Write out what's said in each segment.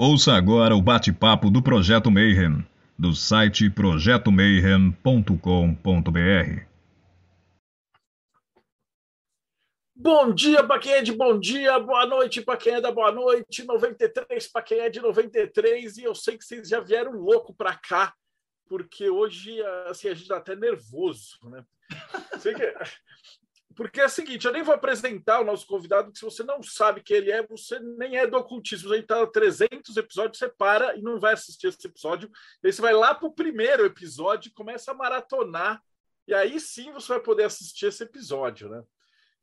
Ouça agora o bate-papo do Projeto Mayhem, do site projetomayhem.com.br. Bom dia para quem é bom dia, boa noite para quem é boa noite, 93 para quem é de 93, e eu sei que vocês já vieram louco para cá, porque hoje assim, a gente está até nervoso, né? Sei que... Porque é o seguinte, eu nem vou apresentar o nosso convidado, porque se você não sabe quem ele é, você nem é do ocultismo. A gente está 300 episódios, você para e não vai assistir esse episódio. Aí você vai lá para o primeiro episódio, começa a maratonar, e aí sim você vai poder assistir esse episódio, né?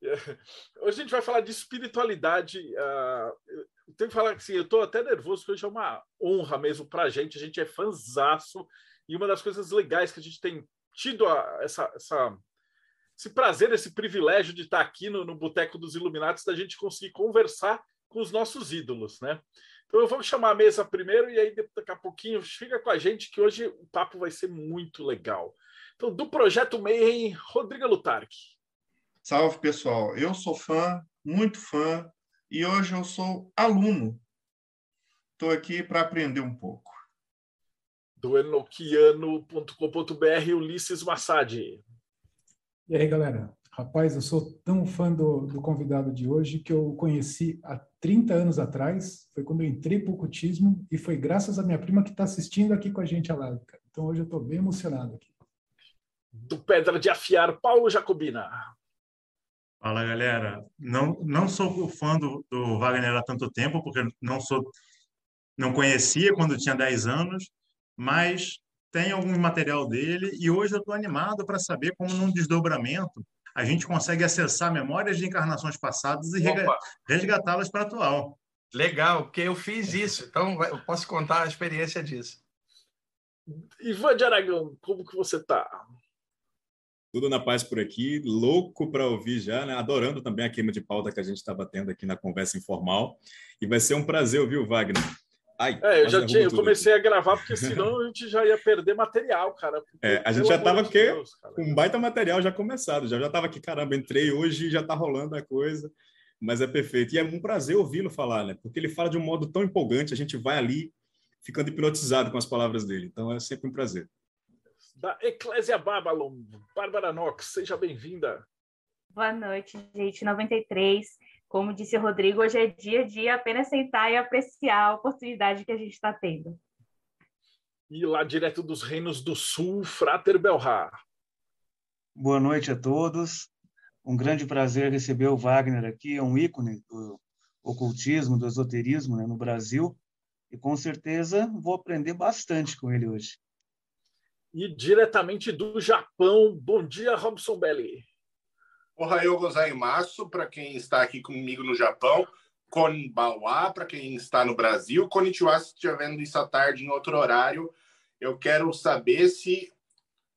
Hoje a gente vai falar de espiritualidade. Uh, tenho que falar que assim, eu estou até nervoso, porque hoje é uma honra mesmo para a gente. A gente é fanzaço. E uma das coisas legais que a gente tem tido a, essa, essa, esse prazer, esse privilégio de estar aqui no, no Boteco dos Iluminados, da gente conseguir conversar com os nossos ídolos, né? Então eu vou chamar a mesa primeiro e aí daqui a pouquinho fica com a gente que hoje o papo vai ser muito legal. Então, do Projeto Mayhem, Rodrigo Lutarque. Salve, pessoal. Eu sou fã, muito fã, e hoje eu sou aluno. Estou aqui para aprender um pouco. Do enoquiano.com.br, Ulisses Massad. E aí, galera? Rapaz, eu sou tão fã do, do convidado de hoje que eu conheci há 30 anos atrás. Foi quando eu entrei para o cultismo e foi graças à minha prima que está assistindo aqui com a gente a live. Então hoje eu estou bem emocionado aqui. Do Pedra de Afiar, Paulo Jacobina. Fala, galera. Não, não sou fã do, do Wagner há tanto tempo, porque não sou não conhecia quando tinha 10 anos, mas tem algum material dele e hoje eu estou animado para saber como num desdobramento a gente consegue acessar memórias de encarnações passadas e resgatá-las para a atual. Legal, porque eu fiz isso, então eu posso contar a experiência disso. Ivan de Aragão, como que você está? Tudo na paz por aqui, louco para ouvir já, né? adorando também a queima de pauta que a gente estava tendo aqui na conversa informal. E vai ser um prazer ouvir o Wagner. Ai, é, eu já tinha, eu comecei aqui. a gravar porque senão a gente já ia perder material, cara. É, a gente já estava de com um baita material já começado, já já estava aqui, caramba, entrei hoje e já está rolando a coisa, mas é perfeito. E é um prazer ouvi-lo falar, né? Porque ele fala de um modo tão empolgante, a gente vai ali ficando hipnotizado com as palavras dele. Então é sempre um prazer da Eclésia Babylon, Bárbara Knox, seja bem-vinda. Boa noite, gente. 93. Como disse o Rodrigo, hoje é dia de apenas sentar e apreciar a oportunidade que a gente está tendo. E lá direto dos Reinos do Sul, Frater Belhar. Boa noite a todos. Um grande prazer receber o Wagner aqui, é um ícone do ocultismo, do esoterismo né, no Brasil. E com certeza vou aprender bastante com ele hoje. E diretamente do Japão, bom dia, Robson Belli. Ohayou gozaimasu, para quem está aqui comigo no Japão. Konbawa, para quem está no Brasil. Konnichiwa, se estiver vendo isso à tarde em outro horário. Eu quero saber se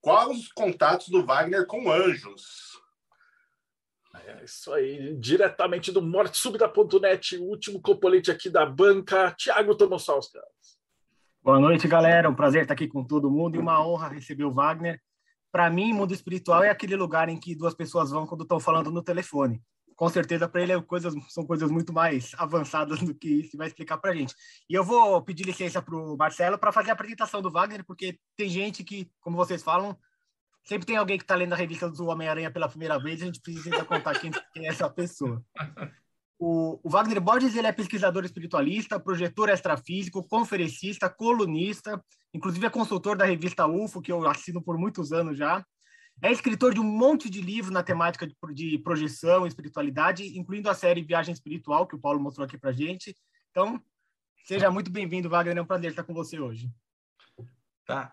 quais os contatos do Wagner com anjos. É isso aí, diretamente do mortesubita.net, o último componente aqui da banca, Thiago Tomosauskas. Boa noite, galera. Um prazer estar aqui com todo mundo e uma honra receber o Wagner. Para mim, mundo espiritual é aquele lugar em que duas pessoas vão quando estão falando no telefone. Com certeza, para ele é coisas, são coisas muito mais avançadas do que isso vai explicar para a gente. E eu vou pedir licença para o Marcelo para fazer a apresentação do Wagner, porque tem gente que, como vocês falam, sempre tem alguém que está lendo a revista do Homem-Aranha pela primeira vez e a gente precisa contar quem, quem é essa pessoa. O, o, Wagner Borges ele é pesquisador espiritualista, projetor extrafísico, conferencista, colunista, inclusive é consultor da revista UFO, que eu assino por muitos anos já. É escritor de um monte de livros na temática de, de projeção e espiritualidade, incluindo a série Viagem Espiritual, que o Paulo mostrou aqui para gente. Então, seja muito bem-vindo, Wagner. É um prazer estar com você hoje. Tá.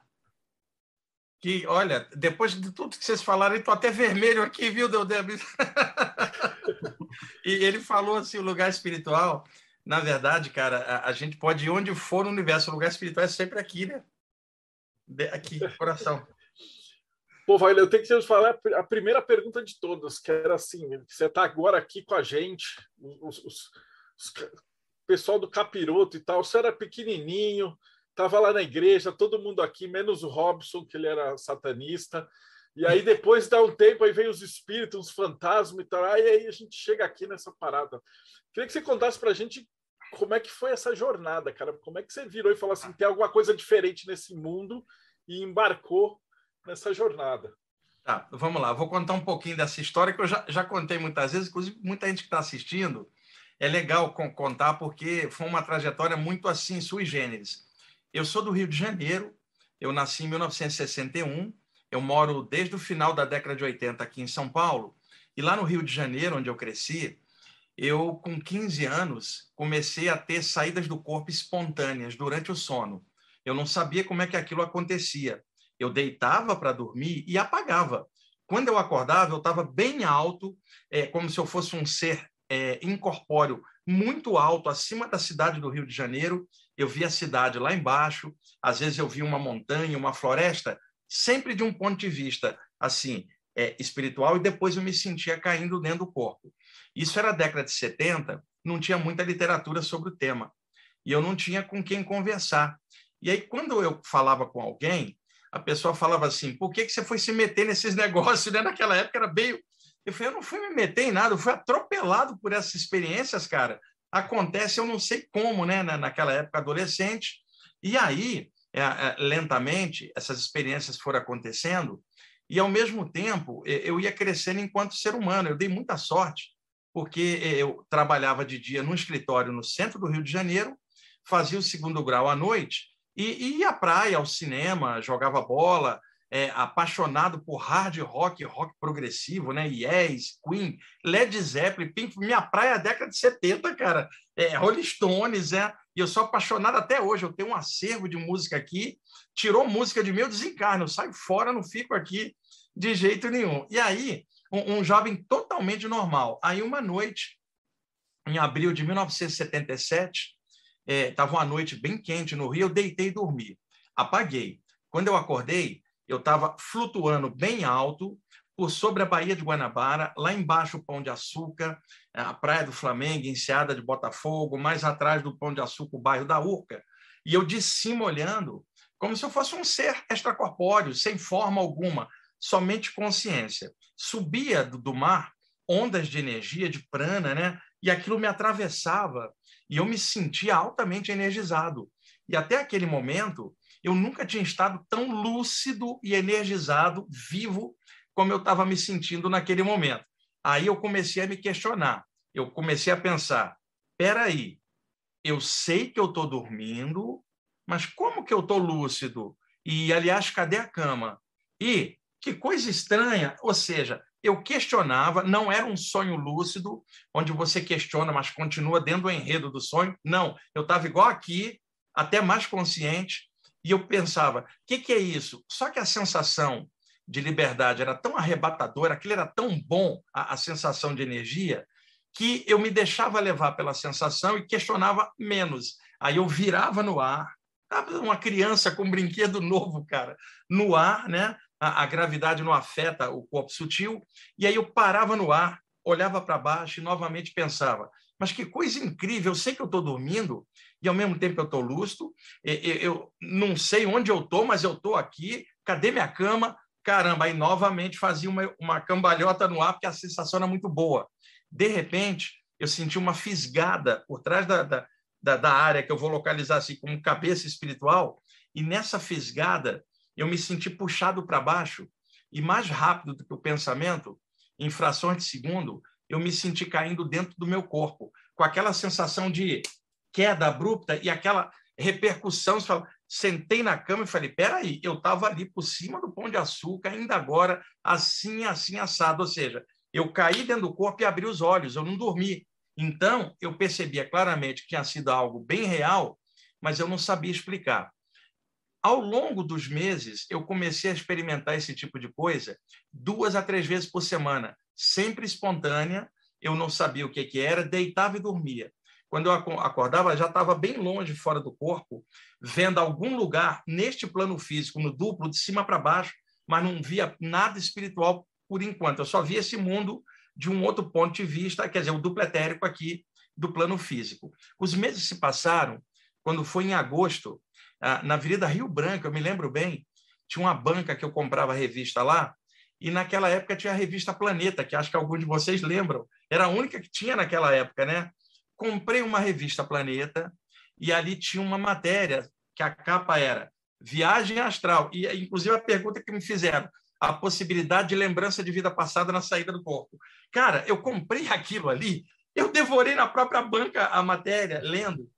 Que, olha, depois de tudo que vocês falaram, estou até vermelho aqui, viu, Deus? e ele falou assim, o lugar espiritual, na verdade, cara, a, a, gente pode ir onde for no universo, o lugar espiritual é sempre aqui, né? De, aqui, coração. Pô, Vaile, eu tenho que te falar a primeira pergunta de todas, que era assim: você está agora aqui com a gente, os, os, os, pessoal do Capiroto e tal, você era pequenininho, estava lá na igreja, todo mundo aqui, menos o Robson, que ele era satanista. E aí depois dá um tempo, aí vem os espíritos, os fantasmas e tal. Aí, aí a gente chega aqui nessa parada. Queria que você contasse para a gente como é que foi essa jornada, cara? Como é que você virou e falou assim, tem alguma coisa diferente nesse mundo e embarcou nessa jornada? Tá, vamos lá. Vou contar um pouquinho dessa história que eu já, já contei muitas vezes, inclusive muita gente que está assistindo. É legal contar porque foi uma trajetória muito assim, sui generis. Eu sou do Rio de Janeiro, eu nasci em 1961, eu moro desde o final da década de 80 aqui em São Paulo, e lá no Rio de Janeiro, onde eu cresci, eu, com 15 anos, comecei a ter saídas do corpo espontâneas durante o sono. Eu não sabia como é que aquilo acontecia. Eu deitava para dormir e apagava. Quando eu acordava, eu estava bem alto, é, como se eu fosse um ser é, incorpóreo muito alto, acima da cidade do Rio de Janeiro. Eu via a cidade lá embaixo, às vezes eu via uma montanha, uma floresta, sempre de um ponto de vista assim é, espiritual, e depois eu me sentia caindo dentro do corpo. Isso era década de 70, não tinha muita literatura sobre o tema, e eu não tinha com quem conversar. E aí, quando eu falava com alguém, a pessoa falava assim: por que, que você foi se meter nesses negócios? Né? Naquela época era bem. Eu falei: eu não fui me meter em nada, eu fui atropelado por essas experiências, cara. Acontece, eu não sei como, né? Naquela época, adolescente. E aí, lentamente, essas experiências foram acontecendo, e ao mesmo tempo, eu ia crescendo enquanto ser humano. Eu dei muita sorte, porque eu trabalhava de dia num escritório no centro do Rio de Janeiro, fazia o segundo grau à noite e, ia à praia, ao cinema, jogava bola, é, apaixonado por hard rock, rock progressivo, né? Yes, Queen, Led Zeppelin, Pink, minha praia é década de 70, cara. É, Rolling Stones, é. E eu sou apaixonado até hoje. Eu tenho um acervo de música aqui. Tirou música de meu desencarno. Eu saio fora, não fico aqui de jeito nenhum. E aí, um, um jovem totalmente normal. Aí, uma noite, em abril de 1977, estava é, uma noite bem quente no Rio, eu deitei e dormi. Apaguei. Quando eu acordei, eu estava flutuando bem alto por sobre a Baía de Guanabara, lá embaixo o Pão de Açúcar, a Praia do Flamengo, Enseada de Botafogo, mais atrás do Pão de Açúcar, o bairro da Urca. E eu de cima olhando, como se eu fosse um ser extracorpóreo, sem forma alguma, somente consciência. Subia do, do mar ondas de energia, de prana, né? e aquilo me atravessava e eu me sentia altamente energizado. E até aquele momento, eu nunca tinha estado tão lúcido e energizado, vivo, como eu estava me sentindo naquele momento. Aí eu comecei a me questionar. Eu comecei a pensar: peraí, eu sei que eu estou dormindo, mas como que eu estou lúcido? E, aliás, cadê a cama? E que coisa estranha, ou seja, eu questionava, não era um sonho lúcido, onde você questiona, mas continua dentro do enredo do sonho. Não, eu estava igual aqui, até mais consciente, e eu pensava: o que, que é isso? Só que a sensação de liberdade era tão arrebatadora, aquilo era tão bom, a, a sensação de energia, que eu me deixava levar pela sensação e questionava menos. Aí eu virava no ar, uma criança com um brinquedo novo, cara, no ar, né? a, a gravidade não afeta o corpo sutil. E aí eu parava no ar, olhava para baixo e novamente pensava: mas que coisa incrível, eu sei que eu estou dormindo e ao mesmo tempo eu estou lúcido, eu não sei onde eu estou, mas eu estou aqui, cadê minha cama? Caramba, aí novamente fazia uma, uma cambalhota no ar, porque a sensação era muito boa. De repente, eu senti uma fisgada por trás da, da, da, da área que eu vou localizar assim como cabeça espiritual, e nessa fisgada eu me senti puxado para baixo e mais rápido do que o pensamento, em frações de segundo, eu me senti caindo dentro do meu corpo, com aquela sensação de queda abrupta e aquela repercussão. Você fala, sentei na cama e falei: peraí, eu estava ali por cima do pão de açúcar, ainda agora, assim, assim, assado. Ou seja, eu caí dentro do corpo e abri os olhos, eu não dormi. Então, eu percebia claramente que tinha sido algo bem real, mas eu não sabia explicar. Ao longo dos meses, eu comecei a experimentar esse tipo de coisa duas a três vezes por semana, sempre espontânea. Eu não sabia o que, que era, deitava e dormia. Quando eu acordava, já estava bem longe, fora do corpo, vendo algum lugar neste plano físico, no duplo, de cima para baixo, mas não via nada espiritual por enquanto. Eu só via esse mundo de um outro ponto de vista, quer dizer, o duplo etérico aqui do plano físico. Os meses se passaram, quando foi em agosto, ah, na Avenida Rio Branco, eu me lembro bem, tinha uma banca que eu comprava revista lá, e naquela época tinha a revista Planeta, que acho que alguns de vocês lembram. Era a única que tinha naquela época, né? Comprei uma revista Planeta e ali tinha uma matéria que a capa era Viagem Astral. E, inclusive, a pergunta que me fizeram, a possibilidade de lembrança de vida passada na saída do corpo. Cara, eu comprei aquilo ali, eu devorei na própria banca a matéria, lendo.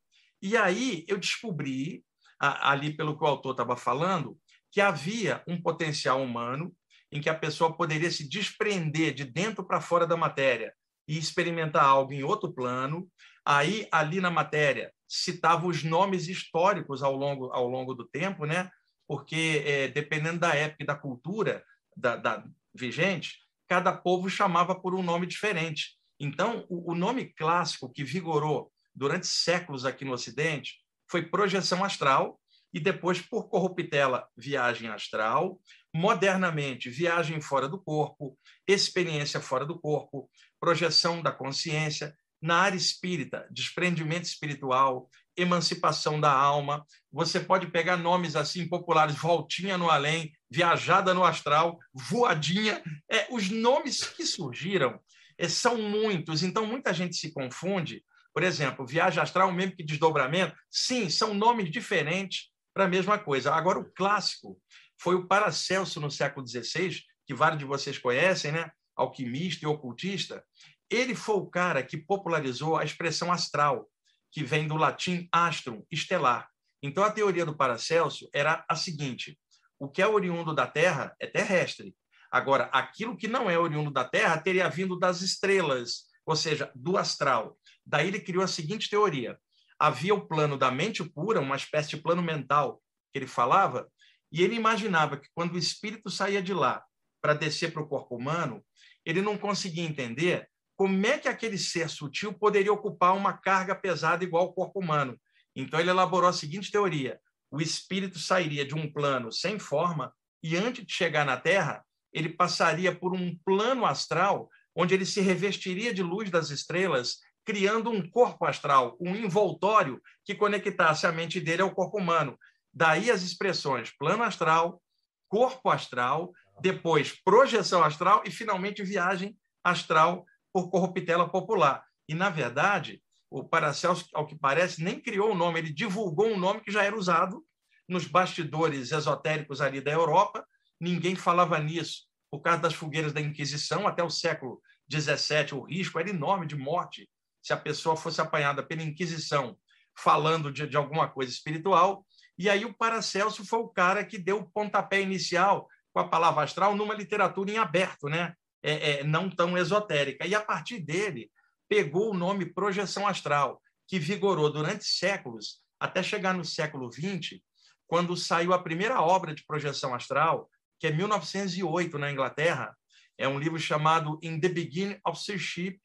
E aí eu descobri, ali pelo que o autor estava falando, que havia um potencial humano em que a pessoa poderia se desprender de dentro para fora da matéria e experimentar algo em outro plano. Aí, ali na matéria, citava os nomes históricos ao longo, ao longo do tempo, né? porque, é, dependendo da época e da cultura da, da, vigente, cada povo chamava por um nome diferente. Então, o, o nome clássico que vigorou durante séculos aqui no Ocidente foi projeção astral, e depois, por corruptela, viagem astral, modernamente, viagem fora do corpo, experiência fora do corpo, projeção da consciência, na área espírita, desprendimento espiritual, emancipação da alma. Você pode pegar nomes assim populares, voltinha no além, viajada no astral, voadinha. É, os nomes que surgiram é, são muitos, então muita gente se confunde. Por exemplo, viagem astral, mesmo que desdobramento, sim, são nomes diferentes para a mesma coisa. Agora, o clássico foi o Paracelso no século XVI, que vários de vocês conhecem, né? alquimista e ocultista, ele foi o cara que popularizou a expressão astral, que vem do latim astrum, estelar. Então, a teoria do Paracelso era a seguinte: o que é oriundo da Terra é terrestre. Agora, aquilo que não é oriundo da Terra teria vindo das estrelas, ou seja, do astral. Daí ele criou a seguinte teoria: havia o plano da mente pura, uma espécie de plano mental que ele falava, e ele imaginava que quando o espírito saía de lá para descer para o corpo humano, ele não conseguia entender como é que aquele ser sutil poderia ocupar uma carga pesada igual ao corpo humano. Então, ele elaborou a seguinte teoria: o espírito sairia de um plano sem forma e, antes de chegar na Terra, ele passaria por um plano astral onde ele se revestiria de luz das estrelas, criando um corpo astral, um envoltório que conectasse a mente dele ao corpo humano. Daí as expressões plano astral, corpo astral, depois projeção astral e, finalmente, viagem astral por corruptela popular. E, na verdade, o Paracelso, ao que parece, nem criou o nome, ele divulgou um nome que já era usado nos bastidores esotéricos ali da Europa. Ninguém falava nisso por causa das fogueiras da Inquisição. Até o século XVII, o risco era enorme de morte se a pessoa fosse apanhada pela Inquisição falando de, de alguma coisa espiritual. E aí o Paracelso foi o cara que deu o pontapé inicial com a palavra astral numa literatura em aberto, né? É, é, não tão esotérica. E a partir dele, pegou o nome projeção astral, que vigorou durante séculos, até chegar no século XX, quando saiu a primeira obra de projeção astral, que é 1908, na Inglaterra. É um livro chamado In the Beginning of Seership,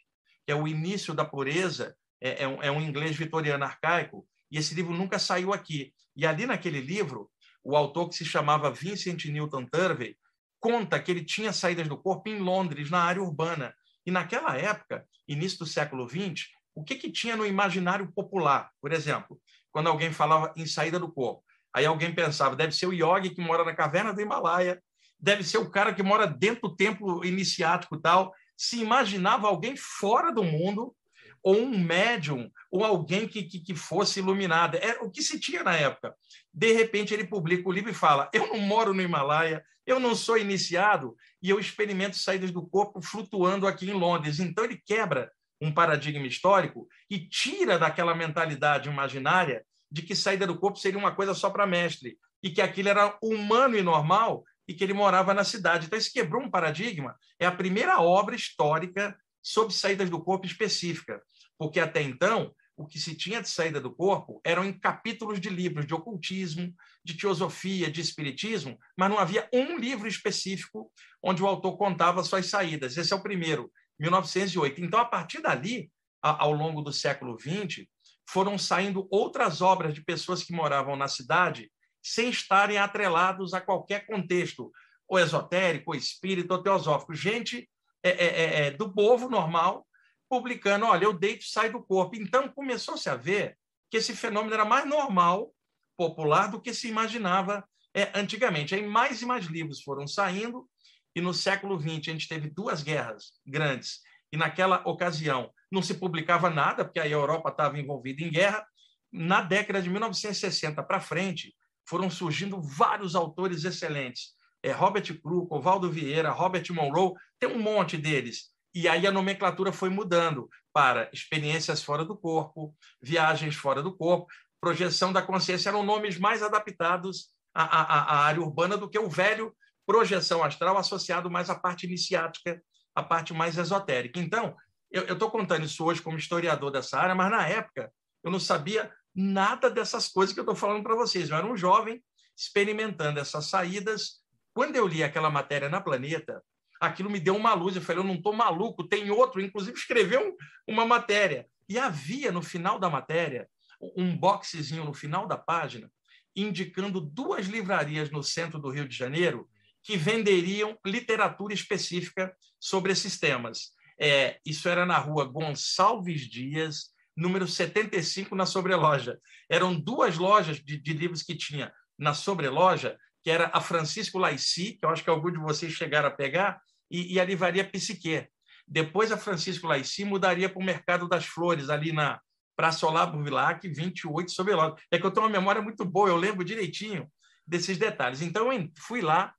que é o início da pureza, é, é, um, é um inglês vitoriano arcaico, e esse livro nunca saiu aqui. E ali naquele livro, o autor que se chamava Vincent Newton Turvey, conta que ele tinha saídas do corpo em Londres, na área urbana. E naquela época, início do século XX, o que, que tinha no imaginário popular? Por exemplo, quando alguém falava em saída do corpo, aí alguém pensava, deve ser o yogi que mora na caverna do Himalaia, deve ser o cara que mora dentro do templo iniciático tal. Se imaginava alguém fora do mundo, ou um médium, ou alguém que, que, que fosse iluminado. É o que se tinha na época. De repente, ele publica o livro e fala: Eu não moro no Himalaia, eu não sou iniciado e eu experimento saídas do corpo flutuando aqui em Londres. Então, ele quebra um paradigma histórico e tira daquela mentalidade imaginária de que saída do corpo seria uma coisa só para mestre e que aquilo era humano e normal e que ele morava na cidade. Então, isso quebrou um paradigma. É a primeira obra histórica sobre saídas do corpo específica, porque até então o que se tinha de saída do corpo eram em capítulos de livros de ocultismo, de teosofia, de espiritismo, mas não havia um livro específico onde o autor contava suas saídas. Esse é o primeiro, 1908. Então, a partir dali, ao longo do século XX, foram saindo outras obras de pessoas que moravam na cidade sem estarem atrelados a qualquer contexto, ou esotérico, ou espírito, ou teosófico. Gente é, é, é, é do povo normal publicando, olha, eu deito e saio do corpo. Então, começou-se a ver que esse fenômeno era mais normal, popular, do que se imaginava é, antigamente. Aí mais e mais livros foram saindo, e no século XX a gente teve duas guerras grandes, e naquela ocasião não se publicava nada, porque a Europa estava envolvida em guerra. Na década de 1960 para frente, foram surgindo vários autores excelentes. É, Robert Crook, Ovaldo Vieira, Robert Monroe, tem um monte deles. E aí a nomenclatura foi mudando para experiências fora do corpo, viagens fora do corpo, projeção da consciência, eram nomes mais adaptados à, à, à área urbana do que o velho projeção astral associado mais à parte iniciática, à parte mais esotérica. Então, eu estou contando isso hoje como historiador dessa área, mas na época eu não sabia nada dessas coisas que eu estou falando para vocês. Eu era um jovem experimentando essas saídas. Quando eu li aquela matéria na Planeta, aquilo me deu uma luz. Eu falei, eu não estou maluco, tem outro. Inclusive, escreveu uma matéria. E havia, no final da matéria, um boxezinho no final da página, indicando duas livrarias no centro do Rio de Janeiro que venderiam literatura específica sobre esses temas. É, isso era na rua Gonçalves Dias, número 75, na sobreloja. Eram duas lojas de, de livros que tinha na sobreloja, que era a Francisco Laici, que eu acho que algum de vocês chegaram a pegar, e, e a livraria Psique. Depois a Francisco Laici mudaria para o Mercado das Flores, ali na Praça Olavo Bilac, 28 sobre loja. É que eu tenho uma memória muito boa, eu lembro direitinho desses detalhes. Então, eu fui lá,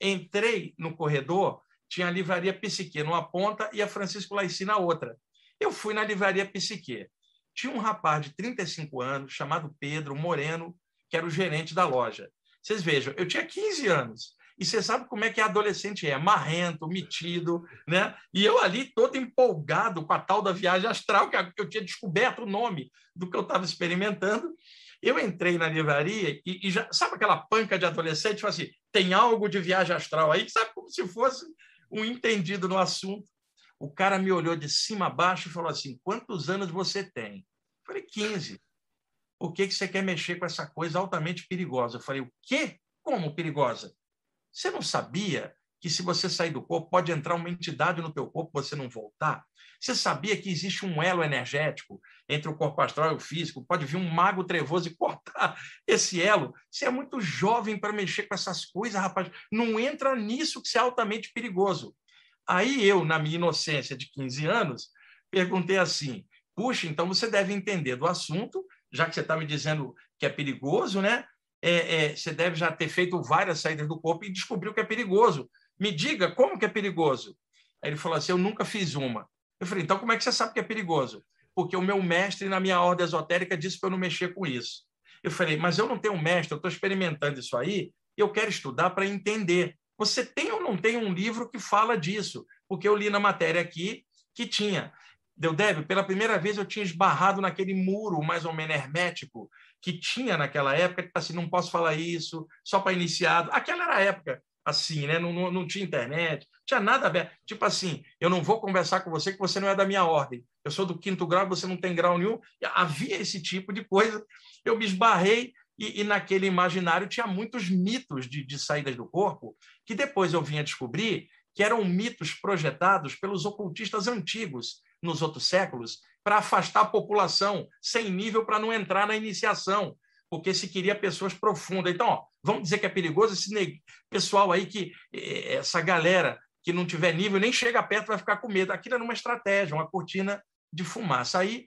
entrei no corredor, tinha a livraria Psique numa ponta e a Francisco Laici na outra. Eu fui na livraria Psique. Tinha um rapaz de 35 anos, chamado Pedro Moreno, que era o gerente da loja. Vocês vejam, eu tinha 15 anos. E você sabe como é que adolescente é, marrento, metido, né? E eu ali todo empolgado com a tal da viagem astral, que eu tinha descoberto o nome do que eu estava experimentando. Eu entrei na livraria e, e, já sabe aquela panca de adolescente, tipo assim, tem algo de viagem astral aí, sabe como se fosse um entendido no assunto. O cara me olhou de cima a baixo e falou assim: "Quantos anos você tem?" Eu falei: "15." Por que que você quer mexer com essa coisa altamente perigosa? Eu falei: "O quê? Como perigosa?" Você não sabia que se você sair do corpo, pode entrar uma entidade no teu corpo você não voltar? Você sabia que existe um elo energético entre o corpo astral e o físico? Pode vir um mago trevoso e cortar esse elo. Você é muito jovem para mexer com essas coisas, rapaz. Não entra nisso que é altamente perigoso. Aí eu, na minha inocência de 15 anos, perguntei assim: puxa, então você deve entender do assunto, já que você está me dizendo que é perigoso, né? É, é, você deve já ter feito várias saídas do corpo e descobriu que é perigoso. Me diga como que é perigoso. Aí ele falou assim: Eu nunca fiz uma. Eu falei: Então como é que você sabe que é perigoso? Porque o meu mestre na minha ordem esotérica disse para eu não mexer com isso. Eu falei: Mas eu não tenho mestre, eu estou experimentando isso aí, eu quero estudar para entender. Você tem ou não tem um livro que fala disso? Porque eu li na matéria aqui que tinha. Deu, Débio, pela primeira vez eu tinha esbarrado naquele muro mais ou menos hermético que tinha naquela época, tipo assim, não posso falar isso, só para iniciado. Aquela era a época assim, né? Não, não, não tinha internet, tinha nada aberto. Tipo assim, eu não vou conversar com você que você não é da minha ordem. Eu sou do quinto grau, você não tem grau nenhum. Havia esse tipo de coisa. Eu me esbarrei e, e naquele imaginário tinha muitos mitos de, de saídas do corpo que depois eu vinha descobrir que eram mitos projetados pelos ocultistas antigos nos outros séculos para afastar a população sem nível para não entrar na iniciação, porque se queria pessoas profundas. Então, ó, vamos dizer que é perigoso esse pessoal aí que essa galera que não tiver nível nem chega perto vai ficar com medo. Aquilo era uma estratégia, uma cortina de fumaça. Aí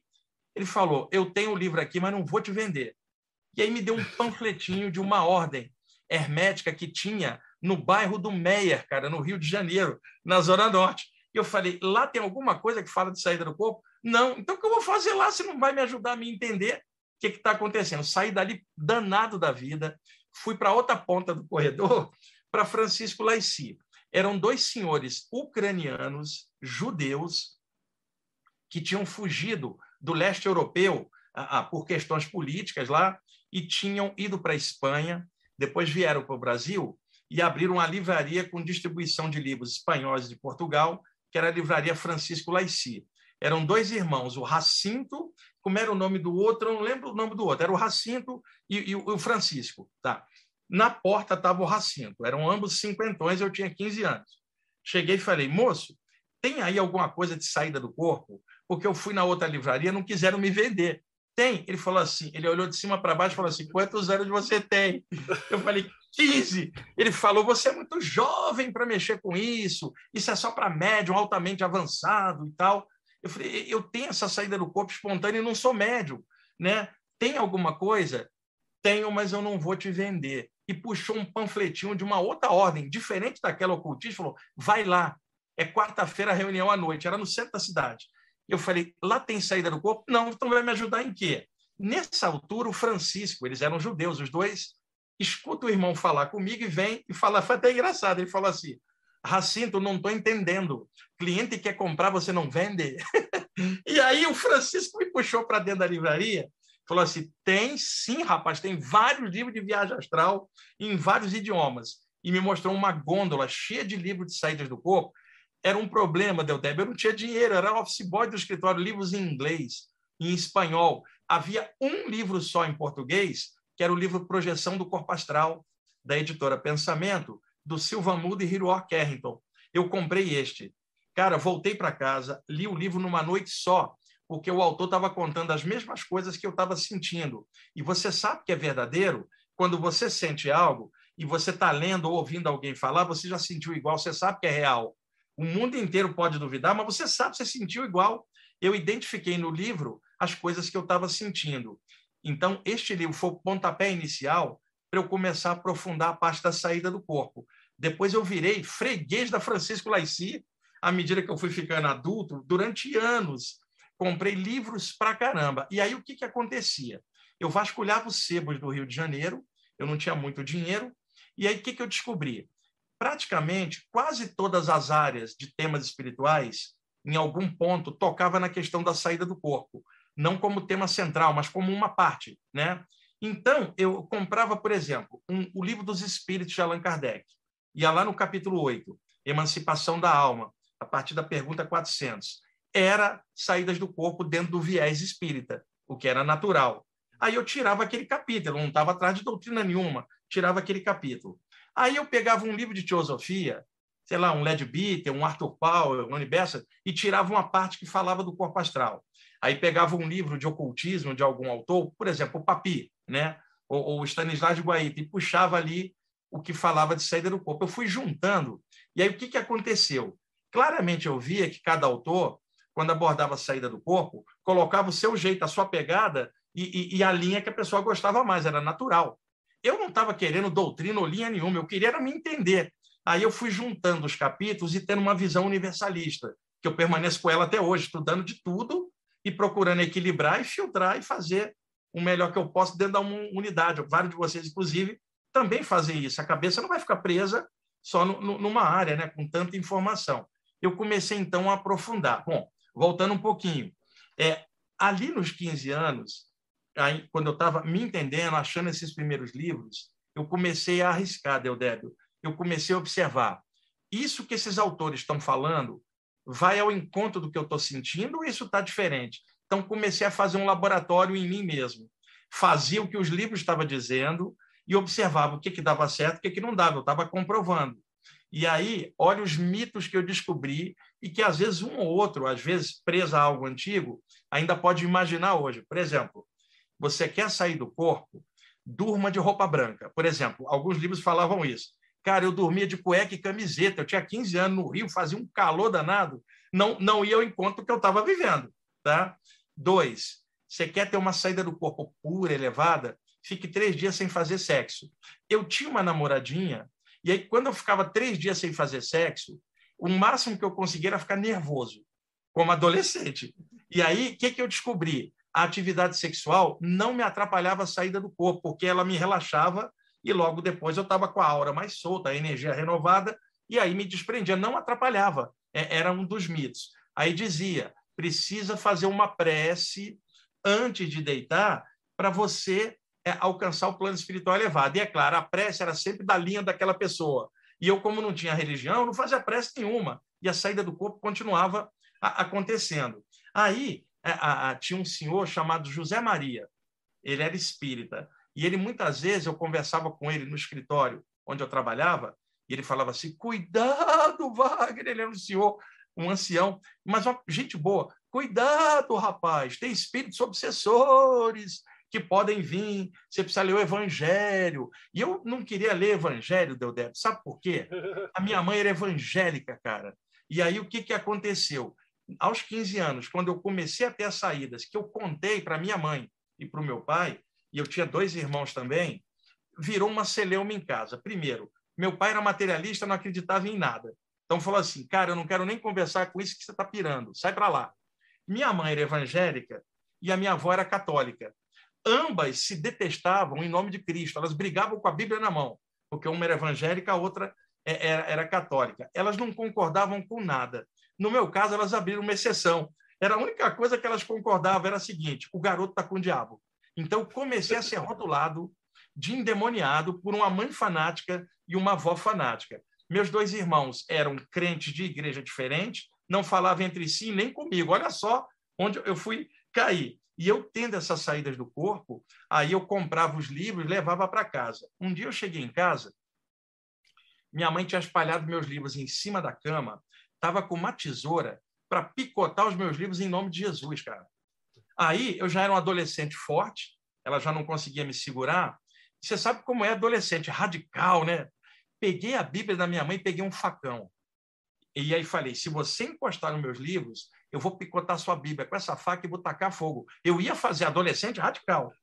ele falou: "Eu tenho o livro aqui, mas não vou te vender". E aí me deu um panfletinho de uma ordem hermética que tinha no bairro do Meier, cara, no Rio de Janeiro, na Zona Norte. E eu falei: lá tem alguma coisa que fala de saída do corpo? Não. Então, o que eu vou fazer lá se não vai me ajudar a me entender o que está acontecendo? Saí dali danado da vida, fui para outra ponta do corredor, para Francisco Laici. Eram dois senhores ucranianos, judeus, que tinham fugido do leste europeu ah, por questões políticas lá e tinham ido para a Espanha, depois vieram para o Brasil e abriram uma livraria com distribuição de livros espanhóis de Portugal que era a livraria Francisco Laici. Eram dois irmãos, o Racinto, como era o nome do outro, eu não lembro o nome do outro, era o Racinto e, e o Francisco. Tá. Na porta estava o Racinto, eram ambos cinquentões, eu tinha 15 anos. Cheguei e falei, moço, tem aí alguma coisa de saída do corpo? Porque eu fui na outra livraria, não quiseram me vender. Tem. Ele falou assim, ele olhou de cima para baixo e falou assim, quantos anos você tem? Eu falei, 15. Ele falou: você é muito jovem para mexer com isso, isso é só para médium altamente avançado e tal. Eu falei, eu tenho essa saída do corpo espontânea e não sou médium, né? Tem alguma coisa? Tenho, mas eu não vou te vender. E puxou um panfletinho de uma outra ordem, diferente daquela ocultista, falou: vai lá, é quarta-feira a reunião à noite, era no centro da cidade. Eu falei: lá tem saída do corpo? Não, então vai me ajudar em quê? Nessa altura, o Francisco, eles eram judeus, os dois, escuta o irmão falar comigo e vem e fala, foi até engraçado, ele falou assim, Racinto, não estou entendendo. Cliente quer comprar, você não vende? e aí o Francisco me puxou para dentro da livraria, falou assim: tem sim, rapaz, tem vários livros de viagem astral em vários idiomas. E me mostrou uma gôndola cheia de livros de saídas do corpo. Era um problema, Deldeb. Eu não tinha dinheiro, era office boy do escritório, livros em inglês, em espanhol. Havia um livro só em português, que era o livro Projeção do Corpo Astral, da editora Pensamento, do Silva Muda e Hiroa Carrington. Eu comprei este. Cara, voltei para casa, li o livro numa noite só, porque o autor estava contando as mesmas coisas que eu estava sentindo. E você sabe que é verdadeiro quando você sente algo e você está lendo ou ouvindo alguém falar, você já sentiu igual, você sabe que é real. O mundo inteiro pode duvidar, mas você sabe, você sentiu igual. Eu identifiquei no livro as coisas que eu estava sentindo. Então, este livro foi o pontapé inicial para eu começar a aprofundar a parte da saída do corpo. Depois eu virei freguês da Francisco Laici, à medida que eu fui ficando adulto, durante anos. Comprei livros para caramba. E aí o que, que acontecia? Eu vasculhava os sebos do Rio de Janeiro, eu não tinha muito dinheiro, e aí o que, que eu descobri? Praticamente quase todas as áreas de temas espirituais, em algum ponto, tocava na questão da saída do corpo. Não como tema central, mas como uma parte. Né? Então, eu comprava, por exemplo, um, o livro dos Espíritos de Allan Kardec. Ia lá no capítulo 8, Emancipação da Alma, a partir da pergunta 400. Era saídas do corpo dentro do viés espírita, o que era natural. Aí eu tirava aquele capítulo, não estava atrás de doutrina nenhuma, tirava aquele capítulo. Aí eu pegava um livro de teosofia, sei lá, um Led um Arthur Powell, um Universo, e tirava uma parte que falava do corpo astral. Aí pegava um livro de ocultismo de algum autor, por exemplo, o Papi, né? ou, ou Stanislas de Guaita, e puxava ali o que falava de saída do corpo. Eu fui juntando, e aí o que, que aconteceu? Claramente eu via que cada autor, quando abordava a saída do corpo, colocava o seu jeito, a sua pegada e, e, e a linha que a pessoa gostava mais, era natural. Eu não estava querendo doutrina ou linha nenhuma, eu queria me entender. Aí eu fui juntando os capítulos e tendo uma visão universalista, que eu permaneço com ela até hoje, estudando de tudo e procurando equilibrar e filtrar e fazer o melhor que eu posso dentro da unidade. Vários de vocês, inclusive, também fazem isso. A cabeça não vai ficar presa só no, no, numa área, né, com tanta informação. Eu comecei, então, a aprofundar. Bom, voltando um pouquinho. É, ali nos 15 anos, aí, quando eu estava me entendendo, achando esses primeiros livros, eu comecei a arriscar, Deodébio. Eu comecei a observar. Isso que esses autores estão falando vai ao encontro do que eu estou sentindo ou isso está diferente? Então, comecei a fazer um laboratório em mim mesmo. Fazia o que os livros estavam dizendo e observava o que, que dava certo o que, que não dava. Eu estava comprovando. E aí, olha os mitos que eu descobri e que, às vezes, um ou outro, às vezes, preso a algo antigo, ainda pode imaginar hoje. Por exemplo, você quer sair do corpo, durma de roupa branca. Por exemplo, alguns livros falavam isso. Cara, eu dormia de cueca e camiseta. Eu tinha 15 anos no Rio, fazia um calor danado. Não, não ia ao encontro que eu estava vivendo. Tá? Dois, você quer ter uma saída do corpo pura, elevada? Fique três dias sem fazer sexo. Eu tinha uma namoradinha, e aí, quando eu ficava três dias sem fazer sexo, o máximo que eu conseguia era ficar nervoso, como adolescente. E aí, o que, que eu descobri? A atividade sexual não me atrapalhava a saída do corpo, porque ela me relaxava e logo depois eu estava com a aura mais solta, a energia renovada, e aí me desprendia, não atrapalhava. É, era um dos mitos. Aí dizia: precisa fazer uma prece antes de deitar para você é, alcançar o plano espiritual elevado. E é claro, a prece era sempre da linha daquela pessoa. E eu, como não tinha religião, não fazia prece nenhuma. E a saída do corpo continuava a, acontecendo. Aí é, a, a, tinha um senhor chamado José Maria. Ele era espírita. E ele, muitas vezes, eu conversava com ele no escritório onde eu trabalhava, e ele falava assim: Cuidado, Wagner. Ele era um senhor, um ancião, mas uma gente boa. Cuidado, rapaz, tem espíritos obsessores que podem vir, você precisa ler o Evangelho. E eu não queria ler Evangelho, Deodébio, sabe por quê? A minha mãe era evangélica, cara. E aí o que, que aconteceu? aos 15 anos, quando eu comecei a ter as saídas, que eu contei para minha mãe e para o meu pai, e eu tinha dois irmãos também, virou uma celeuma em casa. Primeiro, meu pai era materialista, não acreditava em nada. Então falou assim, cara, eu não quero nem conversar com isso que você está pirando, sai para lá. Minha mãe era evangélica e a minha avó era católica. Ambas se detestavam em nome de Cristo, elas brigavam com a Bíblia na mão, porque uma era evangélica, a outra é, era, era católica. Elas não concordavam com nada. No meu caso, elas abriram uma exceção. Era a única coisa que elas concordavam era a seguinte: o garoto está com o diabo. Então, comecei a ser rotulado de endemoniado por uma mãe fanática e uma avó fanática. Meus dois irmãos eram crentes de igreja diferente, não falavam entre si nem comigo. Olha só onde eu fui cair. E eu tendo essas saídas do corpo, aí eu comprava os livros, levava para casa. Um dia eu cheguei em casa, minha mãe tinha espalhado meus livros em cima da cama, estava com uma tesoura para picotar os meus livros em nome de Jesus, cara. Aí eu já era um adolescente forte, ela já não conseguia me segurar. Você sabe como é adolescente, radical, né? Peguei a Bíblia da minha mãe e peguei um facão. E aí falei: se você encostar nos meus livros, eu vou picotar sua Bíblia com essa faca e vou tacar fogo. Eu ia fazer adolescente radical,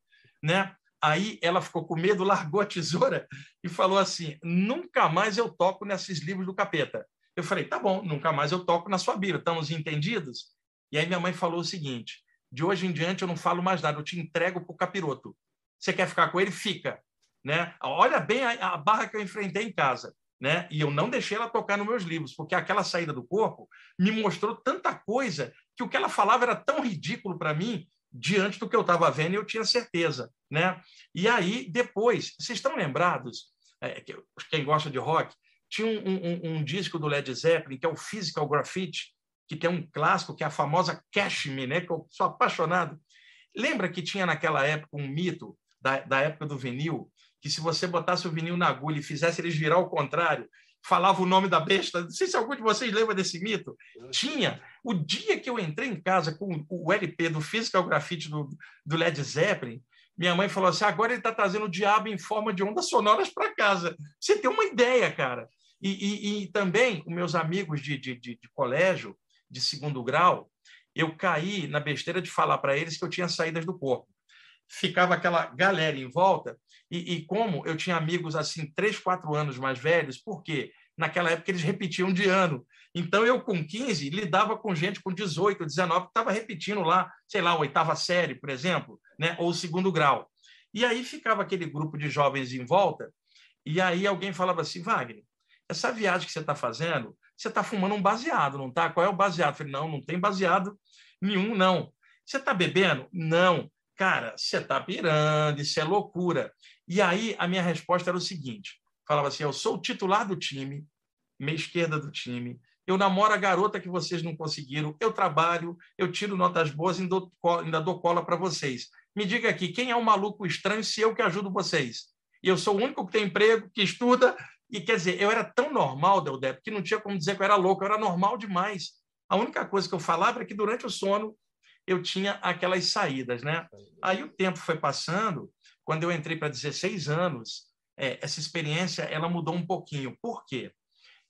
né? Aí ela ficou com medo, largou a tesoura e falou assim: nunca mais eu toco nesses livros do capeta. Eu falei: tá bom, nunca mais eu toco na sua Bíblia. Estamos entendidos? E aí minha mãe falou o seguinte: de hoje em diante eu não falo mais nada, eu te entrego para o capiroto. Você quer ficar com ele? Fica. Né? Olha bem a, a barra que eu enfrentei em casa né? E eu não deixei ela tocar nos meus livros, porque aquela saída do corpo me mostrou tanta coisa que o que ela falava era tão ridículo para mim diante do que eu estava vendo e eu tinha certeza, né? E aí depois, vocês estão lembrados? É, quem gosta de rock tinha um, um, um, disco do Led Zeppelin que é o Physical Graffiti, que tem um clássico que é a famosa Cash Me, né? Que eu sou apaixonado. Lembra que tinha naquela época um mito da, da época do vinil que se você botasse o vinil na agulha e fizesse eles virar ao contrário, falava o nome da besta. Não sei se algum de vocês lembra desse mito. Tinha. O dia que eu entrei em casa com o LP do Physical Graffiti do, do Led Zeppelin, minha mãe falou assim: agora ele está trazendo o diabo em forma de ondas sonoras para casa. Você tem uma ideia, cara. E, e, e também, os meus amigos de, de, de, de colégio, de segundo grau, eu caí na besteira de falar para eles que eu tinha saídas do corpo. Ficava aquela galera em volta e, e, como eu tinha amigos assim, três, quatro anos mais velhos, por quê? Naquela época eles repetiam de ano. Então eu, com 15, lidava com gente com 18, 19, que estava repetindo lá, sei lá, oitava série, por exemplo, né? ou segundo grau. E aí ficava aquele grupo de jovens em volta, e aí alguém falava assim: Wagner, essa viagem que você está fazendo, você está fumando um baseado, não está? Qual é o baseado? Eu falei: não, não tem baseado nenhum, não. Você está bebendo? Não. Cara, você está pirando, isso é loucura. E aí a minha resposta era o seguinte: falava assim, eu sou o titular do time, meia esquerda do time, eu namoro a garota que vocês não conseguiram, eu trabalho, eu tiro notas boas e ainda dou cola para vocês. Me diga aqui, quem é o um maluco estranho se eu que ajudo vocês? E eu sou o único que tem emprego, que estuda, e quer dizer, eu era tão normal, Deldep, que não tinha como dizer que eu era louco, eu era normal demais. A única coisa que eu falava era que durante o sono eu tinha aquelas saídas, né? Aí o tempo foi passando, quando eu entrei para 16 anos, é, essa experiência ela mudou um pouquinho. Por quê?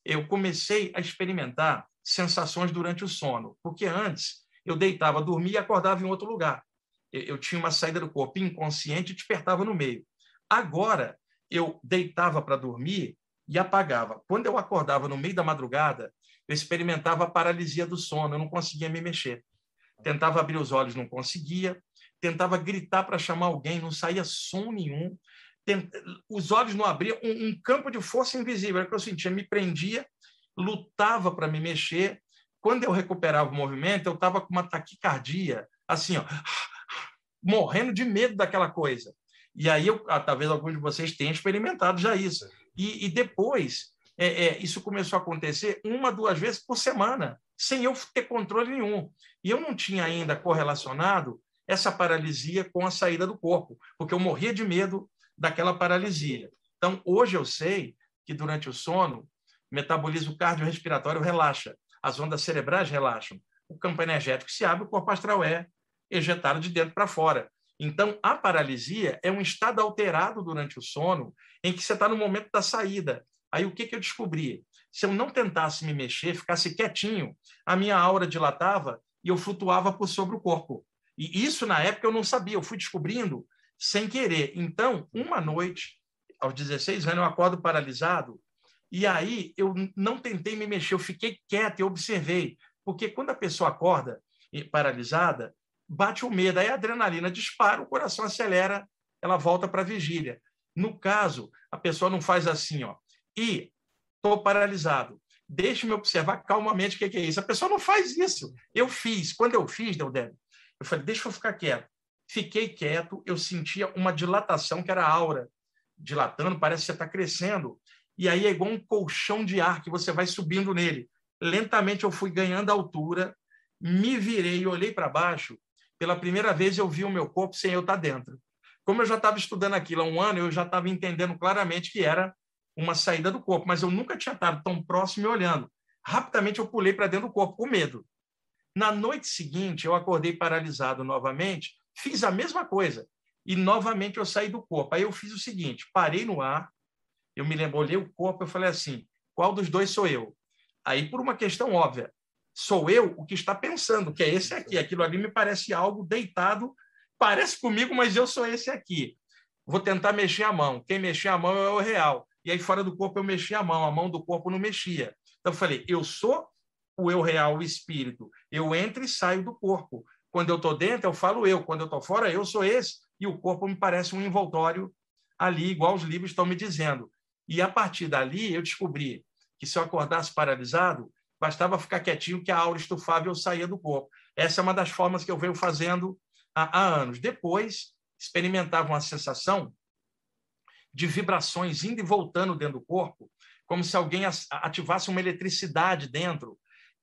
Eu comecei a experimentar sensações durante o sono, porque antes eu deitava, dormia e acordava em outro lugar. Eu, eu tinha uma saída do corpo inconsciente e despertava no meio. Agora, eu deitava para dormir e apagava. Quando eu acordava no meio da madrugada, eu experimentava a paralisia do sono, eu não conseguia me mexer. Tentava abrir os olhos, não conseguia tentava gritar para chamar alguém, não saía som nenhum, os olhos não abriam, um, um, campo de força invisível, era o que eu sentia, me prendia, lutava para me mexer. Quando eu recuperava o movimento, eu estava com uma taquicardia, assim, ó, morrendo de medo daquela coisa. E aí, eu, ah, talvez alguns de vocês tenham experimentado já isso. E, e depois, é, é, isso começou a acontecer uma, duas vezes por semana, sem eu ter controle nenhum. E eu não tinha ainda correlacionado essa paralisia com a saída do corpo, porque eu morria de medo daquela paralisia. Então, hoje eu sei que durante o sono, o metabolismo cardiorrespiratório relaxa, as ondas cerebrais relaxam, o campo energético se abre, o corpo astral é ejetado de dentro para fora. Então, a paralisia é um estado alterado durante o sono, em que você está no momento da saída. Aí, o que, que eu descobri? se eu não tentasse me mexer, ficasse quietinho, a minha aura dilatava e eu flutuava por sobre o corpo. E isso, na época, eu não sabia, eu fui descobrindo sem querer. Então, uma noite, aos 16 anos, eu acordo paralisado, e aí eu não tentei me mexer, eu fiquei quieto e observei. Porque quando a pessoa acorda paralisada, bate o medo, aí a adrenalina dispara, o coração acelera, ela volta para a vigília. No caso, a pessoa não faz assim, ó, e estou paralisado. Deixe-me observar calmamente o que é isso. A pessoa não faz isso. Eu fiz. Quando eu fiz, Deldébio, eu falei, deixa eu ficar quieto. Fiquei quieto, eu sentia uma dilatação, que era a aura dilatando, parece que você está crescendo. E aí é igual um colchão de ar que você vai subindo nele. Lentamente eu fui ganhando altura, me virei olhei para baixo. Pela primeira vez eu vi o meu corpo sem eu estar tá dentro. Como eu já estava estudando aquilo há um ano, eu já estava entendendo claramente que era uma saída do corpo, mas eu nunca tinha estado tão próximo e olhando. Rapidamente eu pulei para dentro do corpo com medo. Na noite seguinte, eu acordei paralisado novamente, fiz a mesma coisa e novamente eu saí do corpo. Aí eu fiz o seguinte: parei no ar, eu me lembro, olhei o corpo, eu falei assim: qual dos dois sou eu? Aí, por uma questão óbvia, sou eu o que está pensando, que é esse aqui. Aquilo ali me parece algo deitado, parece comigo, mas eu sou esse aqui. Vou tentar mexer a mão. Quem mexer a mão é o real. E aí, fora do corpo, eu mexi a mão, a mão do corpo não mexia. Então, eu falei: eu sou o eu real, o espírito. Eu entro e saio do corpo. Quando eu estou dentro, eu falo eu. Quando eu estou fora, eu sou esse. E o corpo me parece um envoltório ali, igual os livros estão me dizendo. E a partir dali, eu descobri que se eu acordasse paralisado, bastava ficar quietinho que a aura estufava e eu saía do corpo. Essa é uma das formas que eu venho fazendo há, há anos. Depois, experimentava uma sensação de vibrações indo e voltando dentro do corpo, como se alguém ativasse uma eletricidade dentro.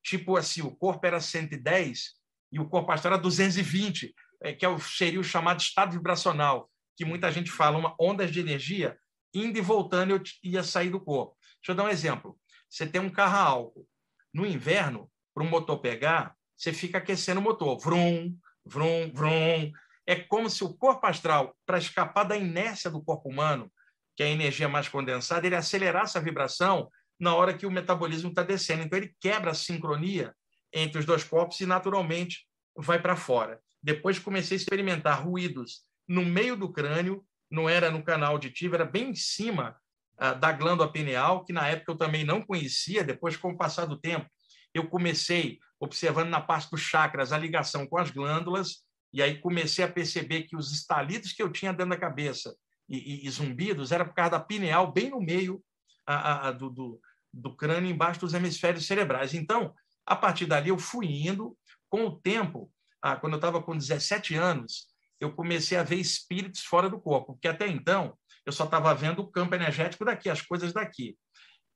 Tipo assim, o corpo era 110 e o corpo astral era 220, é, que é seria o chamado estado vibracional, que muita gente fala, uma ondas de energia indo e voltando eu ia sair do corpo. Deixa eu dar um exemplo. Você tem um carro a álcool. No inverno, para o motor pegar, você fica aquecendo o motor. Vrum, vrum, vrum. É como se o corpo astral, para escapar da inércia do corpo humano, que é a energia mais condensada, ele acelerasse a vibração na hora que o metabolismo está descendo. Então, ele quebra a sincronia entre os dois corpos e, naturalmente, vai para fora. Depois comecei a experimentar ruídos no meio do crânio, não era no canal auditivo, era bem em cima ah, da glândula pineal, que na época eu também não conhecia. Depois, com o passar do tempo, eu comecei observando na parte dos chakras a ligação com as glândulas, e aí comecei a perceber que os estalidos que eu tinha dentro da cabeça e, e, e zumbidos era por causa da pineal, bem no meio a, a, do, do, do crânio, embaixo dos hemisférios cerebrais. Então, a partir dali, eu fui indo. Com o tempo, ah, quando eu estava com 17 anos, eu comecei a ver espíritos fora do corpo, porque até então eu só estava vendo o campo energético daqui, as coisas daqui.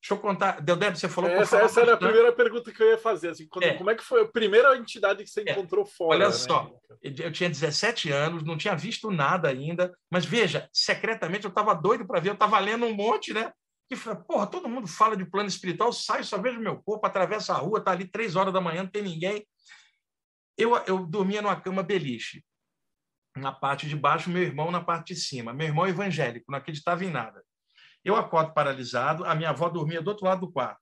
Deixa eu contar. Deldeb, você falou Essa, essa era a primeira pergunta que eu ia fazer. Assim, quando, é. Como é que foi a primeira entidade que você é. encontrou fora? Olha né? só, eu tinha 17 anos, não tinha visto nada ainda, mas veja, secretamente eu estava doido para ver, eu estava lendo um monte, né? E falei, porra, todo mundo fala de plano espiritual, sai, só vejo meu corpo, atravessa a rua, tá ali três horas da manhã, não tem ninguém. Eu, eu dormia numa cama beliche. Na parte de baixo, meu irmão na parte de cima. Meu irmão evangélico, não acreditava em nada. Eu acordo paralisado, a minha avó dormia do outro lado do quarto.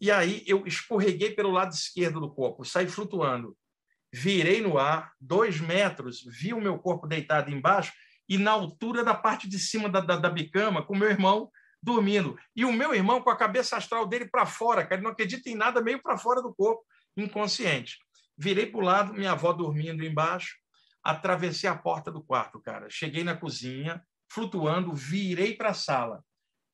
E aí eu escorreguei pelo lado esquerdo do corpo, saí flutuando. Virei no ar, dois metros, vi o meu corpo deitado embaixo e na altura da parte de cima da, da, da bicama, com meu irmão dormindo. E o meu irmão com a cabeça astral dele para fora, cara, ele não acredita em nada, meio para fora do corpo, inconsciente. Virei para o lado, minha avó dormindo embaixo, atravessei a porta do quarto, cara. Cheguei na cozinha, flutuando, virei para a sala.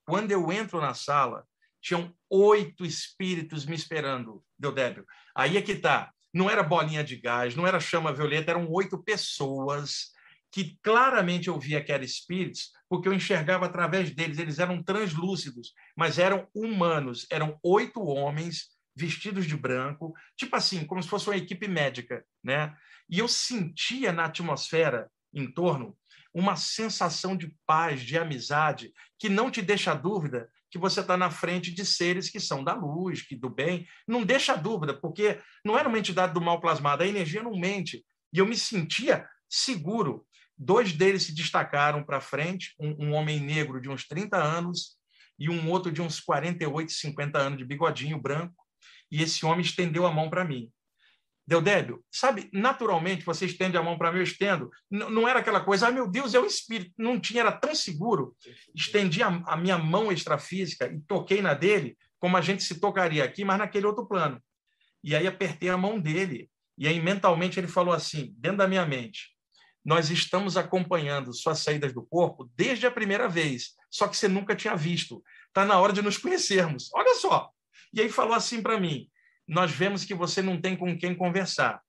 Quando eu entro na sala, tinham oito espíritos me esperando, Deodébio. Aí é que tá. Não era bolinha de gás, não era chama violeta, eram oito pessoas que claramente eu via que eram espíritos, porque eu enxergava através deles. Eles eram translúcidos, mas eram humanos. Eram oito homens vestidos de branco, tipo assim, como se fosse uma equipe médica, né? E eu sentia na atmosfera em torno uma sensação de paz, de amizade, que não te deixa dúvida que você está na frente de seres que são da luz, que do bem. Não deixa dúvida, porque não era uma entidade do mal plasmada, a energia não mente. E eu me sentia seguro. Dois deles se destacaram para frente, um, um, homem negro de uns 30 anos e um outro de uns 48, 50 anos de bigodinho branco. E esse homem estendeu a mão para mim. Deu Débio, sabe, naturalmente você estende a mão para mim, eu estendo. N não era aquela coisa, ah, meu Deus, é o espírito. Não tinha, era tão seguro. Estendi a, a minha mão extrafísica e toquei na dele, como a gente se tocaria aqui, mas naquele outro plano. E aí apertei a mão dele. E aí mentalmente ele falou assim, dentro da minha mente: Nós estamos acompanhando suas saídas do corpo desde a primeira vez, só que você nunca tinha visto. Está na hora de nos conhecermos. Olha só. E aí falou assim para mim: nós vemos que você não tem com quem conversar.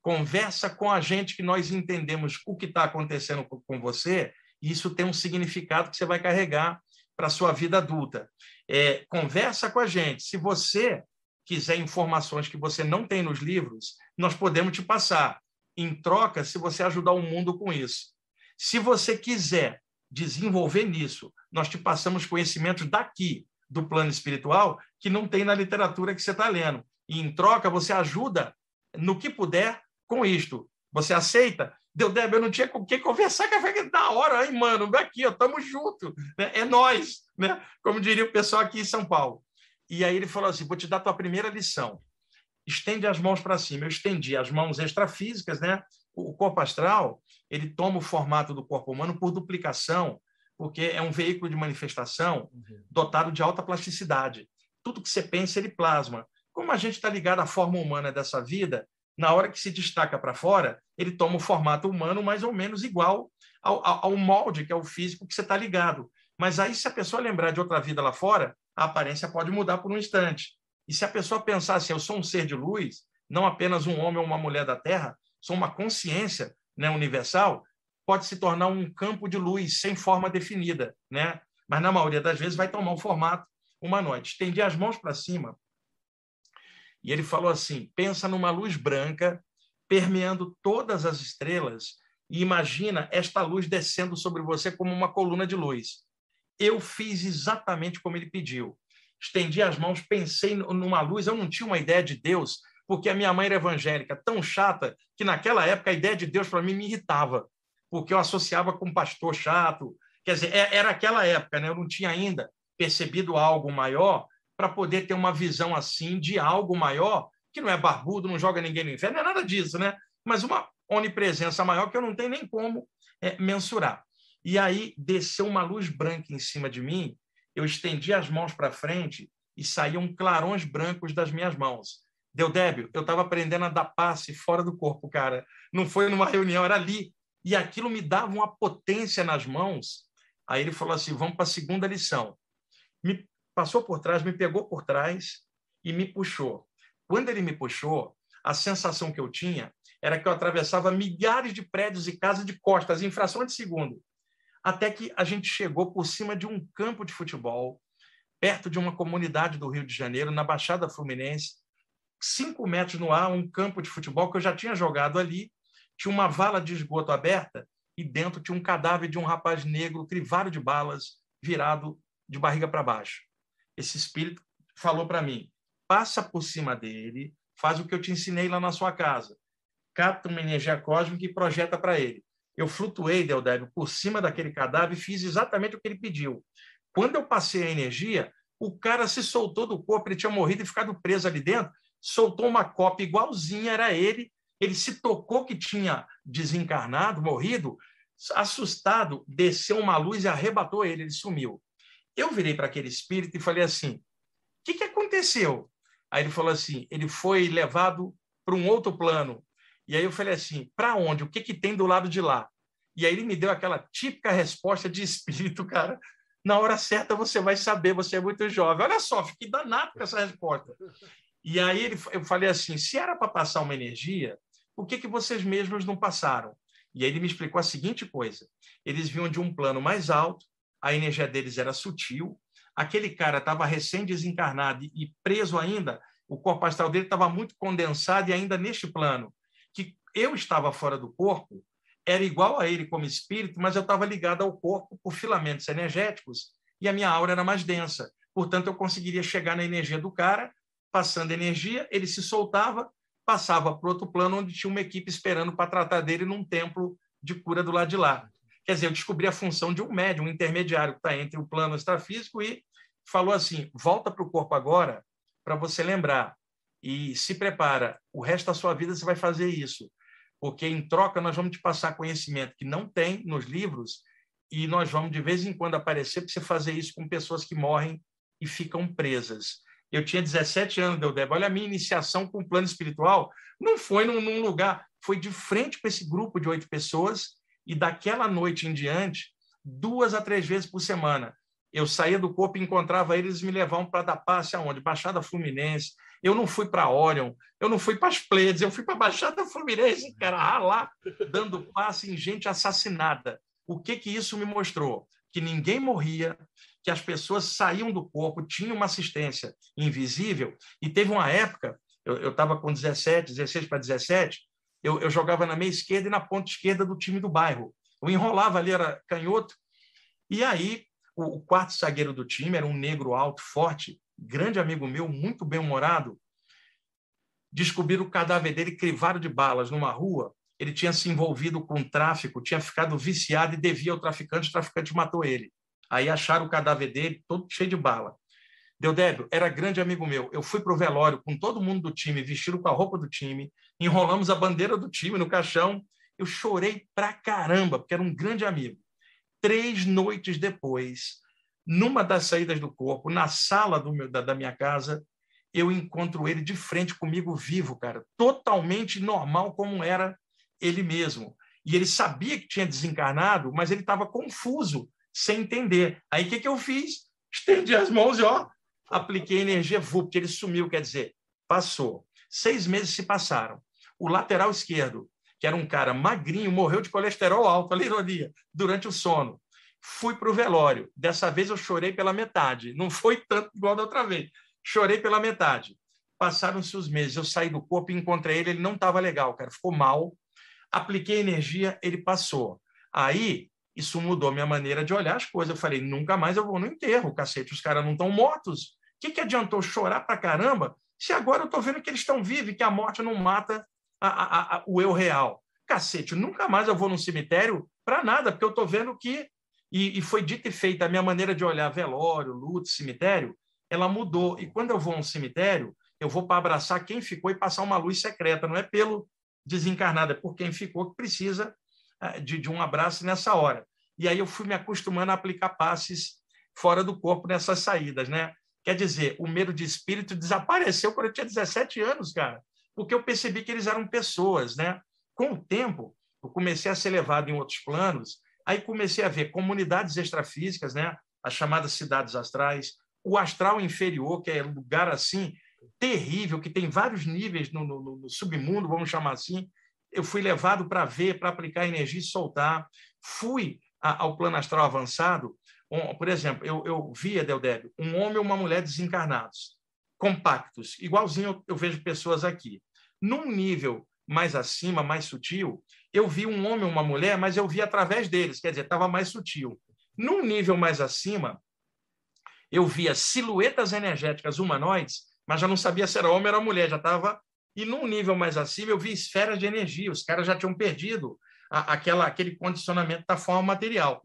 Conversa com a gente que nós entendemos o que está acontecendo com você, e isso tem um significado que você vai carregar para a sua vida adulta. É, conversa com a gente. Se você quiser informações que você não tem nos livros, nós podemos te passar. Em troca, se você ajudar o mundo com isso. Se você quiser desenvolver nisso, nós te passamos conhecimentos daqui, do plano espiritual, que não tem na literatura que você está lendo. E, em troca, você ajuda no que puder com isto. Você aceita? Deu, Débora, eu não tinha com o que conversar, que foi da hora, hein, mano? Aqui, ó, tamo junto. Né? É nós, né? Como diria o pessoal aqui em São Paulo. E aí ele falou assim: vou te dar a tua primeira lição. Estende as mãos para cima. Eu estendi as mãos extrafísicas, né? O corpo astral, ele toma o formato do corpo humano por duplicação, porque é um veículo de manifestação dotado de alta plasticidade. Tudo que você pensa, ele plasma. Como a gente está ligado à forma humana dessa vida, na hora que se destaca para fora, ele toma o formato humano mais ou menos igual ao, ao molde, que é o físico que você está ligado. Mas aí, se a pessoa lembrar de outra vida lá fora, a aparência pode mudar por um instante. E se a pessoa pensar assim, eu sou um ser de luz, não apenas um homem ou uma mulher da Terra, sou uma consciência né, universal, pode se tornar um campo de luz sem forma definida, né? Mas na maioria das vezes vai tomar o formato humanoide. Estendi as mãos para cima e ele falou assim: pensa numa luz branca permeando todas as estrelas e imagina esta luz descendo sobre você como uma coluna de luz. Eu fiz exatamente como ele pediu. Estendi as mãos, pensei numa luz, eu não tinha uma ideia de Deus, porque a minha mãe era evangélica, tão chata, que naquela época a ideia de Deus para mim me irritava, porque eu associava com pastor chato. Quer dizer, é, era aquela época, né? eu não tinha ainda percebido algo maior para poder ter uma visão assim de algo maior, que não é barbudo, não joga ninguém no inferno, não é nada disso, né? Mas uma onipresença maior que eu não tenho nem como é, mensurar. E aí desceu uma luz branca em cima de mim, eu estendi as mãos para frente e saíam clarões brancos das minhas mãos. Deu débio, eu estava aprendendo a dar passe fora do corpo, cara. Não foi numa reunião, era ali. E aquilo me dava uma potência nas mãos. Aí ele falou assim: vamos para a segunda lição. Me passou por trás, me pegou por trás e me puxou. Quando ele me puxou, a sensação que eu tinha era que eu atravessava milhares de prédios e casas de costas em fração de segundo, até que a gente chegou por cima de um campo de futebol, perto de uma comunidade do Rio de Janeiro, na Baixada Fluminense, cinco metros no ar, um campo de futebol que eu já tinha jogado ali, tinha uma vala de esgoto aberta e dentro tinha um cadáver de um rapaz negro crivado de balas, virado de barriga para baixo. Esse espírito falou para mim: passa por cima dele, faz o que eu te ensinei lá na sua casa, capta uma energia cósmica e projeta para ele. Eu flutuei, Deldébio, por cima daquele cadáver e fiz exatamente o que ele pediu. Quando eu passei a energia, o cara se soltou do corpo, ele tinha morrido e ficado preso ali dentro, soltou uma cópia igualzinha, era ele. Ele se tocou que tinha desencarnado, morrido, assustado, desceu uma luz e arrebatou ele, ele sumiu. Eu virei para aquele espírito e falei assim: o que, que aconteceu? Aí ele falou assim: ele foi levado para um outro plano. E aí eu falei assim: para onde? O que, que tem do lado de lá? E aí ele me deu aquela típica resposta de espírito, cara. Na hora certa você vai saber, você é muito jovem. Olha só, fiquei danado com essa resposta. E aí ele, eu falei assim: se era para passar uma energia, por que, que vocês mesmos não passaram? E aí ele me explicou a seguinte coisa: eles vinham de um plano mais alto, a energia deles era sutil, aquele cara estava recém-desencarnado e preso ainda, o corpo astral dele estava muito condensado e ainda neste plano, eu estava fora do corpo, era igual a ele como espírito, mas eu estava ligado ao corpo por filamentos energéticos e a minha aura era mais densa. Portanto, eu conseguiria chegar na energia do cara, passando energia, ele se soltava, passava para outro plano onde tinha uma equipe esperando para tratar dele num templo de cura do lado de lá. Quer dizer, eu descobri a função de um médium, um intermediário que está entre o plano extrafísico e falou assim: volta para o corpo agora para você lembrar e se prepara. O resto da sua vida você vai fazer isso, porque em troca nós vamos te passar conhecimento que não tem nos livros e nós vamos de vez em quando aparecer para você fazer isso com pessoas que morrem e ficam presas. Eu tinha 17 anos, Deldeb. Olha, a minha iniciação com o plano espiritual não foi num, num lugar, foi de frente para esse grupo de oito pessoas e daquela noite em diante, duas a três vezes por semana, eu saía do corpo e encontrava eles me levavam para dar passe aonde? Baixada Fluminense. Eu não fui para Orion, eu não fui para as Pleiades, eu fui para Baixada Fluminense, cara, ralar, dando passe em gente assassinada. O que que isso me mostrou? Que ninguém morria, que as pessoas saíam do corpo, tinham uma assistência invisível. E teve uma época, eu estava com 17, 16 para 17, eu, eu jogava na meia esquerda e na ponta esquerda do time do bairro. Eu enrolava ali, era canhoto. E aí o, quarto zagueiro do time era um negro alto, forte, grande amigo meu, muito bem-humorado. Descobriram o cadáver dele crivado de balas numa rua. Ele tinha se envolvido com tráfico, tinha ficado viciado e devia ao traficante, o traficante matou ele. Aí acharam o cadáver dele todo cheio de bala. Deodébio era grande amigo meu. Eu fui para o velório com todo mundo do time, vestido com a roupa do time, enrolamos a bandeira do time no caixão. Eu chorei pra caramba, porque era um grande amigo três noites depois, numa das saídas do corpo, na sala meu, da, da minha casa, eu encontro ele de frente comigo vivo, cara, totalmente normal como era ele mesmo. E ele sabia que tinha desencarnado, mas ele estava confuso, sem entender. Aí o que, que eu fiz? Estendi as mãos e ó, apliquei energia VUP, ele sumiu, quer dizer, passou. Seis meses se passaram. O lateral esquerdo que era um cara magrinho, morreu de colesterol alto, olha ironia, durante o sono. Fui para o velório. Dessa vez eu chorei pela metade. Não foi tanto igual da outra vez. Chorei pela metade. Passaram-se os meses. Eu saí do corpo e encontrei ele. Ele não estava legal, cara. Ficou mal. Apliquei energia, ele passou. Aí, isso mudou minha maneira de olhar as coisas. Eu falei, nunca mais eu vou no enterro, cacete. Os caras não estão mortos. O que, que adiantou chorar para caramba se agora eu estou vendo que eles estão vivos que a morte não mata a, a, a, o eu real. Cacete, nunca mais eu vou num cemitério para nada, porque eu estou vendo que. E, e, foi dito e feito, a minha maneira de olhar velório, luto, cemitério, ela mudou. E quando eu vou a um cemitério, eu vou para abraçar quem ficou e passar uma luz secreta, não é pelo desencarnado, é por quem ficou que precisa eh, de, de um abraço nessa hora. E aí eu fui me acostumando a aplicar passes fora do corpo nessas saídas, né? Quer dizer, o medo de espírito desapareceu quando eu tinha 17 anos, cara porque eu percebi que eles eram pessoas, né? Com o tempo, eu comecei a ser levado em outros planos, aí comecei a ver comunidades extrafísicas, né? As chamadas cidades astrais, o astral inferior, que é lugar assim terrível, que tem vários níveis no, no, no submundo, vamos chamar assim. Eu fui levado para ver, para aplicar energia e soltar. Fui a, ao plano astral avançado. Um, por exemplo, eu, eu via, Deldébio, um homem e uma mulher desencarnados compactos, igualzinho eu vejo pessoas aqui. Num nível mais acima, mais sutil, eu vi um homem uma mulher, mas eu vi através deles, quer dizer, estava mais sutil. Num nível mais acima, eu via silhuetas energéticas humanoides, mas já não sabia se era homem ou era mulher, já estava. E num nível mais acima, eu vi esferas de energia, os caras já tinham perdido a, aquela, aquele condicionamento da forma material.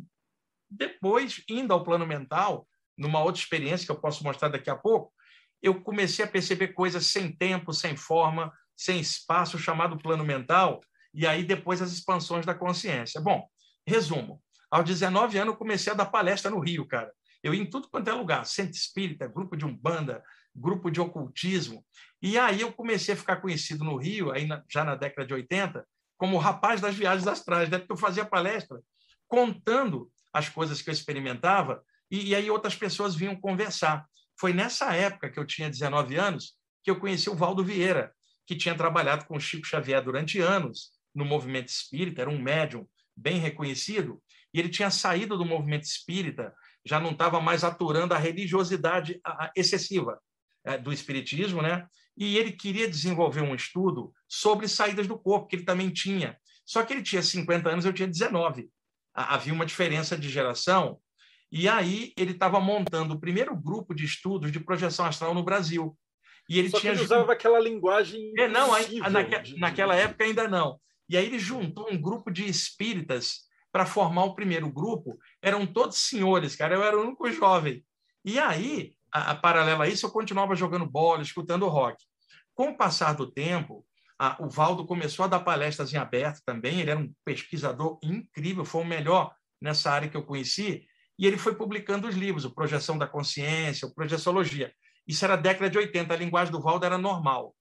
Depois, indo ao plano mental, numa outra experiência que eu posso mostrar daqui a pouco, eu comecei a perceber coisas sem tempo, sem forma, sem espaço, chamado plano mental, e aí depois as expansões da consciência. Bom, resumo. Aos 19 anos, eu comecei a dar palestra no Rio, cara. Eu ia em tudo quanto é lugar, centro espírita, grupo de umbanda, grupo de ocultismo. E aí eu comecei a ficar conhecido no Rio, aí na, já na década de 80, como o rapaz das viagens astrais, né? porque eu fazia palestra contando as coisas que eu experimentava, e, e aí outras pessoas vinham conversar. Foi nessa época que eu tinha 19 anos que eu conheci o Valdo Vieira, que tinha trabalhado com o Chico Xavier durante anos no movimento espírita, era um médium bem reconhecido, e ele tinha saído do movimento espírita, já não estava mais aturando a religiosidade excessiva é, do espiritismo, né? E ele queria desenvolver um estudo sobre saídas do corpo, que ele também tinha. Só que ele tinha 50 anos, eu tinha 19. Havia uma diferença de geração e aí ele estava montando o primeiro grupo de estudos de projeção astral no Brasil. E ele Só tinha que ele usava aquela linguagem. É, não, aí, naque, naquela época ainda não. E aí ele juntou um grupo de espíritas para formar o primeiro grupo. Eram todos senhores, cara. Eu era o único jovem. E aí, a, a paralela a isso, eu continuava jogando bola, escutando rock. Com o passar do tempo, a, o Valdo começou a dar palestras em aberto também, ele era um pesquisador incrível, foi o melhor nessa área que eu conheci, e ele foi publicando os livros, o Projeção da Consciência, o Projeciologia. Isso era década de 80, a linguagem do Valdo era normal.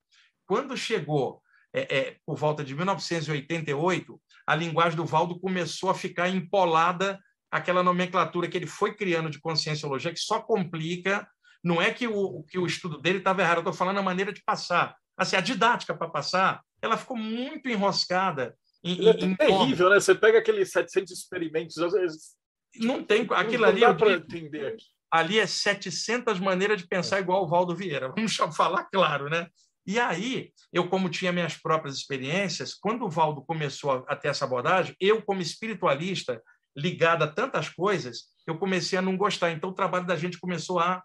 Quando chegou é, é, por volta de 1988, a linguagem do Valdo começou a ficar empolada aquela nomenclatura que ele foi criando de conscienciologia, que só complica. Não é que o, que o estudo dele estava errado, eu estou falando a maneira de passar. Assim, a didática para passar, ela ficou muito enroscada. Em, é em terrível, né? Você pega aqueles 700 experimentos, às vezes. Não tem. Aquilo não ali. Dá para entender aqui. Ali é 700 maneiras de pensar igual o Valdo Vieira. Vamos falar claro, né? E aí, eu, como tinha minhas próprias experiências, quando o Valdo começou a ter essa abordagem, eu, como espiritualista, ligado a tantas coisas, eu comecei a não gostar. Então, o trabalho da gente começou a.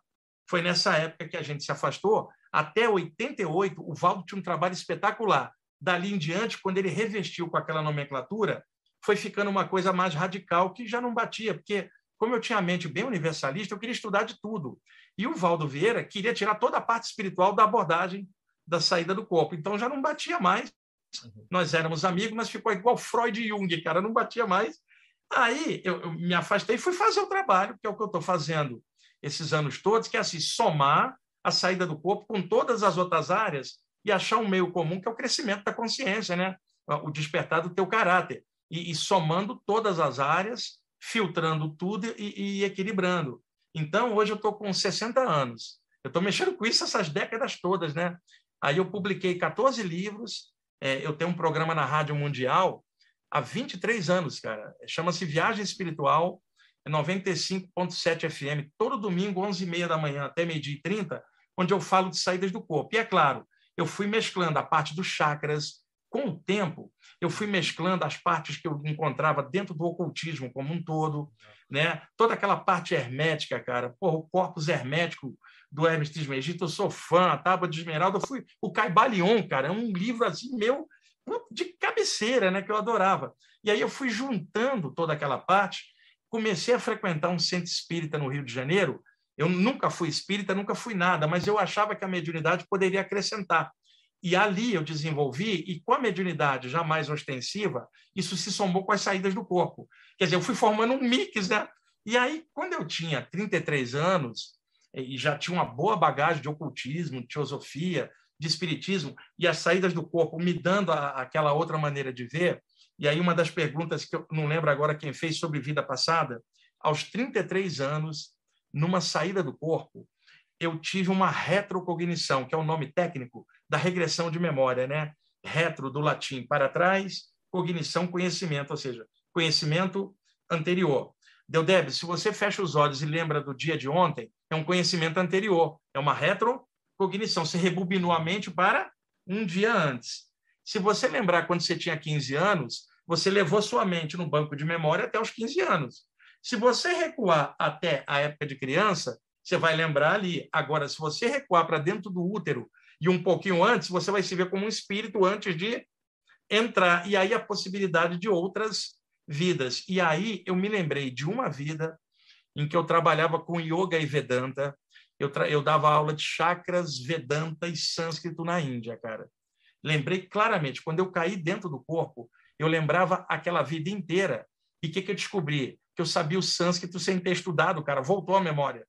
Foi nessa época que a gente se afastou. Até 88, o Valdo tinha um trabalho espetacular. Dali em diante, quando ele revestiu com aquela nomenclatura, foi ficando uma coisa mais radical que já não batia, porque, como eu tinha a mente bem universalista, eu queria estudar de tudo. E o Valdo Vieira queria tirar toda a parte espiritual da abordagem da saída do corpo. Então já não batia mais. Uhum. Nós éramos amigos, mas ficou igual Freud e Jung, cara, não batia mais. Aí eu, eu me afastei e fui fazer o trabalho, que é o que eu estou fazendo esses anos todos, que é assim, somar a saída do corpo com todas as outras áreas e achar um meio comum, que é o crescimento da consciência, né? o despertar do teu caráter. E, e somando todas as áreas, filtrando tudo e, e equilibrando. Então, hoje eu estou com 60 anos. Eu estou mexendo com isso essas décadas todas, né? Aí eu publiquei 14 livros, é, eu tenho um programa na Rádio Mundial há 23 anos, cara. Chama-se Viagem Espiritual, 95.7 FM, todo domingo, 11h30 da manhã até meio-dia e 30, onde eu falo de saídas do corpo. E é claro, eu fui mesclando a parte dos chakras, com o tempo, eu fui mesclando as partes que eu encontrava dentro do ocultismo como um todo, né? Toda aquela parte hermética, cara, porra, o corpus hermético do Hermes Trismegisto, eu sou fã, a Tábua de Esmeralda, fui o Caibalion, cara, é um livro assim meu de cabeceira, né, que eu adorava. E aí eu fui juntando toda aquela parte, comecei a frequentar um centro espírita no Rio de Janeiro. Eu nunca fui espírita, nunca fui nada, mas eu achava que a mediunidade poderia acrescentar. E ali eu desenvolvi, e com a mediunidade jamais ostensiva, isso se somou com as saídas do corpo. Quer dizer, eu fui formando um mix, né? E aí, quando eu tinha 33 anos, e já tinha uma boa bagagem de ocultismo, de teosofia, de espiritismo, e as saídas do corpo me dando a, aquela outra maneira de ver. E aí, uma das perguntas que eu não lembro agora quem fez sobre vida passada, aos 33 anos, numa saída do corpo, eu tive uma retrocognição, que é o nome técnico da regressão de memória, né? Retro do latim para trás, cognição, conhecimento, ou seja, conhecimento anterior. Deu Deb, se você fecha os olhos e lembra do dia de ontem, é um conhecimento anterior, é uma retrocognição. Você rebobinou a mente para um dia antes. Se você lembrar quando você tinha 15 anos, você levou sua mente no banco de memória até os 15 anos. Se você recuar até a época de criança, você vai lembrar ali. Agora, se você recuar para dentro do útero e um pouquinho antes, você vai se ver como um espírito antes de entrar. E aí a possibilidade de outras vidas. E aí eu me lembrei de uma vida em que eu trabalhava com yoga e Vedanta. Eu, eu dava aula de chakras, Vedanta e sânscrito na Índia, cara. Lembrei claramente, quando eu caí dentro do corpo, eu lembrava aquela vida inteira. E o que, que eu descobri? Que eu sabia o sânscrito sem ter estudado, cara. Voltou à memória.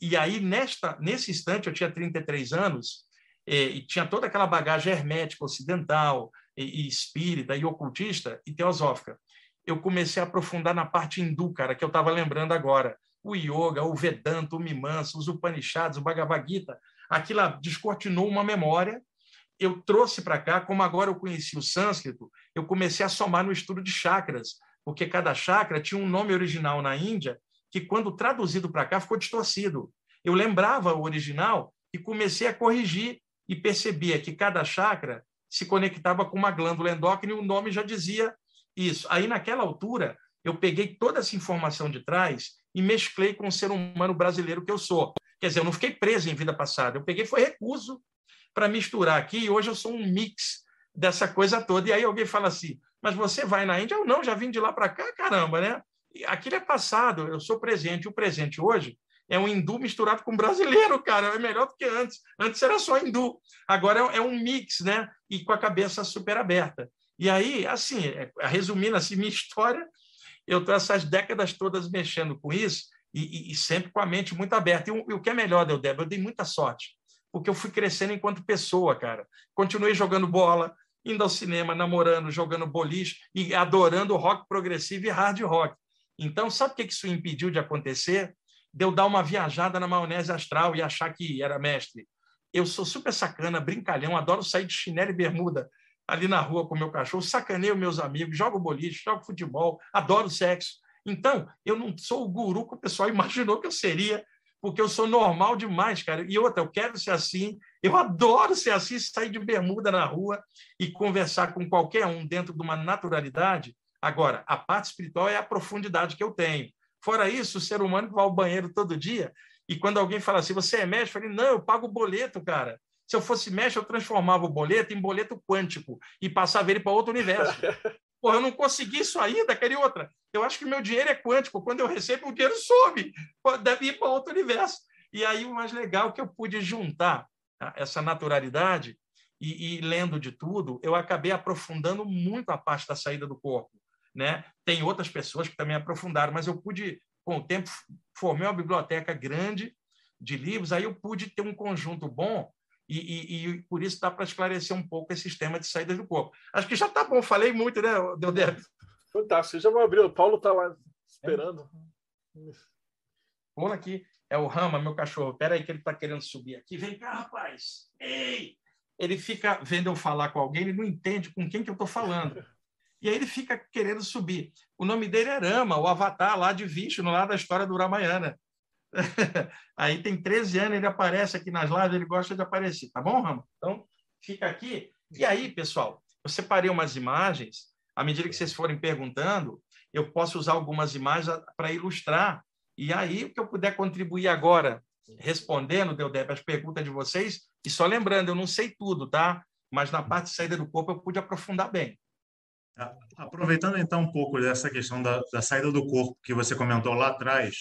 E aí, nesta, nesse instante, eu tinha 33 anos e, tinha toda aquela bagagem hermética, ocidental, e, e espírita, e ocultista, e teosófica eu comecei a aprofundar na parte hindu, cara, que eu estava lembrando agora. O yoga, o Vedanta, o Mimansa, os Upanishads, o Bhagavad Gita, aquilo descortinou uma memória. Eu trouxe para cá, como agora eu conheci o sânscrito, eu comecei a somar no estudo de chakras, porque cada chakra tinha um nome original na Índia que, quando traduzido para cá, ficou distorcido. Eu lembrava o original e comecei a corrigir e percebia que cada chakra se conectava com uma glândula endócrina e o nome já dizia isso. Aí, naquela altura, eu peguei toda essa informação de trás e mesclei com o ser humano brasileiro que eu sou. Quer dizer, eu não fiquei preso em vida passada. Eu peguei, foi recuso para misturar aqui, e hoje eu sou um mix dessa coisa toda. E aí alguém fala assim, mas você vai na Índia? Eu não, já vim de lá para cá, caramba, né? Aquilo é passado, eu sou presente. O presente hoje é um hindu misturado com brasileiro, cara. É melhor do que antes. Antes era só hindu. Agora é um mix, né? E com a cabeça super aberta. E aí, assim, é, resumindo assim, minha história, eu estou essas décadas todas mexendo com isso e, e, e, sempre com a mente muito aberta. E, o, e o que é melhor, Deldeb, eu dei muita sorte, porque eu fui crescendo enquanto pessoa, cara. Continuei jogando bola, indo ao cinema, namorando, jogando boliche e adorando rock progressivo e hard rock. Então, sabe o que isso impediu de acontecer? de eu dar uma viajada na maionese astral e achar que era mestre. Eu sou super sacana, brincalhão, adoro sair de chinelo e bermuda ali na rua com meu cachorro, sacaneio meus amigos, jogo boliche, jogo futebol, adoro sexo. Então, eu não sou o guru que o pessoal imaginou que eu seria, porque eu sou normal demais, cara. E outra, eu quero ser assim, eu adoro ser assim, sair de bermuda na rua e conversar com qualquer um dentro de uma naturalidade. Agora, a parte espiritual é a profundidade que eu tenho. Fora isso, o ser humano que vai ao banheiro todo dia, e quando alguém fala assim, você é mestre? Eu falei, não, eu pago o boleto, cara. Se eu fosse mestre, eu transformava o boleto em boleto quântico e passava ele para outro universo. Porra, eu não consegui isso ainda, queria outra. Eu acho que meu dinheiro é quântico. Quando eu recebo, o dinheiro sobe. Deve ir para outro universo. E aí, o mais legal é que eu pude juntar tá, essa naturalidade e, e, lendo de tudo, eu acabei aprofundando muito a parte da saída do corpo né? Tem outras pessoas que também aprofundaram, mas eu pude, com o tempo, formei uma biblioteca grande de livros, aí eu pude ter um conjunto bom e, e, e por isso dá para esclarecer um pouco esse sistema de saídas do corpo. Acho que já está bom, falei muito, né, Deodé? Fantástico, já vou abrir, o Paulo está lá esperando. Paulo aqui, é o Rama, meu cachorro. Espera aí que ele está querendo subir aqui. Vem cá, rapaz. Ei! Ele fica vendo eu falar com alguém, ele não entende com quem que eu estou falando. E aí ele fica querendo subir. O nome dele é Rama, o avatar lá de Vishnu, lá da história do Ramayana. aí tem 13 anos, ele aparece aqui nas lives, ele gosta de aparecer, tá bom, Rama? Então, fica aqui. E aí, pessoal, eu separei umas imagens, à medida que vocês forem perguntando, eu posso usar algumas imagens para ilustrar. E aí, o que eu puder contribuir agora, respondendo, Deodep, as perguntas de vocês, e só lembrando, eu não sei tudo, tá? Mas na parte de saída do corpo eu pude aprofundar bem. Aproveitando então um pouco dessa questão da, da saída do corpo que você comentou lá atrás,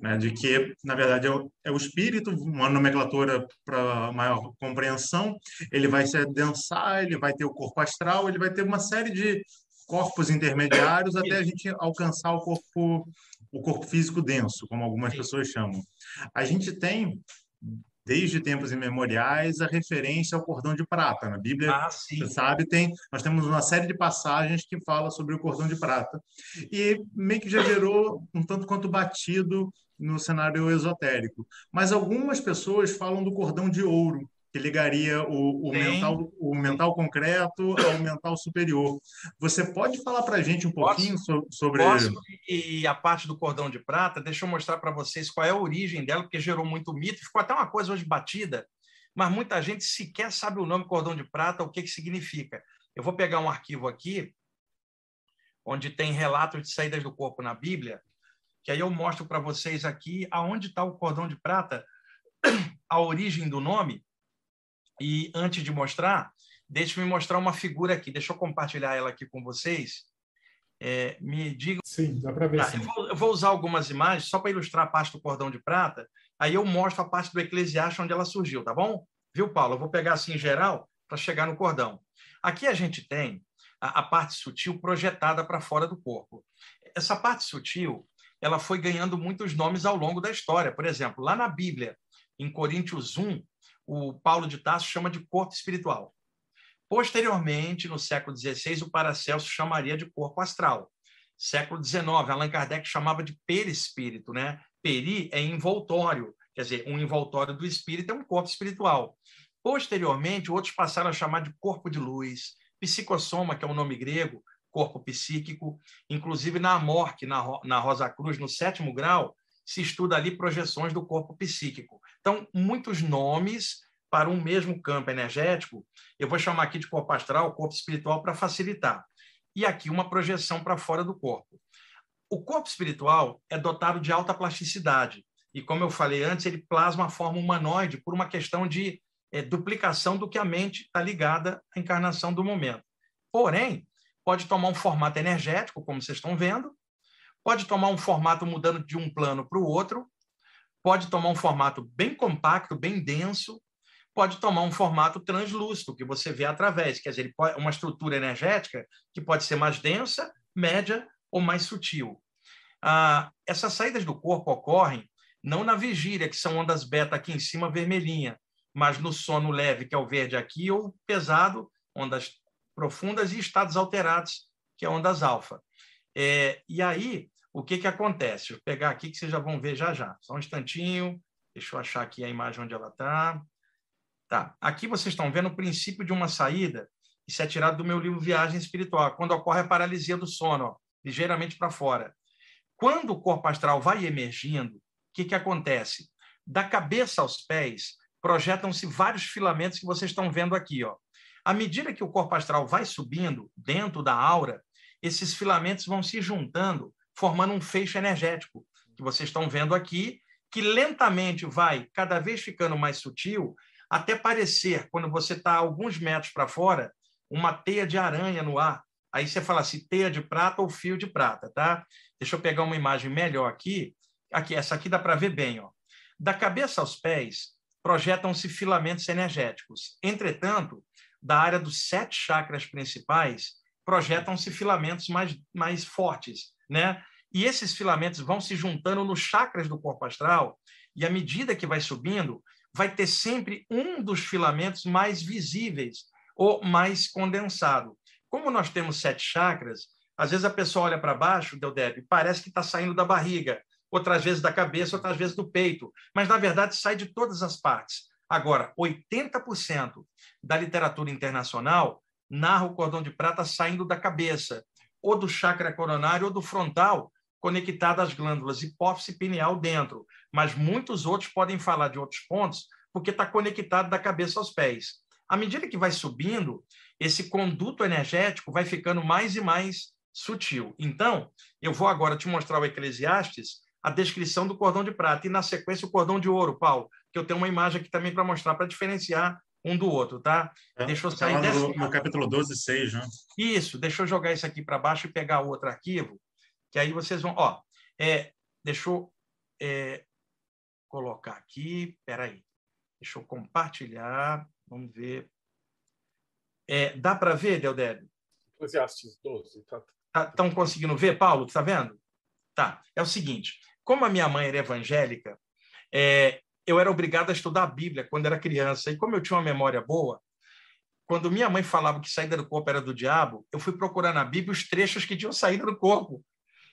né, de que, na verdade, é o, é o espírito, uma nomenclatura para maior compreensão, ele vai se adensar, ele vai ter o corpo astral, ele vai ter uma série de corpos intermediários até a gente alcançar o corpo, o corpo físico denso, como algumas pessoas chamam. A gente tem desde tempos imemoriais a referência ao cordão de prata. Na Bíblia, ah, você sabe, tem, nós temos uma série de passagens que fala sobre o cordão de prata. E meio que já gerou um tanto quanto batido no cenário esotérico. Mas algumas pessoas falam do cordão de ouro, que ligaria o, o mental, o mental concreto ao mental superior. Você pode falar para a gente um pouquinho posso, sobre... Posso, e a parte do cordão de prata, deixa eu mostrar para vocês qual é a origem dela, porque gerou muito mito, ficou até uma coisa hoje batida, mas muita gente sequer sabe o nome cordão de prata, o que, que significa. Eu vou pegar um arquivo aqui, onde tem relatos de saídas do corpo na Bíblia, que aí eu mostro para vocês aqui aonde está o cordão de prata, a origem do nome, e antes de mostrar, deixe-me mostrar uma figura aqui. Deixa eu compartilhar ela aqui com vocês. É, me digam. Sim, dá para ver. Tá, eu, vou, eu, vou, usar algumas imagens só para ilustrar a parte do cordão de prata. Aí eu mostro a parte do Eclesiastes onde ela surgiu, tá bom? Viu, Paulo? Eu vou pegar assim em geral para chegar no cordão. Aqui a gente tem a, a parte sutil projetada para fora do corpo. Essa parte sutil ela foi ganhando muitos nomes ao longo da história. Por exemplo, lá na Bíblia, em Coríntios 1, o Paulo de Tarso chama de corpo espiritual. Posteriormente, no século XVI, o Paracelso chamaria de corpo astral. Século XIX, Allan Kardec chamava de perispírito, né? Peri é envoltório, quer dizer, um envoltório do espírito é um corpo espiritual. Posteriormente, outros passaram a chamar de corpo de luz, psicossoma, que é um nome grego, corpo psíquico. Inclusive, na Amorque, na, na Rosa Cruz, no sétimo grau, se estuda ali projeções do corpo psíquico. Então, muitos nomes para um mesmo campo energético, eu vou chamar aqui de corpo astral, corpo espiritual, para facilitar. E aqui uma projeção para fora do corpo. O corpo espiritual é dotado de alta plasticidade. E, como eu falei antes, ele plasma a forma humanoide por uma questão de é, duplicação do que a mente está ligada à encarnação do momento. Porém, pode tomar um formato energético, como vocês estão vendo, pode tomar um formato mudando de um plano para o outro, pode tomar um formato bem compacto, bem denso, pode tomar um formato translúcido, que você vê através, quer dizer, pode, uma estrutura energética que pode ser mais densa, média ou mais sutil. Ah, essas saídas do corpo ocorrem não na vigília, que são ondas beta aqui em cima, vermelhinha, mas no sono leve, que é o verde aqui, ou pesado, ondas profundas, e estados alterados, que é ondas alfa. É, e aí, o que, que acontece? Deixa eu pegar aqui que vocês já vão ver já já. Só um instantinho, deixa eu achar aqui a imagem onde ela está. Tá. Aqui vocês estão vendo o princípio de uma saída, isso é tirado do meu livro Viagem Espiritual, quando ocorre a paralisia do sono, ó, ligeiramente para fora. Quando o corpo astral vai emergindo, o que, que acontece? Da cabeça aos pés, projetam-se vários filamentos que vocês estão vendo aqui. Ó. À medida que o corpo astral vai subindo dentro da aura, esses filamentos vão se juntando, formando um feixe energético, que vocês estão vendo aqui, que lentamente vai cada vez ficando mais sutil, até parecer, quando você está alguns metros para fora, uma teia de aranha no ar. Aí você fala assim, teia de prata ou fio de prata, tá? Deixa eu pegar uma imagem melhor aqui. Aqui, essa aqui dá para ver bem, ó. Da cabeça aos pés, projetam-se filamentos energéticos. Entretanto, da área dos sete chakras principais, projetam-se filamentos mais, mais fortes, né? E esses filamentos vão se juntando nos chakras do corpo astral, e à medida que vai subindo, vai ter sempre um dos filamentos mais visíveis ou mais condensado. Como nós temos sete chakras, às vezes a pessoa olha para baixo, Deldeb, parece que está saindo da barriga, outras vezes da cabeça, outras vezes do peito, mas na verdade sai de todas as partes. Agora, 80% da literatura internacional narra o cordão de prata saindo da cabeça, ou do chakra coronário ou do frontal, conectado às glândulas hipófise pineal dentro mas muitos outros podem falar de outros pontos porque está conectado da cabeça aos pés. À medida que vai subindo, esse conduto energético vai ficando mais e mais sutil. Então, eu vou agora te mostrar o Eclesiastes, a descrição do cordão de prata, e na sequência o cordão de ouro, Paulo, que eu tenho uma imagem aqui também para mostrar, para diferenciar um do outro, tá? É, deixa eu tá sair dessa... no, no capítulo 12, 6, né? Isso, deixa eu jogar isso aqui para baixo e pegar outro arquivo, que aí vocês vão... Ó, é, deixa eu... É, colocar aqui. Espera aí. Deixa eu compartilhar. Vamos ver. É, dá para ver, Deldébio? Eclesiastes 12. Estão tá, tá conseguindo ver, Paulo? Está vendo? Tá. É o seguinte. Como a minha mãe era evangélica, é, eu era obrigado a estudar a Bíblia quando era criança. E como eu tinha uma memória boa, quando minha mãe falava que saída do corpo era do diabo, eu fui procurar na Bíblia os trechos que tinham saído do corpo.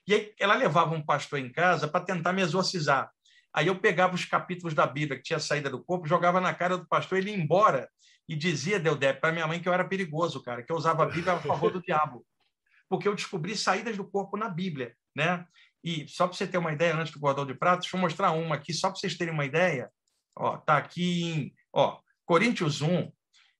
E aí ela levava um pastor em casa para tentar me exorcizar. Aí eu pegava os capítulos da Bíblia que tinha saída do corpo, jogava na cara do pastor, ele ia embora e dizia, Deudé, para minha mãe que eu era perigoso, cara, que eu usava a Bíblia a favor do diabo. Porque eu descobri saídas do corpo na Bíblia, né? E só para você ter uma ideia, antes do cordão de prata, deixa eu mostrar uma aqui, só para vocês terem uma ideia. Ó, tá aqui em ó, Coríntios 1,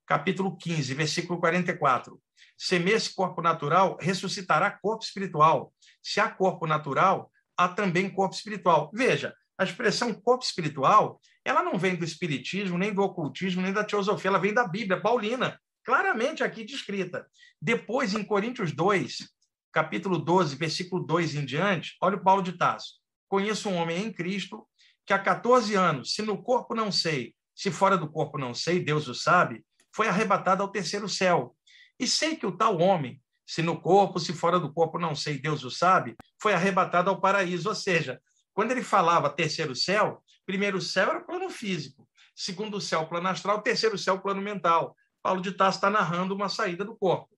capítulo 15, versículo 44. Semeia-se corpo natural, ressuscitará corpo espiritual. Se há corpo natural, há também corpo espiritual. Veja, a expressão corpo espiritual, ela não vem do espiritismo, nem do ocultismo, nem da teosofia, ela vem da Bíblia paulina, claramente aqui descrita. Depois, em Coríntios 2, capítulo 12, versículo 2 em diante, olha o Paulo de Tasso. Conheço um homem em Cristo que há 14 anos, se no corpo não sei, se fora do corpo não sei, Deus o sabe, foi arrebatado ao terceiro céu. E sei que o tal homem, se no corpo, se fora do corpo não sei, Deus o sabe, foi arrebatado ao paraíso. Ou seja, quando ele falava terceiro céu, primeiro céu era plano físico, segundo céu, plano astral, terceiro céu, plano mental. Paulo de Tarso está narrando uma saída do corpo.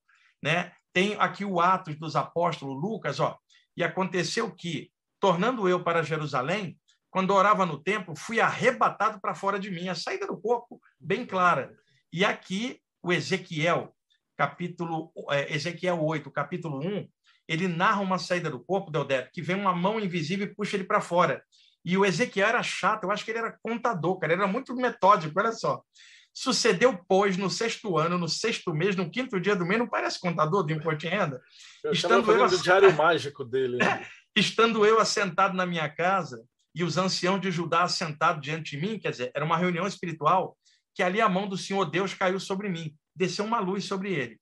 Né? Tem aqui o Atos dos Apóstolos, Lucas, ó. E aconteceu que, tornando eu para Jerusalém, quando orava no templo, fui arrebatado para fora de mim, a saída do corpo bem clara. E aqui o Ezequiel, capítulo é, Ezequiel 8, capítulo 1, ele narra uma saída do corpo, Deodé, que vem uma mão invisível e puxa ele para fora. E o Ezequiel era chato, eu acho que ele era contador, cara, ele era muito metódico, olha só. Sucedeu, pois, no sexto ano, no sexto mês, no quinto dia do mês, não parece contador do imposto de renda? Eu estando eu o diário mágico dele. Né? Estando eu assentado na minha casa e os anciãos de Judá assentados diante de mim, quer dizer, era uma reunião espiritual, que ali a mão do Senhor Deus caiu sobre mim, desceu uma luz sobre ele.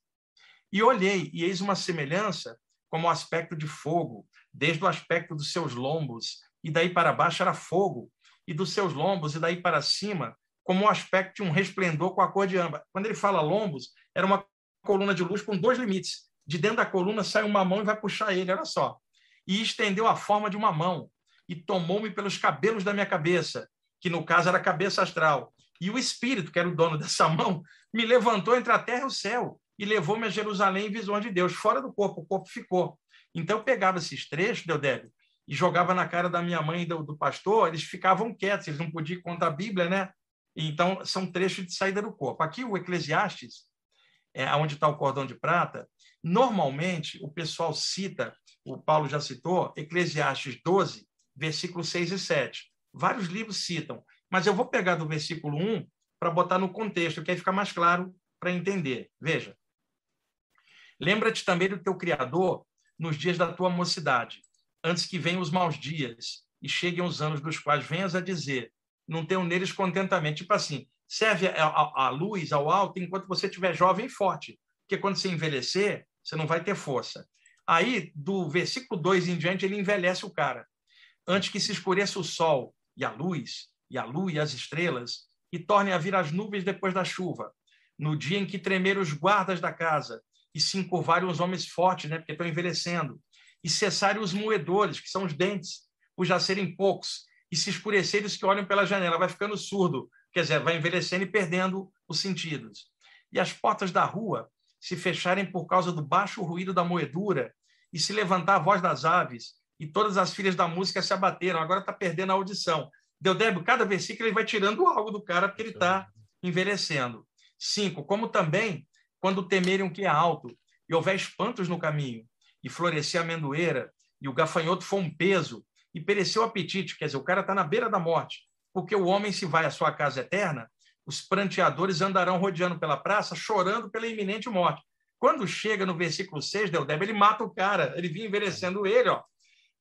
E olhei, e eis uma semelhança como o aspecto de fogo, desde o aspecto dos seus lombos, e daí para baixo era fogo, e dos seus lombos, e daí para cima, como o aspecto de um resplendor com a cor de âmbar. Quando ele fala lombos, era uma coluna de luz com dois limites. De dentro da coluna sai uma mão e vai puxar ele, olha só. E estendeu a forma de uma mão, e tomou-me pelos cabelos da minha cabeça, que no caso era a cabeça astral. E o Espírito, que era o dono dessa mão, me levantou entre a terra e o céu e levou-me a Jerusalém em visões de Deus, fora do corpo, o corpo ficou. Então eu pegava esses trechos, Deodébio, e jogava na cara da minha mãe e do, do, pastor, eles ficavam quietos, eles não podiam contar a Bíblia, né? Então, são trechos de saída do corpo. Aqui, o Eclesiastes, é, onde está o cordão de prata, normalmente o pessoal cita, o Paulo já citou, Eclesiastes 12, versículos 6 e 7. Vários livros citam, mas eu vou pegar do versículo 1 para botar no contexto, que aí fica mais claro para entender. Veja. Lembra-te também do teu Criador nos dias da tua mocidade, antes que venham os maus dias e cheguem os anos dos quais venhas a dizer: não tenho neles contentamento. Tipo assim, serve a, a, luz ao alto enquanto você estiver jovem e forte, porque quando você envelhecer, você não vai ter força. Aí, do versículo 2 em diante, ele envelhece o cara. Antes que se escureça o sol e a luz, e a lua e as estrelas, e tornem a vir as nuvens depois da chuva, no dia em que tremer os guardas da casa, e se encurvarem os homens fortes, né, porque estão envelhecendo, e cessarem os moedores, que são os dentes, por já serem poucos, e se escurecerem os que olham pela janela, vai ficando surdo, quer dizer, vai envelhecendo e perdendo os sentidos. E as portas da rua se fecharem por causa do baixo ruído da moedura, e se levantar a voz das aves, e todas as filhas da música se abateram, agora está perdendo a audição. Deu Débio, cada versículo ele vai tirando algo do cara, porque ele está envelhecendo. Cinco, como também quando temerem o que é alto, e houver espantos no caminho, e florescer a amendoeira, e o gafanhoto for um peso, e pereceu o apetite, quer dizer, o cara está na beira da morte, porque o homem se vai à sua casa eterna, os pranteadores andarão rodeando pela praça, chorando pela iminente morte. Quando chega no versículo 6, Deldeb, ele mata o cara, ele vinha envelhecendo ele, ó,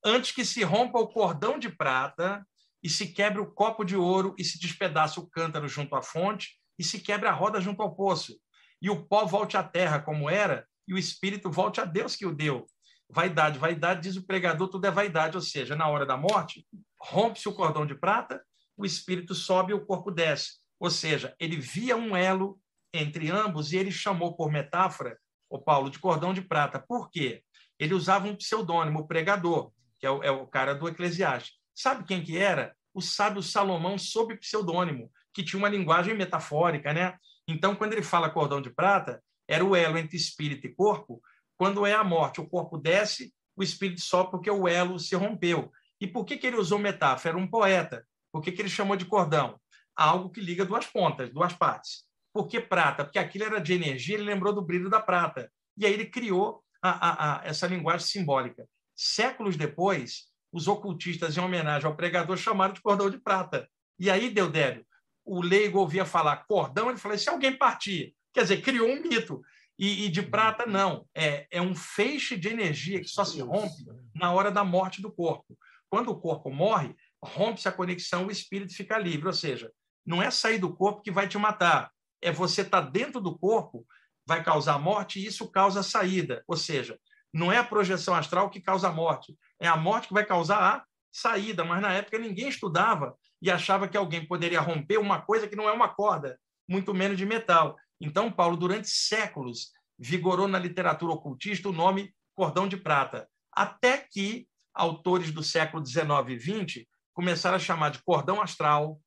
antes que se rompa o cordão de prata e se quebre o copo de ouro e se despedace o cântaro junto à fonte e se quebre a roda junto ao poço. E o pó volte à terra como era e o espírito volte a Deus que o deu. Vaidade, vaidade, diz o pregador, tudo é vaidade, ou seja, na hora da morte, rompe-se o cordão de prata, o espírito sobe e o corpo desce. Ou seja, ele via um elo entre ambos e ele chamou por metáfora o Paulo de cordão de prata. Por quê? Ele usava um pseudônimo, o pregador, que é o, é o cara do Eclesiastes. Sabe quem que era? O sábio Salomão sob pseudônimo, que tinha uma linguagem metafórica, né? Então, quando ele fala cordão de prata, era o elo entre espírito e corpo. Quando é a morte, o corpo desce, o espírito sobe porque o elo se rompeu. E por que, que ele usou metáfora? Era um poeta. Por que, que ele chamou de cordão? Algo que liga duas pontas, duas partes. Por que prata? Porque aquilo era de energia, ele lembrou do brilho da prata. E aí ele criou a, a, a, essa linguagem simbólica. Séculos depois, os ocultistas, em homenagem ao pregador, chamaram de cordão de prata. E aí, Deodébio, o leigo ouvia falar cordão, ele falou: se alguém partir, Quer dizer, criou um mito. E, e de prata, não. É, é um feixe de energia que só se rompe na hora da morte do corpo. Quando o corpo morre, rompe-se a conexão, o espírito fica livre. Ou seja, não é sair do corpo que vai te matar. É você estar tá dentro do corpo, vai causar morte, e isso causa saída. Ou seja, não é a projeção astral que causa a morte, é a morte que vai causar a saída. Mas na época ninguém estudava e achava que alguém poderia romper uma coisa que não é uma corda, muito menos de metal. Então, Paulo, durante séculos, vigorou na literatura ocultista o nome cordão de prata, até que autores do século XIX e XX começaram a chamar de cordão astral,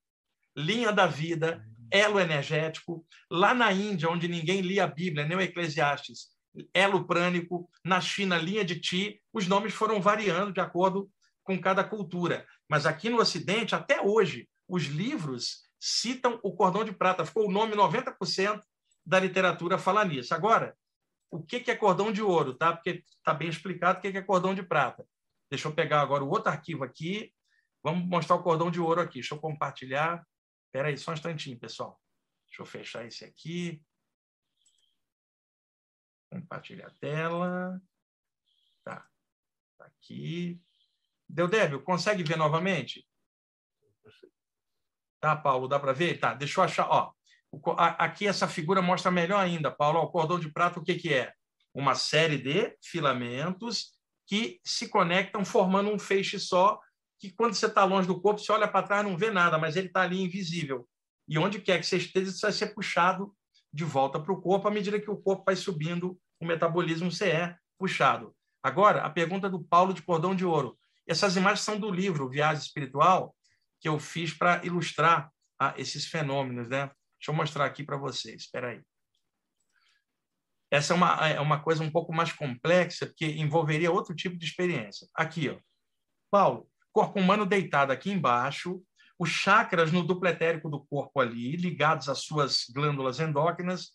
linha da vida, elo energético. Lá na Índia, onde ninguém lia a Bíblia, nem o Eclesiastes, elo prânico, na China, linha de Ti, os nomes foram variando de acordo com cada cultura. Mas aqui no Ocidente, até hoje, os livros citam o cordão de prata. Ficou o nome 90% da literatura falar nisso. Agora, o que é cordão de ouro, tá? Porque está bem explicado o que é cordão de prata. Deixa eu pegar agora o outro arquivo aqui. Vamos mostrar o cordão de ouro aqui. Deixa eu compartilhar. Espera aí, só um instantinho, pessoal. Deixa eu fechar esse aqui. Compartilhar a tela. Tá. tá aqui. Deu, Débio, consegue ver novamente? Tá, Paulo, dá para ver? Tá, deixa eu achar. Ó, Aqui essa figura mostra melhor ainda, Paulo. O cordão de prata, o que, que é? Uma série de filamentos que se conectam formando um feixe só, que quando você está longe do corpo, você olha para trás não vê nada, mas ele está ali invisível. E onde quer que você esteja, você vai ser puxado de volta para o corpo à medida que o corpo vai subindo, o metabolismo você é puxado. Agora, a pergunta do Paulo de Cordão de Ouro. Essas imagens são do livro Viagem Espiritual, que eu fiz para ilustrar ah, esses fenômenos. Né? Deixa eu mostrar aqui para vocês. Espera aí. Essa é uma, é uma coisa um pouco mais complexa, porque envolveria outro tipo de experiência. Aqui, ó. Paulo, corpo humano deitado aqui embaixo, os chakras no dupletérico do corpo ali, ligados às suas glândulas endócrinas.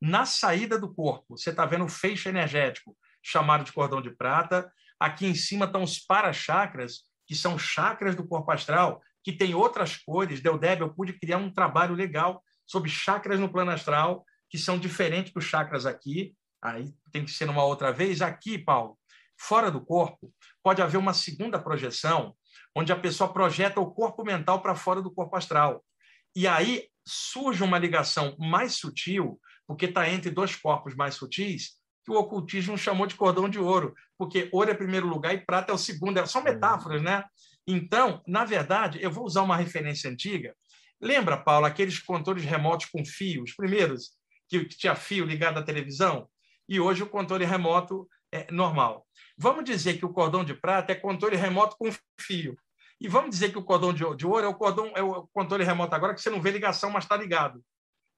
Na saída do corpo, você está vendo o feixe energético, chamado de cordão de prata. Aqui em cima estão os parachakras, que são chakras do corpo astral, que tem outras cores. Deu Deb, eu pude criar um trabalho legal sobre chakras no plano astral, que são diferentes dos chakras aqui. Aí tem que ser numa outra vez. Aqui, Paulo, fora do corpo, pode haver uma segunda projeção, onde a pessoa projeta o corpo mental para fora do corpo astral. E aí surge uma ligação mais sutil, porque está entre dois corpos mais sutis, que o ocultismo chamou de cordão de ouro, porque ouro é primeiro lugar e prata é o segundo. São metáforas, né? Então, na verdade, eu vou usar uma referência antiga. Lembra, Paulo, aqueles controles remotos com fio, os primeiros, que tinha fio ligado à televisão? E hoje o controle remoto é normal. Vamos dizer que o cordão de prata é controle remoto com fio. E vamos dizer que o cordão de, ouro é o cordão é o controle remoto agora que você não vê ligação, mas está ligado.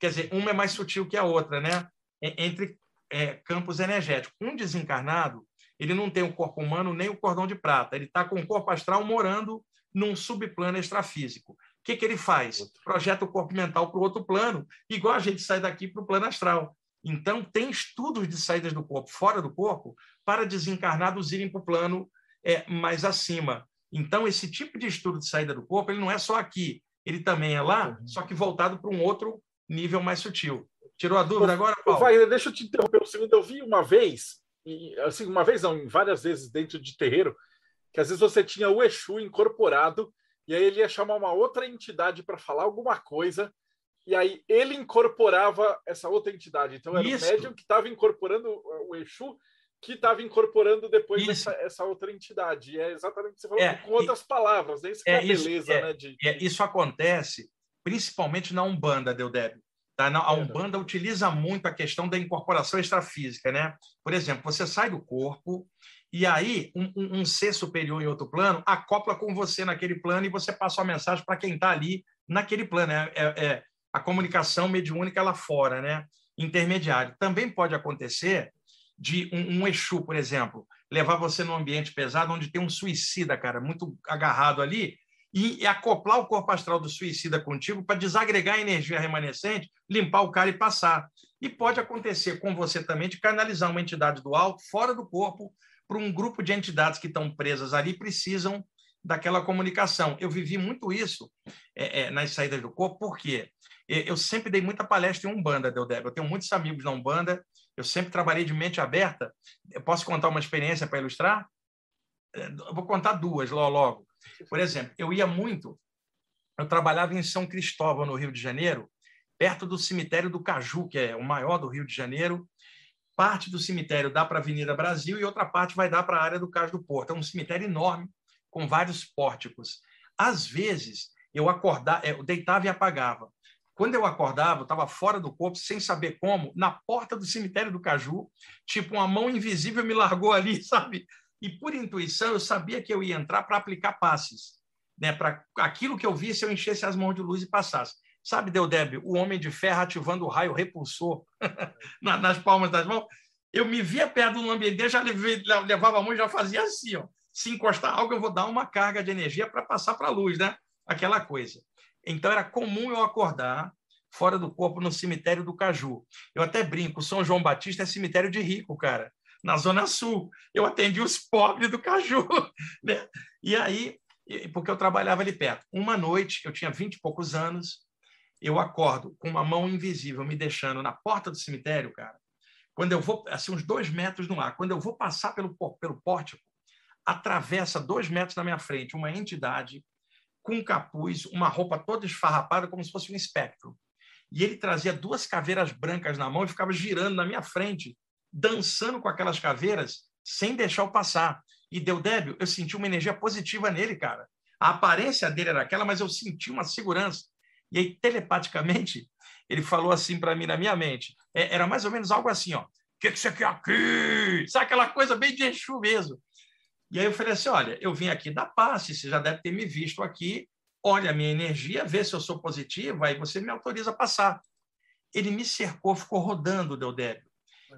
Quer dizer, uma é mais sutil que a outra, né? Entre é, campos energéticos. Um desencarnado, ele não tem o corpo humano nem o cordão de prata. Ele está com o corpo astral morando num subplano extrafísico. O que, que ele faz? Projeta o corpo mental para o outro plano, igual a gente sai daqui para o plano astral. Então, tem estudos de saídas do corpo fora do corpo para desencarnados irem para o plano é, mais acima. Então, esse tipo de estudo de saída do corpo, ele não é só aqui, ele também é lá, uhum. só que voltado para um outro nível mais sutil. Tirou a dúvida agora, Paulo? Vai, deixa eu te interromper um segundo. Eu vi uma vez, e, assim, uma vez não, várias vezes dentro de terreiro, que às vezes você tinha o Exu incorporado, e aí ele ia chamar uma outra entidade para falar alguma coisa, e aí ele incorporava essa outra entidade. Então era Isso. o médium que estava incorporando o Exu, que estava incorporando depois essa, essa, outra entidade. E é exatamente o que você falou, é, com outras e, palavras. Né? Isso é, é a beleza, é, né? De, é, isso acontece principalmente na Umbanda, Deudébio. Tá? A Umbanda utiliza muito a questão da incorporação extrafísica. Né? Por exemplo, você sai do corpo e aí um, um, um ser superior em outro plano acopla com você naquele plano e você passa uma mensagem para quem está ali naquele plano. É, é, é a comunicação mediúnica lá fora, né? intermediário. Também pode acontecer de um, um Exu, por exemplo, levar você num ambiente pesado onde tem um suicida, cara, muito agarrado ali, e, acoplar o corpo astral do suicida contigo para desagregar a energia remanescente, limpar o cara e passar. E pode acontecer com você também de canalizar uma entidade do alto fora do corpo para um grupo de entidades que estão presas ali precisam daquela comunicação. Eu vivi muito isso é, é, nas saídas do corpo, porque eu sempre dei muita palestra em Umbanda, Deldeb. Eu tenho muitos amigos na Umbanda, eu sempre trabalhei de mente aberta. Eu posso contar uma experiência para ilustrar? É, eu vou contar duas logo. Por exemplo, eu ia muito, eu trabalhava em São Cristóvão, no Rio de Janeiro, perto do cemitério do Caju, que é o maior do Rio de Janeiro. Parte do cemitério dá para a Avenida Brasil e outra parte vai dar para a área do Caju do Porto. É um cemitério enorme, com vários pórticos. Às vezes, eu acordava, eu deitava e apagava. Quando eu acordava, eu estava fora do corpo, sem saber como, na porta do cemitério do Caju, tipo, uma mão invisível me largou ali, sabe? E por intuição, eu sabia que eu ia entrar para aplicar passes, né? Para aquilo que eu visse, eu enchesse as mãos de luz e passasse. Sabe, Deudébio, o homem de ferro ativando o raio repulsor nas palmas das mãos. Eu me via perto um ambiente, já levava a mão e já fazia assim, ó. Se encostar algo, eu vou dar uma carga de energia para passar para a luz, né? Aquela coisa. Então era comum eu acordar fora do corpo no cemitério do Caju. Eu até brinco, São João Batista é cemitério de rico, cara, na Zona Sul. Eu atendi os pobres do Caju, né? E aí, porque eu trabalhava ali perto. Uma noite, eu tinha vinte e poucos anos, eu acordo com uma mão invisível me deixando na porta do cemitério, cara. Quando eu vou, assim, uns dois metros no ar, quando eu vou passar pelo, pelo pórtico, atravessa dois metros na minha frente uma entidade com um capuz, uma roupa toda esfarrapada, como se fosse um espectro. E ele trazia duas caveiras brancas na mão e ficava girando na minha frente, dançando com aquelas caveiras, sem deixar eu passar. E deu débil, eu senti uma energia positiva nele, cara. A aparência dele era aquela, mas eu senti uma segurança. E aí, telepaticamente, ele falou assim para mim na minha mente. É, era mais ou menos algo assim, ó. O que, que você quer aqui? Sabe aquela coisa bem de Exu mesmo. E aí eu falei assim, olha, eu vim aqui da passe, você já deve ter me visto aqui, olha a minha energia, vê se eu sou positivo, aí você me autoriza a passar. Ele me cercou, ficou rodando o Deodébio.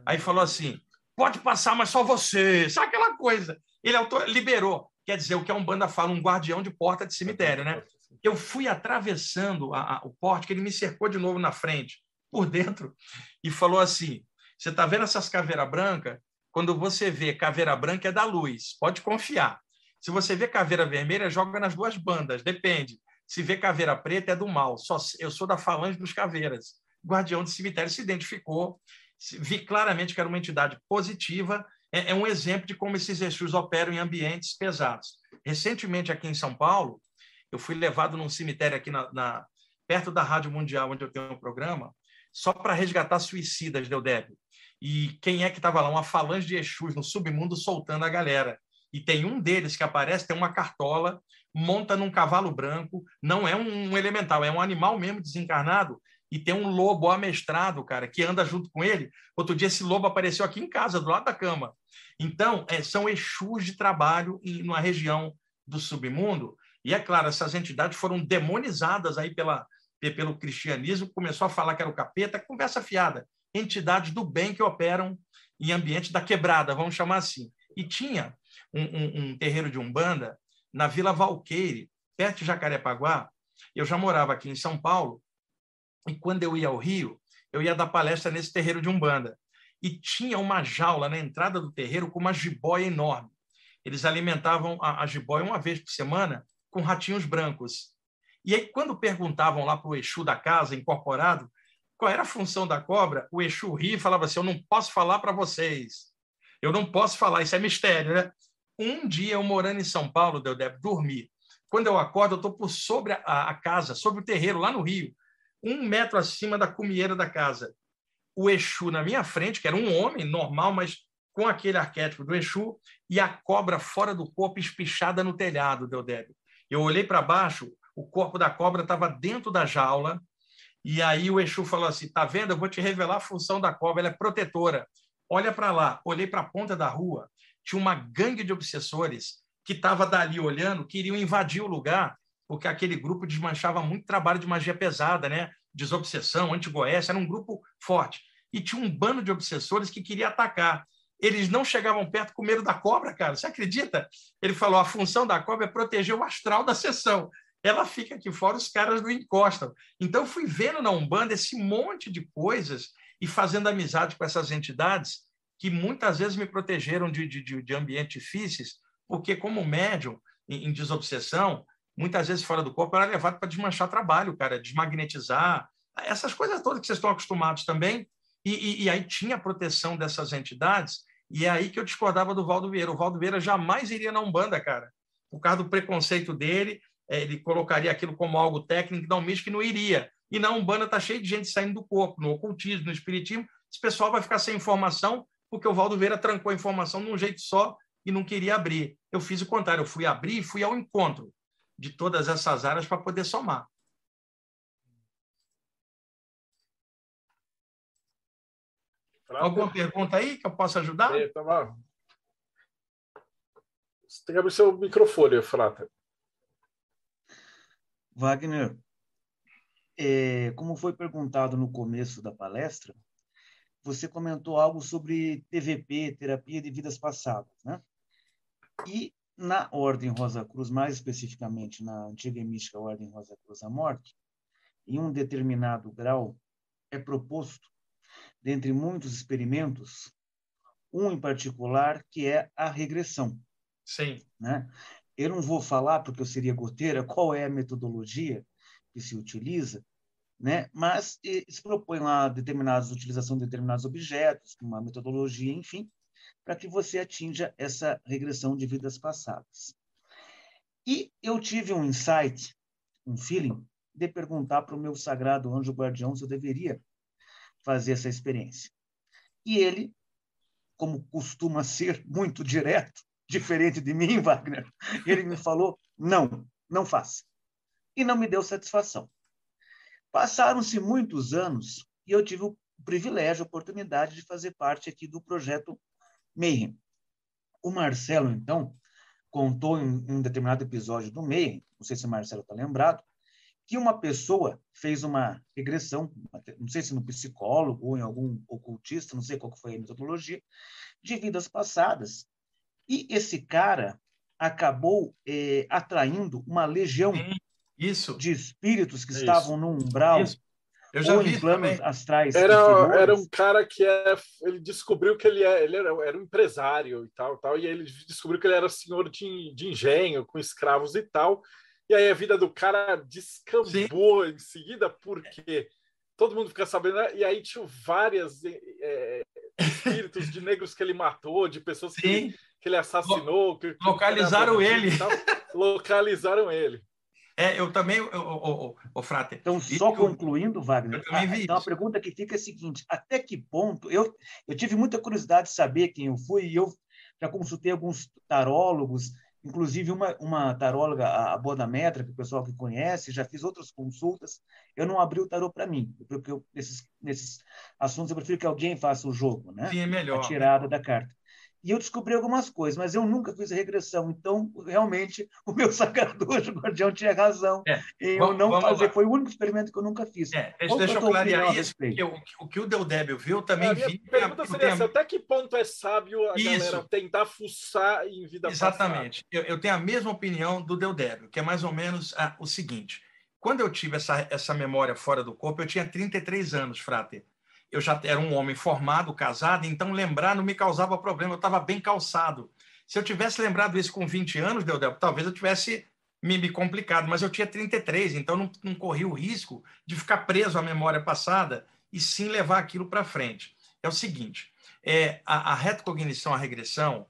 Aí falou assim, pode passar, mas só você. Sabe aquela coisa? Ele autor... liberou. Quer dizer, o que a Umbanda fala, um guardião de porta de cemitério, né? Eu fui atravessando a, a, o porte, que ele me cercou de novo na frente, por dentro, e falou assim: Você está vendo essas caveiras brancas? Quando você vê caveira branca, é da luz, pode confiar. Se você vê caveira vermelha, joga nas duas bandas, depende. Se vê caveira preta, é do mal. Só, eu sou da falange dos caveiras. Guardião de cemitério se identificou, vi claramente que era uma entidade positiva. É, é um exemplo de como esses Exus operam em ambientes pesados. Recentemente, aqui em São Paulo, eu fui levado num cemitério aqui na, na perto da Rádio Mundial, onde eu tenho um programa, só para resgatar suicidas, deu débito. E quem é que estava lá? Uma falange de Exus no submundo soltando a galera. E tem um deles que aparece, tem uma cartola, monta num cavalo branco, não é um elemental, é um animal mesmo desencarnado, e tem um lobo amestrado, cara, que anda junto com ele. Outro dia esse lobo apareceu aqui em casa, do lado da cama. Então, é, são Exus de trabalho em uma região do submundo e é claro, essas entidades foram demonizadas aí pela, pelo cristianismo, começou a falar que era o capeta, conversa fiada. Entidades do bem que operam em ambiente da quebrada, vamos chamar assim. E tinha um, um, um terreiro de Umbanda na Vila Valqueire, perto de Jacarepaguá. Eu já morava aqui em São Paulo, e quando eu ia ao Rio, eu ia dar palestra nesse terreiro de Umbanda. E tinha uma jaula na entrada do terreiro com uma jiboia enorme. Eles alimentavam a, a jiboia uma vez por semana com ratinhos brancos. E aí, quando perguntavam lá para o Exu da casa, incorporado, qual era a função da cobra, o Exu ria e falava assim: Eu não posso falar para vocês. Eu não posso falar, isso é mistério, né? Um dia, eu morando em São Paulo, deu deve dormir. Quando eu acordo, eu estou por sobre a, a, casa, sobre o terreiro, lá no Rio, um metro acima da cumieira da casa. O Exu na minha frente, que era um homem normal, mas com aquele arquétipo do Exu, e a cobra fora do corpo espichada no telhado, deu débito. Eu olhei para baixo, o corpo da cobra estava dentro da jaula, e aí o Exu falou assim: tá vendo? Eu vou te revelar a função da cobra, ela é protetora. Olha para lá, olhei para a ponta da rua, tinha uma gangue de obsessores que estava dali olhando, queriam invadir o lugar, porque aquele grupo desmanchava muito trabalho de magia pesada, né? Desobsessão, anti-goécia, era um grupo forte. E tinha um bando de obsessores que queria atacar eles não chegavam perto com medo da cobra, cara. Você acredita? Ele falou: a função da cobra é proteger o astral da sessão. Ela fica aqui fora, os caras não encostam. Então, fui vendo na Umbanda esse monte de coisas e fazendo amizade com essas entidades que muitas vezes me protegeram de, de, de ambientes difíceis, porque, como médium em, em desobsessão, muitas vezes fora do corpo, era levado para desmanchar trabalho, cara, desmagnetizar, essas coisas todas que vocês estão acostumados também. E, e, e, aí tinha a proteção dessas entidades, e é aí que eu discordava do Valdo Vieira. O Valdo Vieira jamais iria na Umbanda, cara, por causa do preconceito dele, ele colocaria aquilo como algo técnico, não místico, que não iria. E na Umbanda está cheio de gente saindo do corpo, no ocultismo, no espiritismo, esse pessoal vai ficar sem informação, porque o Valdo Vieira trancou a informação de um jeito só e não queria abrir. Eu fiz o contrário, eu fui abrir e fui ao encontro de todas essas áreas para poder somar. Alguma pergunta aí que eu possa ajudar? É. Você tem que abrir seu microfone, Frata. Wagner, é, como foi perguntado no começo da palestra, você comentou algo sobre TVP, terapia de vidas passadas, né? E na Ordem Rosa Cruz, mais especificamente na antiga e mística Ordem Rosa Cruz da Morte, em um determinado grau é proposto dentre muitos experimentos, um em particular que é a regressão. Sim. Né? Eu não vou falar, porque eu seria goteira, qual é a metodologia que se utiliza, né? mas se propõe lá determinadas utilização de determinados objetos, uma metodologia, enfim, para que você atinja essa regressão de vidas passadas. E eu tive um insight, um feeling, de perguntar para o meu sagrado anjo guardião se eu deveria fazer essa experiência. E ele, como costuma ser muito direto, diferente de mim, Wagner, ele me falou: não, não faça. E não me deu satisfação. Passaram-se muitos anos e eu tive o privilégio, a oportunidade de fazer parte aqui do projeto Mayhem. O Marcelo, então, contou em um determinado episódio do Mayhem, não sei se o Marcelo está lembrado, que uma pessoa fez uma regressão, não sei se no psicólogo ou em algum ocultista, não sei qual foi a metodologia, de vidas passadas. E esse cara acabou é, atraindo uma legião isso. de espíritos que isso. estavam no umbral isso. Eu já vi planos astrais. Era, era um cara que é, ele descobriu que ele, é, ele era, era um empresário e tal, tal, e ele descobriu que ele era senhor de, de engenho, com escravos e tal. E aí a vida do cara descambou Sim. em seguida, porque todo mundo fica sabendo, né? e aí tinha várias é, espíritos de negros que ele matou, de pessoas que ele, que ele, assassinou. Que, localizaram que ele. Tal, localizaram ele. É, eu também, o, o, o, Frate. Então, só concluindo, Wagner, a, então a pergunta que fica é a seguinte: até que ponto. Eu, eu tive muita curiosidade de saber quem eu fui, e eu já consultei alguns tarólogos, inclusive uma, uma taróloga, a Bodametra, que o pessoal que conhece, já fiz outras consultas. Eu não abri o tarô para mim, porque eu, nesses, nesses assuntos eu prefiro que alguém faça o jogo, né? Sim, é melhor. A tirada da carta e eu descobri algumas coisas, mas eu nunca fiz regressão. Então, realmente, o meu sacador de guardião tinha razão. É. Eu vamos, não fazer. Lá. Foi o único experimento que eu nunca fiz. É, deixa eu clarear isso. O, o que o Deldébio viu, também a vi. pergunta seria essa, até que ponto é sábio a isso. galera tentar fuçar em vida Exatamente. Eu, eu, tenho a mesma opinião do Deldébio, que é mais ou menos ah, o seguinte. Quando eu tive essa, essa memória fora do corpo, eu tinha 33 anos, Frater eu já era um homem formado, casado, então lembrar não me causava problema, eu estava bem calçado. Se eu tivesse lembrado isso com 20 anos, Deodel, talvez eu tivesse me, me, complicado, mas eu tinha 33, então não, não corri o risco de ficar preso à memória passada e sim levar aquilo para frente. É o seguinte, é, a, a retrocognição, a regressão,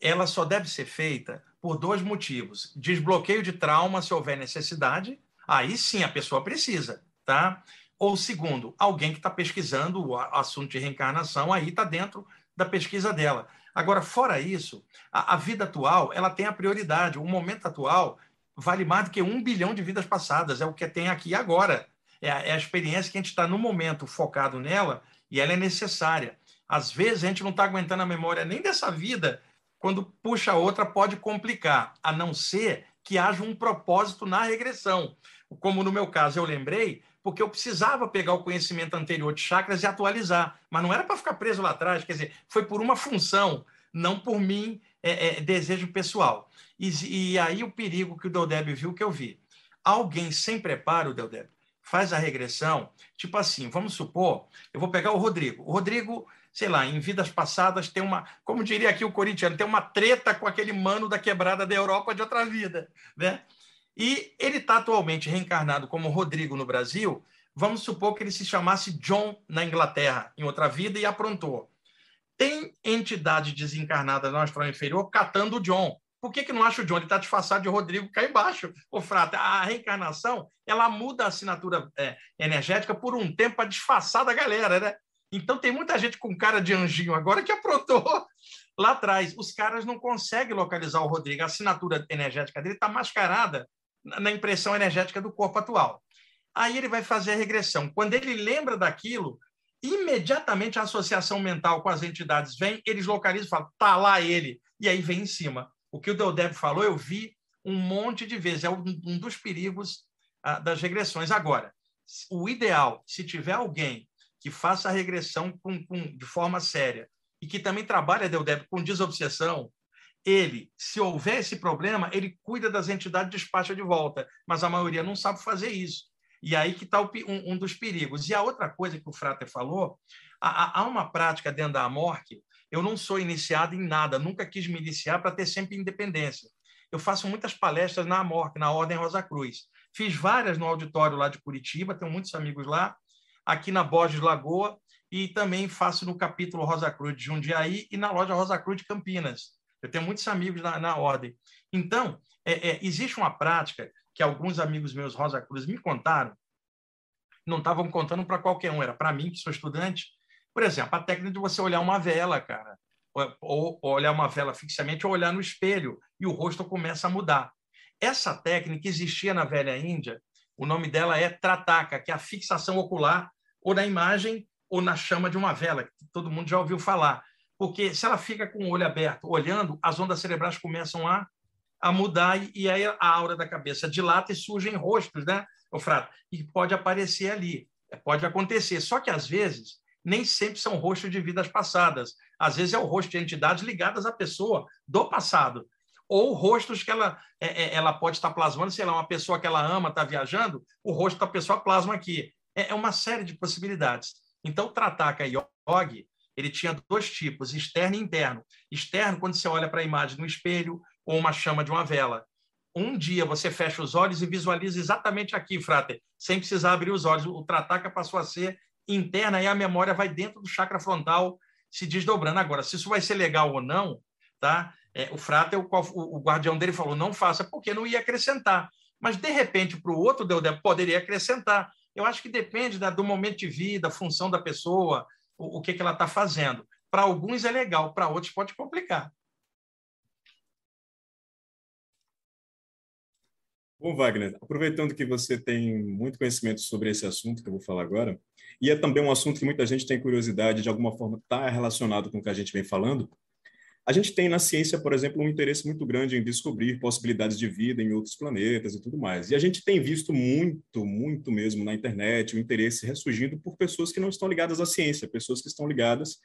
ela só deve ser feita por dois motivos. Desbloqueio de trauma, se houver necessidade, aí sim a pessoa precisa, tá? Ou segundo, alguém que está pesquisando o assunto de reencarnação, aí está dentro da pesquisa dela. Agora, fora isso, a, a, vida atual ela tem a prioridade. O momento atual vale mais do que um bilhão de vidas passadas, é o que tem aqui agora. É a, é a experiência que a gente está no momento focado nela e ela é necessária. Às vezes a gente não está aguentando a memória nem dessa vida, quando puxa outra pode complicar, a não ser que haja um propósito na regressão. Como no meu caso eu lembrei, porque eu precisava pegar o conhecimento anterior de chakras e atualizar, mas não era para ficar preso lá atrás, quer dizer, foi por uma função, não por mim, é, é, desejo pessoal. E, e, aí o perigo que o Deldeb viu que eu vi. Alguém sem preparo, Deldeb, faz a regressão, tipo assim, vamos supor, eu vou pegar o Rodrigo. O Rodrigo, sei lá, em vidas passadas tem uma, como diria aqui o corintiano, tem uma treta com aquele mano da quebrada da Europa de outra vida, né? E ele está atualmente reencarnado como Rodrigo no Brasil. Vamos supor que ele se chamasse John na Inglaterra, em outra vida, e aprontou. Tem entidade desencarnada no astral inferior catando o John. Por que, que não acha o John? Ele está disfarçado de Rodrigo cá embaixo. O Frata, a reencarnação ela muda a assinatura é, energética por um tempo para disfarçar da galera, né? Então tem muita gente com cara de anjinho agora que aprontou lá atrás. Os caras não conseguem localizar o Rodrigo. A assinatura energética dele está mascarada na impressão energética do corpo atual. Aí ele vai fazer a regressão. Quando ele lembra daquilo, imediatamente a associação mental com as entidades vem, eles localizam e falam, tá lá ele, e aí vem em cima. O que o Deldeb falou, eu vi um monte de vezes, é um, dos perigos ah, das regressões. Agora, o ideal, se tiver alguém que faça a regressão com, com, de forma séria e que também trabalha, Deldeb, com desobsessão, ele, se houver esse problema, ele cuida das entidades e despacha de volta, mas a maioria não sabe fazer isso. E aí que está um, um, dos perigos. E a outra coisa que o Frater falou, há, há uma prática dentro da Amorque, eu não sou iniciado em nada, nunca quis me iniciar para ter sempre independência. Eu faço muitas palestras na Amorque, na Ordem Rosa Cruz. Fiz várias no auditório lá de Curitiba, tenho muitos amigos lá, aqui na Borges Lagoa, e também faço no capítulo Rosa Cruz de Jundiaí e na loja Rosa Cruz de Campinas. Eu tenho muitos amigos na, na ordem. Então, é, é, existe uma prática que alguns amigos meus Rosa Cruz me contaram, não estavam contando para qualquer um, era para mim, que sou estudante. Por exemplo, a técnica de você olhar uma vela, cara, ou, ou olhar uma vela fixamente, ou olhar no espelho, e o rosto começa a mudar. Essa técnica existia na velha Índia, o nome dela é trataka, que é a fixação ocular ou na imagem ou na chama de uma vela, que todo mundo já ouviu falar. Porque se ela fica com o olho aberto, olhando, as ondas cerebrais começam a, a mudar e, aí a aura da cabeça dilata e surgem rostos, né, o frato? E pode aparecer ali, pode acontecer. Só que, às vezes, nem sempre são rostos de vidas passadas. Às vezes é o rosto de entidades ligadas à pessoa do passado ou rostos que ela, é, é, ela pode estar plasmando, sei lá, uma pessoa que ela ama está viajando, o rosto da pessoa plasma aqui. É, é uma série de possibilidades. Então, o Trataka Yogi, ele tinha dois tipos, externo e interno. Externo, quando você olha para a imagem no espelho ou uma chama de uma vela. Um dia você fecha os olhos e visualiza exatamente aqui, frater, sem precisar abrir os olhos. O Trataka passou a ser interna e a memória vai dentro do chakra frontal se desdobrando. Agora, se isso vai ser legal ou não, tá? É, o Frater, o, o, guardião dele falou, não faça, porque não ia acrescentar. Mas, de repente, para o outro, deu, poderia acrescentar. Eu acho que depende da, do momento de vida, função da pessoa, o, que, que ela está fazendo. Para alguns é legal, para outros pode complicar. Bom, Wagner, aproveitando que você tem muito conhecimento sobre esse assunto que eu vou falar agora, e é também um assunto que muita gente tem curiosidade, de alguma forma está relacionado com o que a gente vem falando, a gente tem na ciência, por exemplo, um interesse muito grande em descobrir possibilidades de vida em outros planetas e tudo mais. E a gente tem visto muito, muito mesmo na internet o interesse ressurgindo por pessoas que não estão ligadas à ciência, pessoas que estão ligadas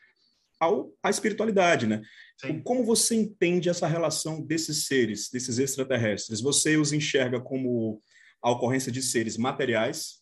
ao, à espiritualidade, né? Sim. Como você entende essa relação desses seres, desses extraterrestres? Você os enxerga como a ocorrência de seres materiais,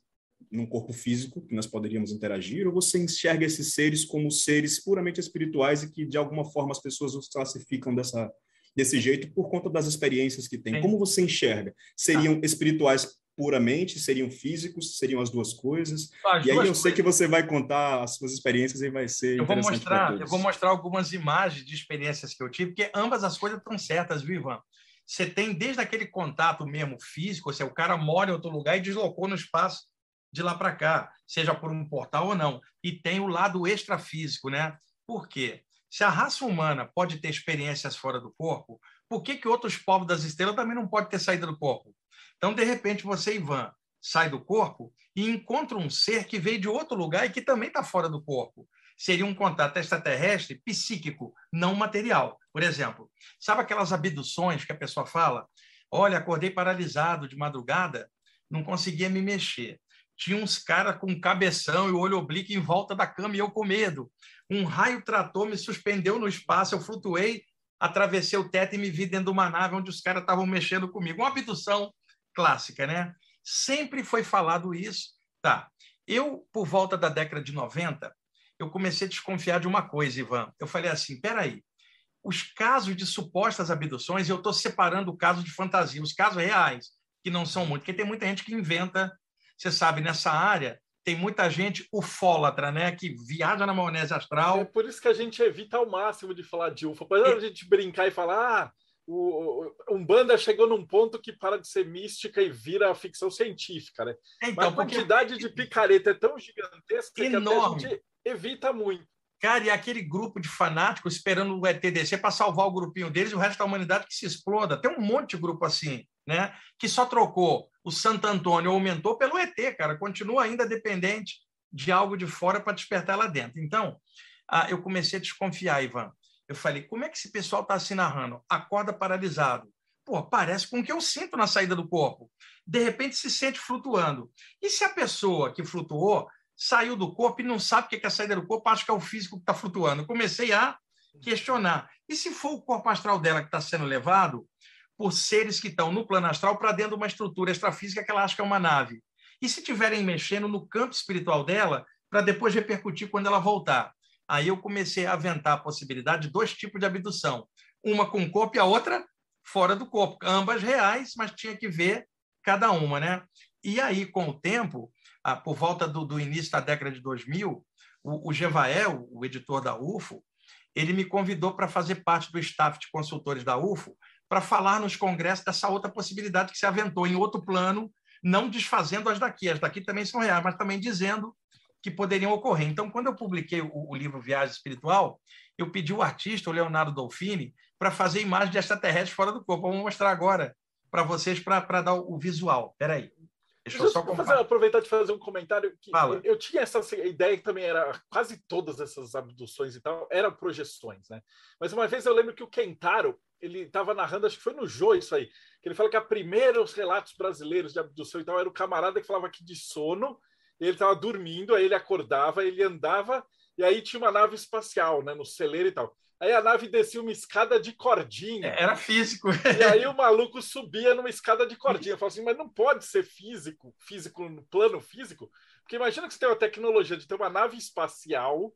num corpo físico que nós poderíamos interagir, ou você enxerga esses seres como seres puramente espirituais e que de alguma forma as pessoas os classificam dessa desse jeito por conta das experiências que têm? Como você enxerga? Seriam ah. espirituais puramente? Seriam físicos? Seriam as duas coisas? As e aí eu coisas. sei que você vai contar as suas experiências e vai ser eu vou mostrar Eu vou mostrar algumas imagens de experiências que eu tive, porque ambas as coisas estão certas, viu, Ivan? Você tem desde aquele contato mesmo físico, ou seja, o cara mora em outro lugar e deslocou no espaço de lá para cá, seja por um portal ou não. E tem o lado extrafísico, né? Por quê? Se a raça humana pode ter experiências fora do corpo, por que, que outros povos das estrelas também não podem ter saído do corpo? Então, de repente, você, Ivan, sai do corpo e encontra um ser que veio de outro lugar e que também está fora do corpo. Seria um contato extraterrestre psíquico, não material. Por exemplo, sabe aquelas abduções que a pessoa fala? Olha, acordei paralisado de madrugada, não conseguia me mexer tinha uns caras com cabeção e o olho oblíquo em volta da cama e eu com medo. Um raio trator me suspendeu no espaço, eu flutuei, atravessei o teto e me vi dentro de uma nave onde os caras estavam mexendo comigo. Uma abdução clássica, né? Sempre foi falado isso. Tá. Eu, por volta da década de 90, eu comecei a desconfiar de uma coisa, Ivan. Eu falei assim, peraí, os casos de supostas abduções, eu estou separando o caso de fantasia, os casos reais, que não são muito, porque tem muita gente que inventa você sabe, nessa área tem muita gente ufólatra, né? Que viaja na maionese astral. É por isso que a gente evita ao máximo de falar de UFO. Apesar é. a gente brincar e falar, ah, o, Umbanda chegou num ponto que para de ser mística e vira ficção científica, né? Então, Mas a quantidade porque... de picareta é tão gigantesca Enorme. que a gente evita muito. Cara, e aquele grupo de fanáticos esperando o ETDC para salvar o grupinho deles e o resto da humanidade que se exploda. Tem um monte de grupo assim, né? Que só trocou o Santo Antônio aumentou pelo ET, cara, continua ainda dependente de algo de fora para despertar lá dentro. Então, ah, eu comecei a desconfiar, Ivan. Eu falei, como é que esse pessoal está se narrando? Acorda paralisado. Pô, parece com o que eu sinto na saída do corpo. De repente se sente flutuando. E se a pessoa que flutuou saiu do corpo e não sabe o que é a saída do corpo, acha que é o físico que está flutuando? Comecei a questionar. E se for o corpo astral dela que está sendo levado, por seres que estão no plano astral para dentro de uma estrutura extrafísica que ela acha que é uma nave. E se estiverem mexendo no campo espiritual dela, para depois repercutir quando ela voltar? Aí eu comecei a aventar a possibilidade de dois tipos de abdução: uma com o corpo e a outra fora do corpo. Ambas reais, mas tinha que ver cada uma, né? E aí, com o tempo, por volta do, do início da década de 2000, o, o Gevael, o editor da UFO, ele me convidou para fazer parte do staff de consultores da UFO para falar nos congressos dessa outra possibilidade que se aventou em outro plano, não desfazendo as daqui. As daqui também são reais, mas também dizendo que poderiam ocorrer. Então, quando eu publiquei o, o livro Viagem Espiritual, eu pedi o artista, o Leonardo Dolfini, para fazer imagem de extraterrestres fora do corpo. Vamos mostrar agora para vocês para dar o visual. Peraí. Deixa eu só fazer, aproveitar de fazer um comentário. Que Fala. Eu tinha essa ideia que também era quase todas essas abduções e tal eram projeções, né? Mas uma vez eu lembro que o Kentaro ele estava narrando, acho que foi no Jô isso aí, que ele falou que a primeira os relatos brasileiros de abdução e tal era o camarada que falava aqui de sono, e ele estava dormindo, aí ele acordava, ele andava e aí tinha uma nave espacial, né, no celeiro e tal. Aí a nave descia uma escada de cordinha. Era físico. E aí o maluco subia numa escada de cordinha. Eu falo assim, mas não pode ser físico, físico no plano físico, porque imagina que você tem uma tecnologia de ter uma nave espacial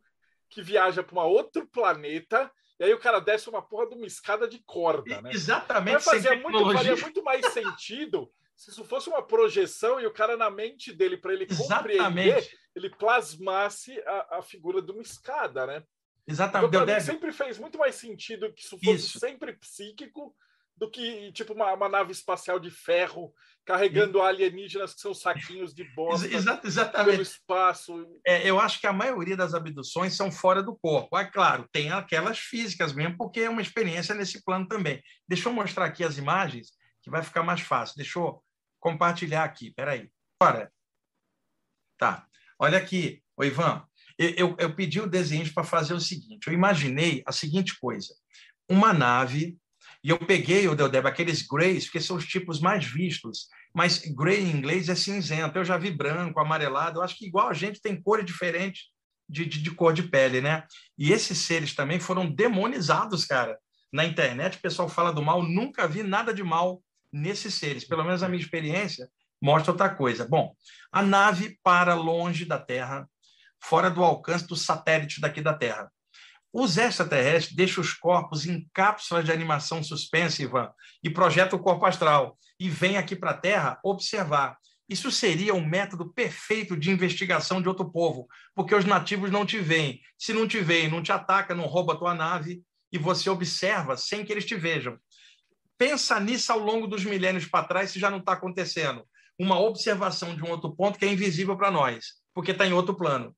que viaja para um outro planeta e aí o cara desce uma porra de uma escada de corda, né? Exatamente. Mas fazia muito, faria muito mais sentido se isso fosse uma projeção e o cara na mente dele, para ele Exatamente. compreender, ele plasmasse a, a figura de uma escada, né? Exatamente. Então, mim, sempre fez muito mais sentido que isso fosse isso. sempre psíquico do que tipo uma, uma, nave espacial de ferro carregando alienígenas que são saquinhos de bosta Exato, exatamente. pelo espaço. É, eu acho que a maioria das abduções são fora do corpo. É claro, tem aquelas físicas mesmo, porque é uma experiência nesse plano também. Deixa eu mostrar aqui as imagens, que vai ficar mais fácil. Deixa eu compartilhar aqui. Peraí. Bora. Tá. Olha aqui, o Ivan. Eu, eu, pedi o desenho para fazer o seguinte. Eu imaginei a seguinte coisa: uma nave e eu peguei, o Deldeb, aqueles grays, porque são os tipos mais vistos. Mas gray em inglês é cinzento. Eu já vi branco, amarelado. Eu acho que igual a gente tem cores diferentes de, de, de, cor de pele, né? E esses seres também foram demonizados, cara. Na internet, o pessoal fala do mal. Nunca vi nada de mal nesses seres. Pelo menos a minha experiência mostra outra coisa. Bom, a nave para longe da Terra, fora do alcance do satélite daqui da Terra. Os extraterrestres deixam os corpos em cápsulas de animação suspensiva e projetam o corpo astral e vêm aqui para a Terra observar. Isso seria um método perfeito de investigação de outro povo, porque os nativos não te veem. Se não te veem, não te ataca, não rouba a tua nave e você observa sem que eles te vejam. Pensa nisso ao longo dos milênios para trás, se já não está acontecendo. Uma observação de um outro ponto que é invisível para nós, porque está em outro plano,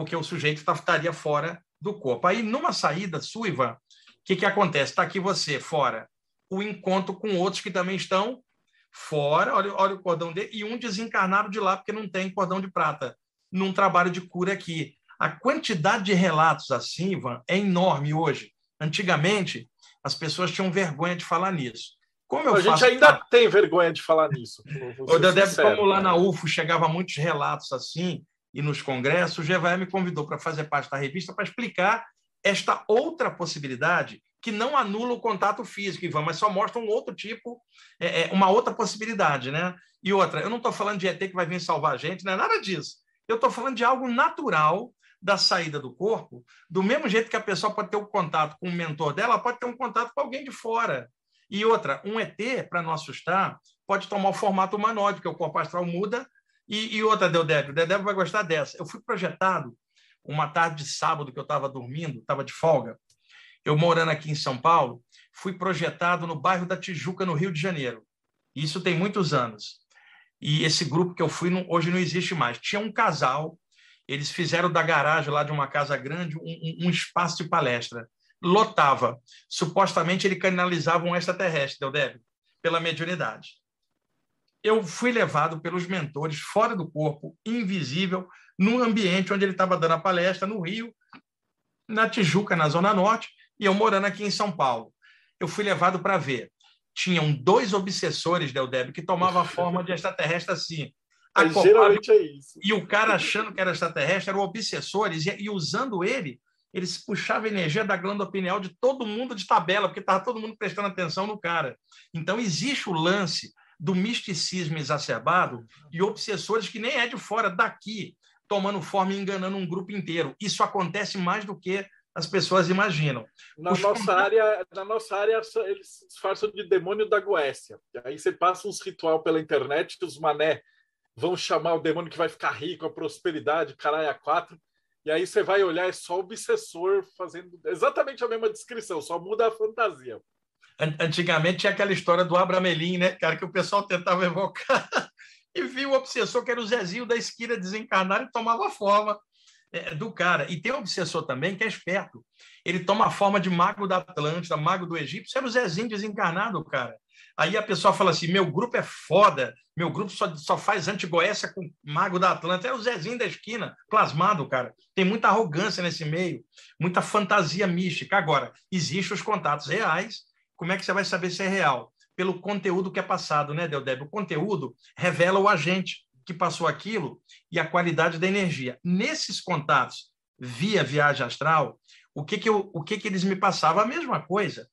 porque o sujeito tá, estaria fora do corpo. Aí, numa saída sua, Ivan, o que, que acontece? Está aqui você fora, o encontro com outros que também estão fora, olha, olha o cordão dele, e um desencarnado de lá, porque não tem cordão de prata, num trabalho de cura aqui. A quantidade de relatos assim, Ivan, é enorme hoje. Antigamente, as pessoas tinham vergonha de falar nisso. Como eu a faço... gente ainda tem vergonha de falar nisso. O deve, como lá na UFO chegava muitos relatos assim, e nos congressos, o GVE me convidou para fazer parte da revista para explicar esta outra possibilidade que não anula o contato físico, Ivan, mas só mostra um outro tipo, é, é uma outra possibilidade, né? E outra, eu não estou falando de ET que vai vir salvar a gente, não é nada disso. Eu estou falando de algo natural da saída do corpo, do mesmo jeito que a pessoa pode ter um contato com o mentor dela, pode ter um contato com alguém de fora. E outra, um ET, para não assustar, pode tomar o formato humanoide, porque o corpo astral muda e, e outra, Deodébio, o Deodébio vai gostar dessa. Eu fui projetado uma tarde de sábado que eu estava dormindo, estava de folga. Eu morando aqui em São Paulo, fui projetado no bairro da Tijuca, no Rio de Janeiro. Isso tem muitos anos. E esse grupo que eu fui hoje não existe mais. Tinha um casal, eles fizeram da garagem lá de uma casa grande um, um espaço de palestra. Lotava. Supostamente ele canalizava um extraterrestre, Deodébio, pela mediunidade eu fui levado pelos mentores fora do corpo, invisível, num ambiente onde ele estava dando a palestra no Rio, na Tijuca, na Zona Norte, e eu morando aqui em São Paulo. Eu fui levado para ver. Tinham dois obsessores, Deldeb, que tomavam a forma de extraterrestre assim. É, geralmente é isso. E o cara achando que era extraterrestre, eram obsessores, e, e usando ele, eles puxavam energia da glândula pineal de todo mundo de tabela, porque estava todo mundo prestando atenção no cara. Então, existe o lance do misticismo exacerbado e obsessores que nem é de fora daqui, tomando forma e enganando um grupo inteiro. Isso acontece mais do que as pessoas imaginam. Na, Os... nossa, área, na nossa área, eles se disfarçam de demônio da Goécia. Aí você passa uns ritual pela internet, os mané vão chamar o demônio que vai ficar rico, a prosperidade, caralho, a quatro. E aí você vai olhar, é só o obsessor fazendo exatamente a mesma descrição, só muda a fantasia. Antigamente tinha aquela história do Abramelin, né, cara, que o pessoal tentava evocar e viu o obsessor, que era o Zezinho da esquina desencarnado e tomava forma. é, do cara. E tem um obsessor também que é esperto. Ele toma a forma de mago da Atlântida, mago do Egito. Isso era o Zezinho desencarnado, cara. Aí a pessoa fala assim: meu grupo é foda, meu grupo só, só faz antigoécia com mago da Atlântida. É o Zezinho da esquina, plasmado, cara. Tem muita arrogância nesse meio, muita fantasia mística. Agora, existem os contatos reais. Como é que você vai saber se é real? Pelo conteúdo que é passado, né, Deldeb? O conteúdo revela o agente que passou aquilo e a qualidade da energia. Nesses contatos via viagem astral, o que que, eu, o que que eles me passavam? A mesma coisa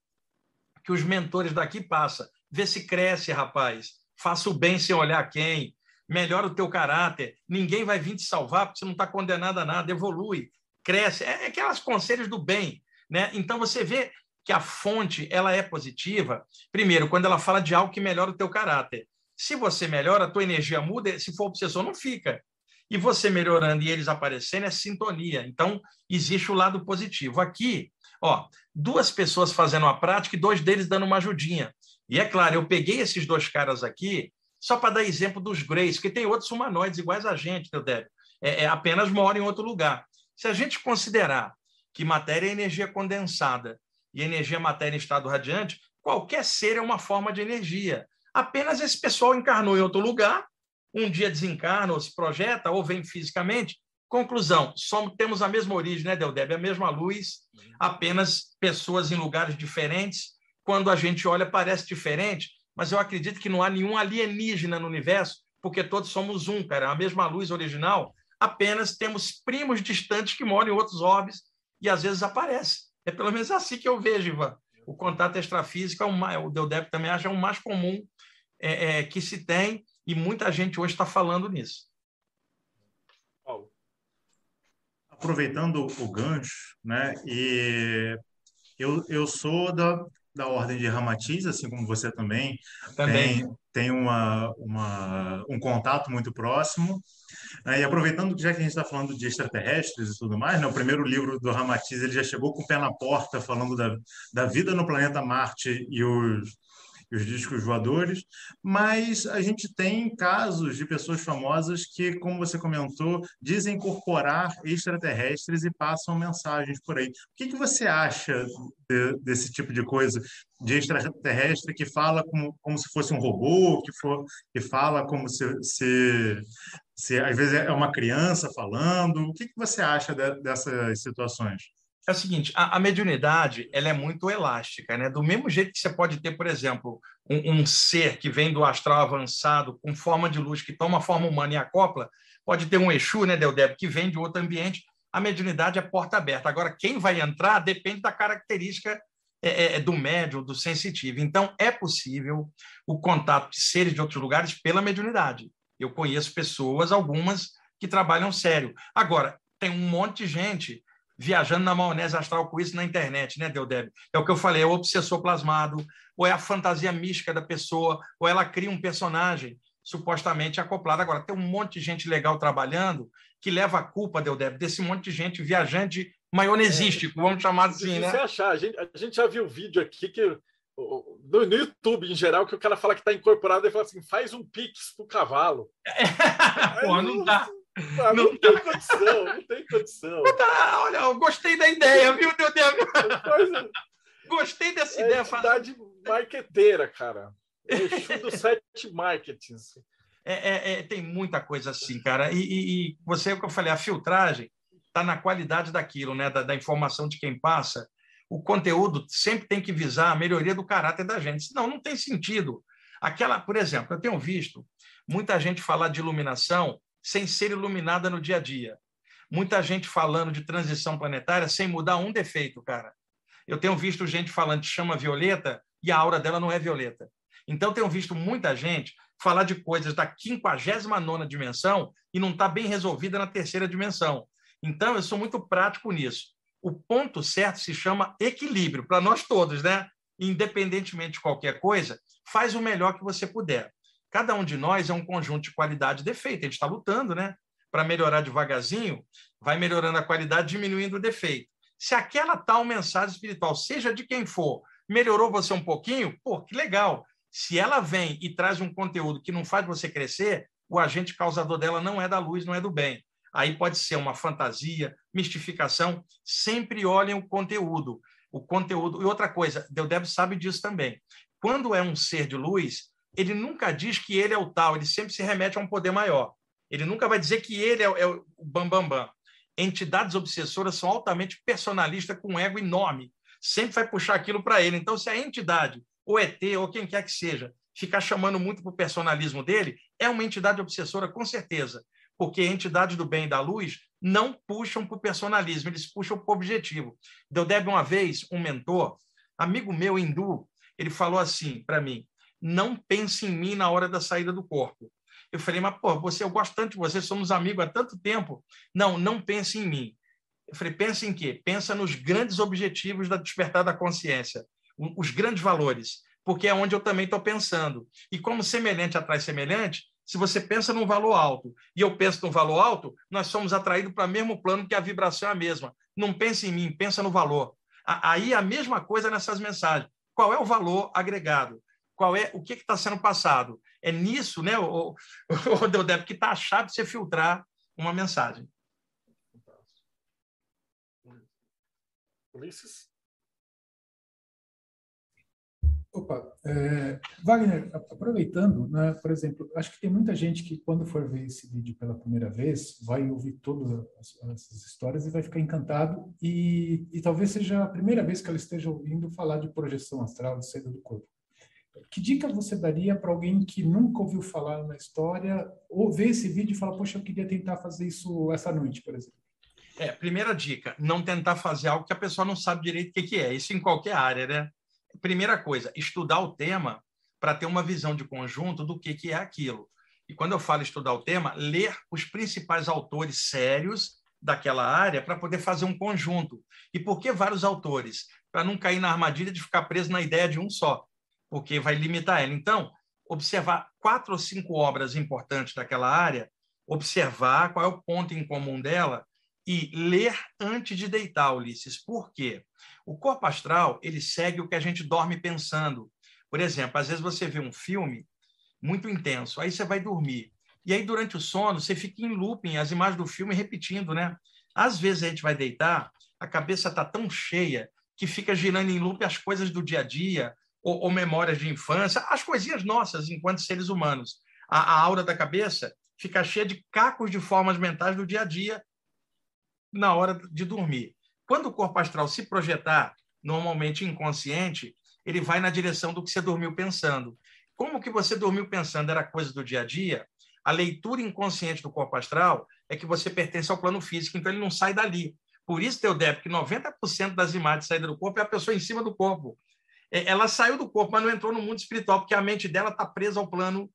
que os mentores daqui passam. Vê se cresce, rapaz. Faça o bem sem olhar quem. Melhora o teu caráter. Ninguém vai vir te salvar porque você não está condenado a nada. Evolui, cresce. É, é aquelas conselhos do bem. Né? Então, você vê que a fonte ela é positiva, primeiro, quando ela fala de algo que melhora o teu caráter. Se você melhora, a tua energia muda, se for obsessor, não fica. E você melhorando e eles aparecendo é sintonia. Então, existe o lado positivo. Aqui, ó, duas pessoas fazendo a prática e dois deles dando uma ajudinha. E é claro, eu peguei esses dois caras aqui só para dar exemplo dos Greys, porque tem outros humanoides iguais a gente, meu Débio. É, é, apenas moram em outro lugar. Se a gente considerar que matéria é energia condensada e energia matéria em estado radiante, qualquer ser é uma forma de energia. Apenas esse pessoal encarnou em outro lugar, um dia desencarna, ou se projeta, ou vem fisicamente. Conclusão: somos, temos a mesma origem, né, Deldeb? A mesma luz, apenas pessoas em lugares diferentes. Quando a gente olha, parece diferente, mas eu acredito que não há nenhum alienígena no universo, porque todos somos um, cara, a mesma luz original. Apenas temos primos distantes que moram em outros orbes e às vezes aparecem. É pelo menos assim que eu vejo, Ivan. O contato extrafísico, é o Deldeb também acha é o mais comum é, é, que se tem, e muita gente hoje está falando nisso. Aproveitando o gancho, né, e eu, eu sou da, da ordem de Ramatiz, assim como você também, também. tem, tem uma, uma, um contato muito próximo. Né, e aproveitando que já que a gente está falando de extraterrestres e tudo mais, né, o primeiro livro do Ramatiz ele já chegou com o pé na porta falando da, da vida no planeta Marte e os, e os discos voadores, mas a gente tem casos de pessoas famosas que, como você comentou, dizem incorporar extraterrestres e passam mensagens por aí. O que, que você acha de, desse tipo de coisa, de extraterrestre que fala como, como se fosse um robô, que, for, que fala como se, se, se às vezes é uma criança falando? O que, que você acha de, dessas situações? É o seguinte, a, a, mediunidade ela é muito elástica, né? Do mesmo jeito que você pode ter, por exemplo, um, um, ser que vem do astral avançado com forma de luz que toma forma humana e acopla, pode ter um Exu, né, Deldeb, que vem de outro ambiente. A mediunidade é porta aberta. Agora, quem vai entrar depende da característica é, é, é do médium, do sensitivo. Então, é possível o contato de seres de outros lugares pela mediunidade. Eu conheço pessoas, algumas, que trabalham sério. Agora, tem um monte de gente viajando na maionese astral com isso na internet, né, Deldeb? É o que eu falei, é o obsessor plasmado, ou é a fantasia mística da pessoa, ou ela cria um personagem supostamente acoplado. Agora, tem um monte de gente legal trabalhando que leva a culpa, Deldeb, desse monte de gente viajante maionesístico, é, vamos chamar assim, né? Você achar, a gente, a gente já viu vídeo aqui que no, no, YouTube, em geral, que o cara fala que está incorporado e fala assim: faz um pix pro cavalo. É. Pô, não dá. Ah, não, não tem condição, não tem condição. Tá, olha, eu gostei da ideia, viu, meu Deus? Gostei dessa é ideia. Cidade marqueteira, cara. Exu do sete marketings. É, é, é, tem muita coisa assim, cara. E, e, e você, o que eu falei, a filtragem está na qualidade daquilo, né? Da, da, informação de quem passa. O conteúdo sempre tem que visar a melhoria do caráter da gente, senão não tem sentido. Aquela, por exemplo, eu tenho visto muita gente falar de iluminação sem ser iluminada no dia a dia. Muita gente falando de transição planetária sem mudar um defeito, cara. Eu tenho visto gente falando de chama violeta e a aura dela não é violeta. Então, tenho visto muita gente falar de coisas da 59 dimensão e não está bem resolvida na terceira dimensão. Então, eu sou muito prático nisso. O ponto certo se chama equilíbrio, para nós todos, né? Independentemente de qualquer coisa, faz o melhor que você puder. Cada um de nós é um conjunto de qualidade e defeito. A gente está lutando, né? Para melhorar devagarzinho, vai melhorando a qualidade, diminuindo o defeito. Se aquela tal mensagem espiritual, seja de quem for, melhorou você um pouquinho, pô, que legal. Se ela vem e traz um conteúdo que não faz você crescer, o agente causador dela não é da luz, não é do bem. Aí pode ser uma fantasia, mistificação. Sempre olhem o conteúdo. O conteúdo. E outra coisa, Deudeb sabe disso também. Quando é um ser de luz, ele nunca diz que ele é o tal, ele sempre se remete a um poder maior. Ele nunca vai dizer que ele é, é o bambambam. Bam, bam. Entidades obsessoras são altamente personalistas, com um ego enorme. Sempre vai puxar aquilo para ele. Então, se a entidade, ou ET, ou quem quer que seja, ficar chamando muito para o personalismo dele, é uma entidade obsessora, com certeza. Porque entidades do bem e da luz não puxam para o personalismo, eles puxam para o objetivo. Deu deve uma vez um mentor, amigo meu hindu, ele falou assim para mim: não pense em mim na hora da saída do corpo. Eu falei, mas pô, você, eu gosto tanto de você, somos amigos há tanto tempo. Não, não pense em mim. Eu falei, pensa em quê? Pensa nos grandes objetivos da despertar da consciência, os grandes valores, porque é onde eu também estou pensando. E como semelhante atrai semelhante, se você pensa num valor alto e eu penso num valor alto, nós somos atraídos para o mesmo plano que a vibração é a mesma. Não pense em mim, pensa no valor. Aí a mesma coisa nessas mensagens. Qual é o valor agregado? Qual é o que está sendo passado? É nisso, né, o, o, o que está a chave de você filtrar uma mensagem. Ulisses? Opa, é, Wagner, aproveitando, né, por exemplo, acho que tem muita gente que quando for ver esse vídeo pela primeira vez vai ouvir todas essas histórias e vai ficar encantado e, e talvez seja a primeira vez que ela esteja ouvindo falar de projeção astral, de saída do corpo. Que dica você daria para alguém que nunca ouviu falar na história ou ver esse vídeo e falar, poxa, eu queria tentar fazer isso essa noite, por exemplo? É, primeira dica, não tentar fazer algo que a pessoa não sabe direito o que, que é. Isso em qualquer área, né? Primeira coisa, estudar o tema para ter uma visão de conjunto do que, que é aquilo. E quando eu falo estudar o tema, ler os principais autores sérios daquela área para poder fazer um conjunto. E por que vários autores? Para não cair na armadilha de ficar preso na ideia de um só, porque vai limitar ela. Então, observar quatro ou cinco obras importantes daquela área, observar qual é o ponto em comum dela e ler antes de deitar, Ulisses. Por quê? O corpo astral, ele segue o que a gente dorme pensando. Por exemplo, às vezes você vê um filme muito intenso, aí você vai dormir. E aí, durante o sono, você fica em looping, as imagens do filme repetindo, né? Às vezes a gente vai deitar, a cabeça está tão cheia que fica girando em loop as coisas do dia a dia, ou, ou memórias de infância, as coisinhas nossas enquanto seres humanos. A, a aura da cabeça fica cheia de cacos de formas mentais do dia a dia na hora de dormir. Quando o corpo astral se projetar, normalmente inconsciente, ele vai na direção do que você dormiu pensando. Como que você dormiu pensando era coisa do dia a dia, a leitura inconsciente do corpo astral é que você pertence ao plano físico, então ele não sai dali. Por isso, Teodep, que 90% das imagens de saída do corpo é a pessoa em cima do corpo. É, ela saiu do corpo, mas não entrou no mundo espiritual, porque a mente dela está presa ao plano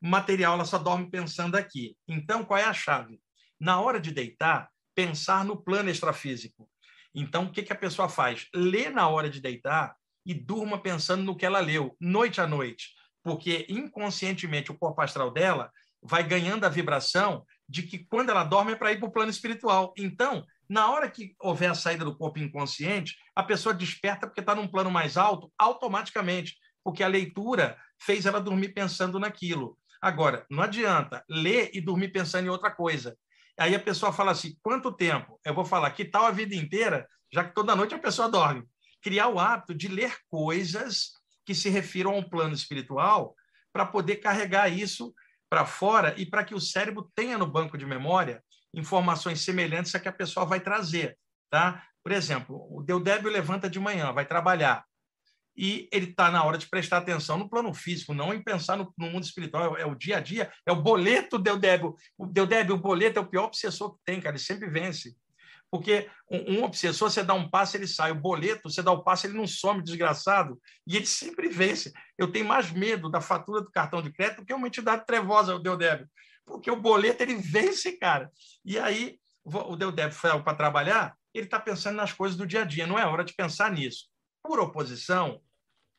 material, ela só dorme pensando aqui. Então, qual é a chave? Na hora de deitar, pensar no plano extrafísico. Então, o que, que a pessoa faz? Lê na hora de deitar e durma pensando no que ela leu, noite a noite, porque inconscientemente o corpo astral dela vai ganhando a vibração de que quando ela dorme é para ir para o plano espiritual. Então, na hora que houver a saída do corpo inconsciente, a pessoa desperta porque está num plano mais alto, automaticamente, porque a leitura fez ela dormir pensando naquilo. Agora, não adianta ler e dormir pensando em outra coisa. Aí a pessoa fala assim: quanto tempo? Eu vou falar, que tal a vida inteira, já que toda noite a pessoa dorme? Criar o hábito de ler coisas que se refiram a um plano espiritual para poder carregar isso para fora e para que o cérebro tenha no banco de memória informações semelhantes a que a pessoa vai trazer. Tá? Por exemplo, o Deudébio levanta de manhã, vai trabalhar, e ele está na hora de prestar atenção no plano físico, não em pensar no, no mundo espiritual, é, é, o dia a dia, é o boleto Deudébio. O Deudébio, o boleto é o pior obsessor que tem, cara, ele sempre vence. Porque um, um, obsessor, você dá um passo, ele sai. O boleto, você dá o um passo, ele não some, desgraçado. E ele sempre vence. Eu tenho mais medo da fatura do cartão de crédito que é uma entidade trevosa, o Deudébio. Porque o boleto, ele vence, cara. E aí, o Deudébio foi para trabalhar, ele está pensando nas coisas do dia a dia. Não é hora de pensar nisso. Por oposição,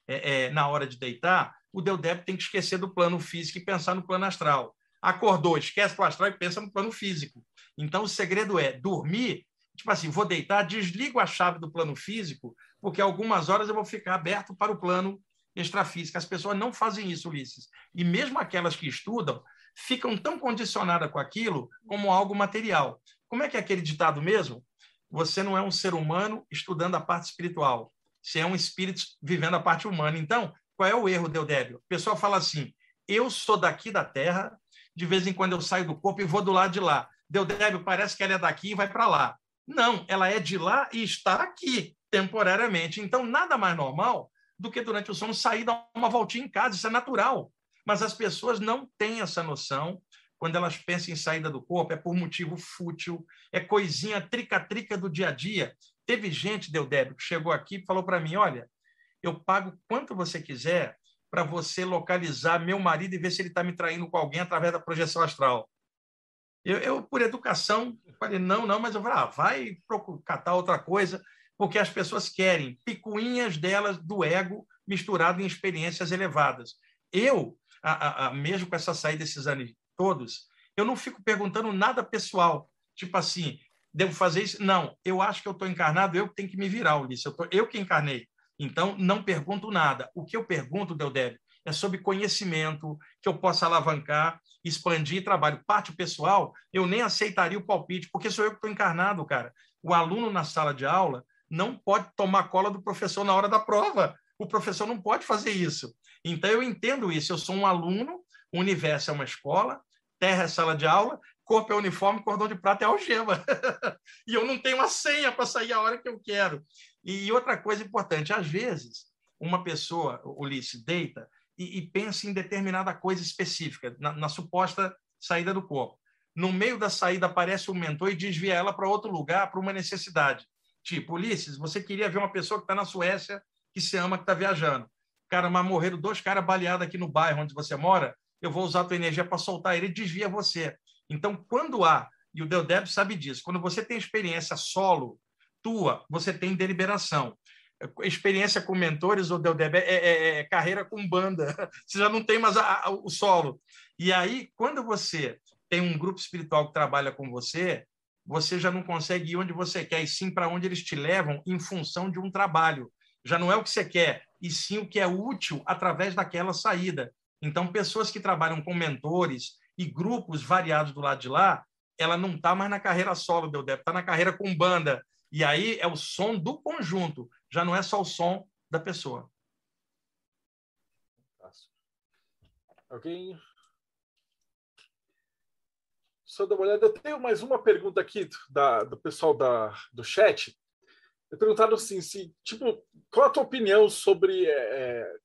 é, é, na hora de deitar, o Deudébio tem que esquecer do plano físico e pensar no plano astral. Acordou, esquece o astral e pensa no plano físico. Então, o segredo é dormir tipo assim, vou deitar, desligo a chave do plano físico, porque algumas horas eu vou ficar aberto para o plano extrafísico. As pessoas não fazem isso, Ulisses. E mesmo aquelas que estudam, ficam tão condicionadas com aquilo como algo material. Como é que é aquele ditado mesmo? Você não é um ser humano estudando a parte espiritual. Você é um espírito vivendo a parte humana. Então, qual é o erro, Deodébio? O pessoal fala assim: eu sou daqui da Terra, de vez em quando eu saio do corpo e vou do lado de lá. Deodébio, parece que ela é daqui e vai para lá. Não, ela é de lá e está aqui, temporariamente. Então, nada mais normal do que durante o sono sair dar uma voltinha em casa, isso é natural. Mas as pessoas não têm essa noção. Quando elas pensam em saída do corpo, é por motivo fútil, é coisinha trica-trica do dia a dia. Teve gente, Deodébio, que chegou aqui e falou para mim: olha, eu pago quanto você quiser para você localizar meu marido e ver se ele está me traindo com alguém através da projeção astral. Eu, eu, por educação, falei, não, não, mas eu falei, ah, vai catar outra coisa, porque as pessoas querem picuinhas delas do ego misturado em experiências elevadas. Eu, a, a, a, mesmo com essa saída desses anos todos, eu não fico perguntando nada pessoal, tipo assim, devo fazer isso? Não, eu acho que eu estou encarnado, eu tenho que me virar, Ulisses, eu, tô, eu que encarnei. Então, não pergunto nada. O que eu pergunto, Deodébio, é sobre conhecimento que eu possa alavancar, expandir trabalho. Parte pessoal, eu nem aceitaria o palpite, porque sou eu que estou encarnado, cara. O aluno na sala de aula não pode tomar cola do professor na hora da prova. O professor não pode fazer isso. Então, eu entendo isso. Eu sou um aluno, o universo é uma escola, terra é sala de aula, corpo é uniforme, cordão de prata é algema. e eu não tenho uma senha para sair a hora que eu quero. E outra coisa importante, às vezes, uma pessoa, Ulisses, deita e, e pensa em determinada coisa específica, na, na suposta saída do corpo. No meio da saída aparece um mentor e desvia ela para outro lugar, para uma necessidade. Tipo, Ulisses, você queria ver uma pessoa que está na Suécia, que se ama, que está viajando. Cara, mas morreram dois caras baleados aqui no bairro onde você mora, eu vou usar a tua energia para soltar ele e desvia você. Então, quando há, e o Deodeb sabe disso, quando você tem experiência solo, tua, você tem deliberação. Experiência com mentores, o Deodeb, é, é, é, carreira com banda. Você já não tem mais a, a, o solo. E aí, quando você tem um grupo espiritual que trabalha com você, você já não consegue ir onde você quer, e sim para onde eles te levam em função de um trabalho. Já não é o que você quer, e sim o que é útil através daquela saída. Então, pessoas que trabalham com mentores e grupos variados do lado de lá, ela não está mais na carreira solo, deu está na carreira com banda. E aí é o som do conjunto, já não é só o som da pessoa. Alguém só dar uma olhada. Eu tenho mais uma pergunta aqui da, do pessoal da, do chat. Perguntaram assim, se, tipo, qual a tua opinião sobre é, é,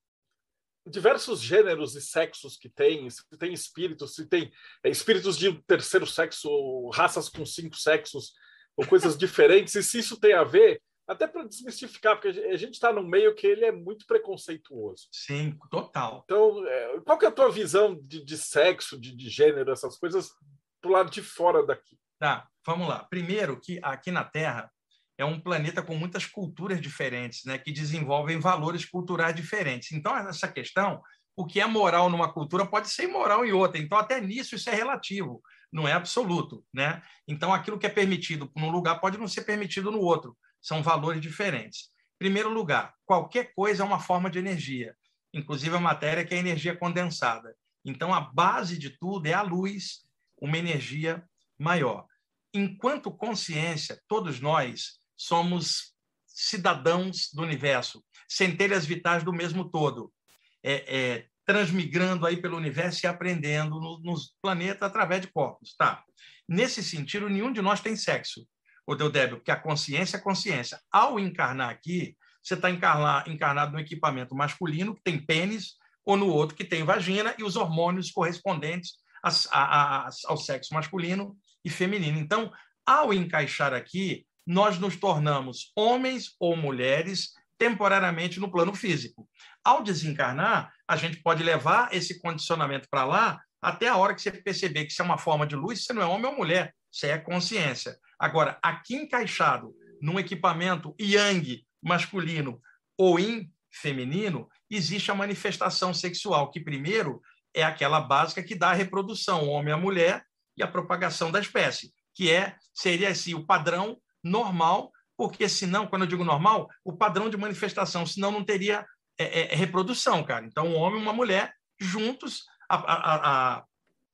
diversos gêneros e sexos que tem, se tem espíritos, se tem é, espíritos de terceiro sexo, ou raças com cinco sexos, ou coisas diferentes, e se isso tem a ver, até para desmistificar, porque a gente está no meio que ele é muito preconceituoso. Sim, total. Então, é, qual que é a tua visão de, de sexo, de, de gênero, essas coisas, para o lado de fora daqui. Tá, vamos lá. Primeiro, que aqui na Terra é um planeta com muitas culturas diferentes, né, que desenvolvem valores culturais diferentes. Então, essa questão, o que é moral numa cultura pode ser imoral em outra. Então, até nisso, isso é relativo, não é absoluto. Né? Então, aquilo que é permitido num lugar pode não ser permitido no outro. São valores diferentes. Primeiro lugar, qualquer coisa é uma forma de energia, inclusive a matéria que é energia condensada. Então, a base de tudo é a luz, uma energia maior. Enquanto consciência, todos nós somos cidadãos do universo, centelhas vitais do mesmo todo, é, é, transmigrando aí pelo universo e aprendendo no, nos planetas através de corpos. Tá. Nesse sentido, nenhum de nós tem sexo, o Deodébio, porque a consciência é consciência. Ao encarnar aqui, você está encarnado no equipamento masculino, que tem pênis, ou no outro, que tem vagina, e os hormônios correspondentes ao sexo masculino e feminino. Então, ao encaixar aqui, nós nos tornamos homens ou mulheres temporariamente no plano físico. Ao desencarnar, a gente pode levar esse condicionamento para lá até a hora que você perceber que isso é uma forma de luz, você não é homem ou mulher, você é consciência. Agora, aqui encaixado num equipamento yang masculino ou yin feminino, existe a manifestação sexual, que primeiro é aquela básica que dá a reprodução, homem a mulher, e a propagação da espécie, que é seria assim o padrão normal, porque senão, quando eu digo normal, o padrão de manifestação, senão não teria é, é, é reprodução, cara. Então, um homem e uma mulher juntos, a, a, a,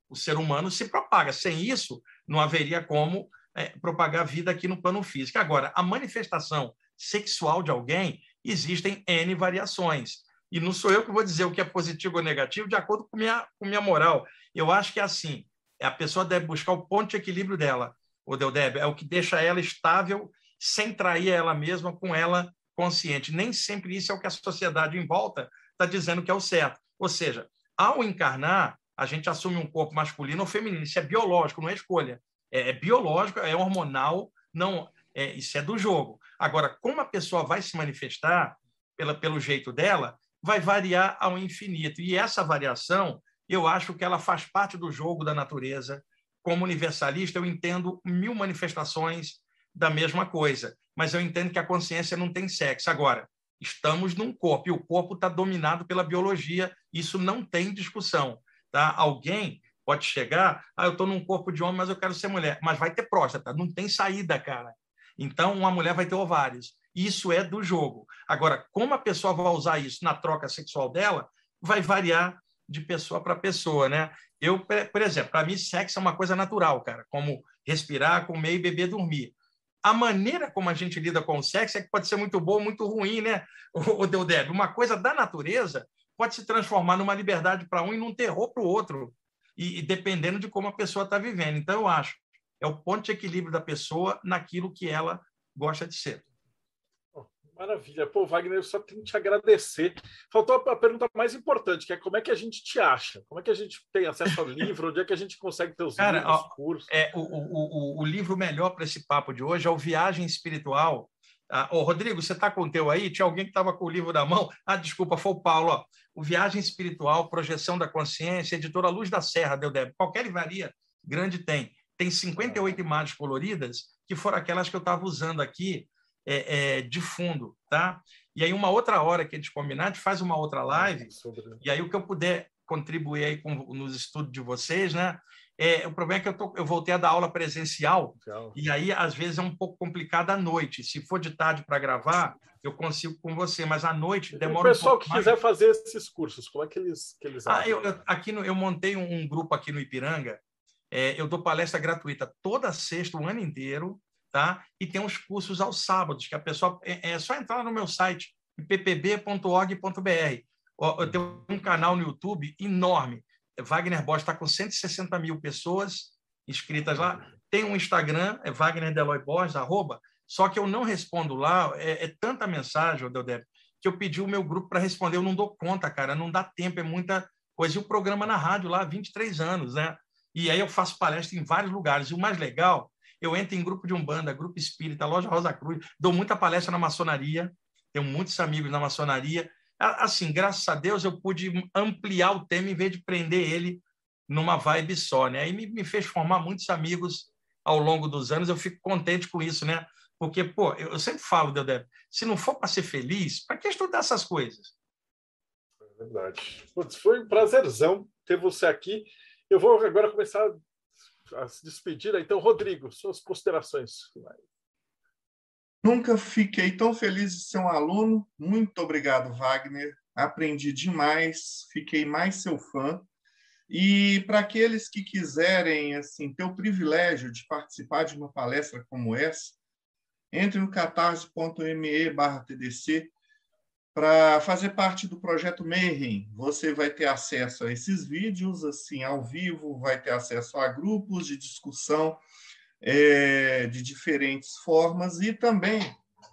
o ser humano se propaga. Sem isso, não haveria como é, propagar vida aqui no plano físico. Agora, a manifestação sexual de alguém, existem N variações. E não sou eu que vou dizer o que é positivo ou negativo de acordo com minha, com minha moral. Eu acho que é assim: a pessoa deve buscar o ponto de equilíbrio dela, o Deldeb, é o que deixa ela estável, sem trair ela mesma, com ela consciente. Nem sempre isso é o que a sociedade em volta está dizendo que é o certo. Ou seja, ao encarnar, a gente assume um corpo masculino ou feminino. Isso é biológico, não é escolha. É, é biológico, é hormonal, não é, isso é do jogo. Agora, como a pessoa vai se manifestar pela, pelo jeito dela, vai variar ao infinito. E essa variação, eu acho que ela faz parte do jogo da natureza. Como universalista, eu entendo mil manifestações da mesma coisa, mas eu entendo que a consciência não tem sexo. Agora, estamos num corpo e o corpo está dominado pela biologia, isso não tem discussão. Tá? Alguém pode chegar, ah, eu estou num corpo de homem, mas eu quero ser mulher, mas vai ter próstata, não tem saída, cara. Então, uma mulher vai ter ovários. Isso é do jogo. Agora, como a pessoa vai usar isso na troca sexual dela, vai variar de pessoa para pessoa, né? Eu, por exemplo, para mim, sexo é uma coisa natural, cara, como respirar, comer e beber, dormir a maneira como a gente lida com o sexo é que pode ser muito boa, muito ruim, né, o Deudeb? Uma coisa da natureza pode se transformar numa liberdade para um e num terror para o outro, e, e, dependendo de como a pessoa está vivendo. Então, eu acho, é o ponto de equilíbrio da pessoa naquilo que ela gosta de ser. Maravilha. Pô, Wagner, eu só tenho que te agradecer. Faltou a pergunta mais importante, que é como é que a gente te acha? Como é que a gente tem acesso ao livro? Onde é que a gente consegue ter os Cara, livros, ó, cursos? É, o, o, o, o livro melhor para esse papo de hoje é o Viagem Espiritual. Ah, ô, Rodrigo, você está com o teu aí? Tinha alguém que estava com o livro na mão? Ah, desculpa, foi o Paulo. Ó. O Viagem Espiritual, Projeção da Consciência, editora Luz da Serra, deu débito. Qualquer livraria grande tem. Tem 58 imagens coloridas, que foram aquelas que eu estava usando aqui é, é, de fundo, tá? E aí, uma outra hora que a gente combinar, a gente faz uma outra live, e aí o que eu puder contribuir aí com, nos estudos de vocês, né? É, o problema é que eu, tô, eu voltei a dar aula presencial, Legal. e aí, às vezes, é um pouco complicado à noite. Se for de tarde para gravar, eu consigo com você, mas à noite demora um O pessoal um que mais. quiser fazer esses cursos, como é que eles, que eles ah, eu, eu, aqui no, eu montei um, um, grupo aqui no Ipiranga, é, eu dou palestra gratuita toda sexta, o ano inteiro, tá? E tem uns cursos aos sábados, que a pessoa é, é só entrar no meu site, ppb.org.br. Eu tenho um canal no YouTube enorme. Wagner Bosch está com 160 mil pessoas inscritas lá. Tem um Instagram, é Wagner Deloy Borges, arroba, só que eu não respondo lá, é, é tanta mensagem, Deodeb, que eu pedi o meu grupo para responder, eu não dou conta, cara, não dá tempo, é muita coisa. E o programa na rádio lá há 23 anos, né? E aí eu faço palestra em vários lugares. E o mais legal eu entro em grupo de umbanda, grupo espírita, loja Rosa Cruz, dou muita palestra na maçonaria, tenho muitos amigos na maçonaria. Assim, graças a Deus, eu pude ampliar o tema em vez de prender ele numa vibe só, né? Aí me, me fez formar muitos amigos ao longo dos anos, eu fico contente com isso, né? Porque, pô, eu sempre falo, Deodé, se não for para ser feliz, para que estudar essas coisas? É verdade. Putz, foi um prazerzão ter você aqui. Eu vou agora começar a se despedir. Então, Rodrigo, suas considerações. Nunca fiquei tão feliz de ser um aluno. Muito obrigado, Wagner. Aprendi demais, fiquei mais seu fã. E para aqueles que quiserem assim ter o privilégio de participar de uma palestra como essa, entre no catarse.me/tdc para fazer parte do projeto Mayhem, você vai ter acesso a esses vídeos assim ao vivo, vai ter acesso a grupos de discussão é, de diferentes formas e também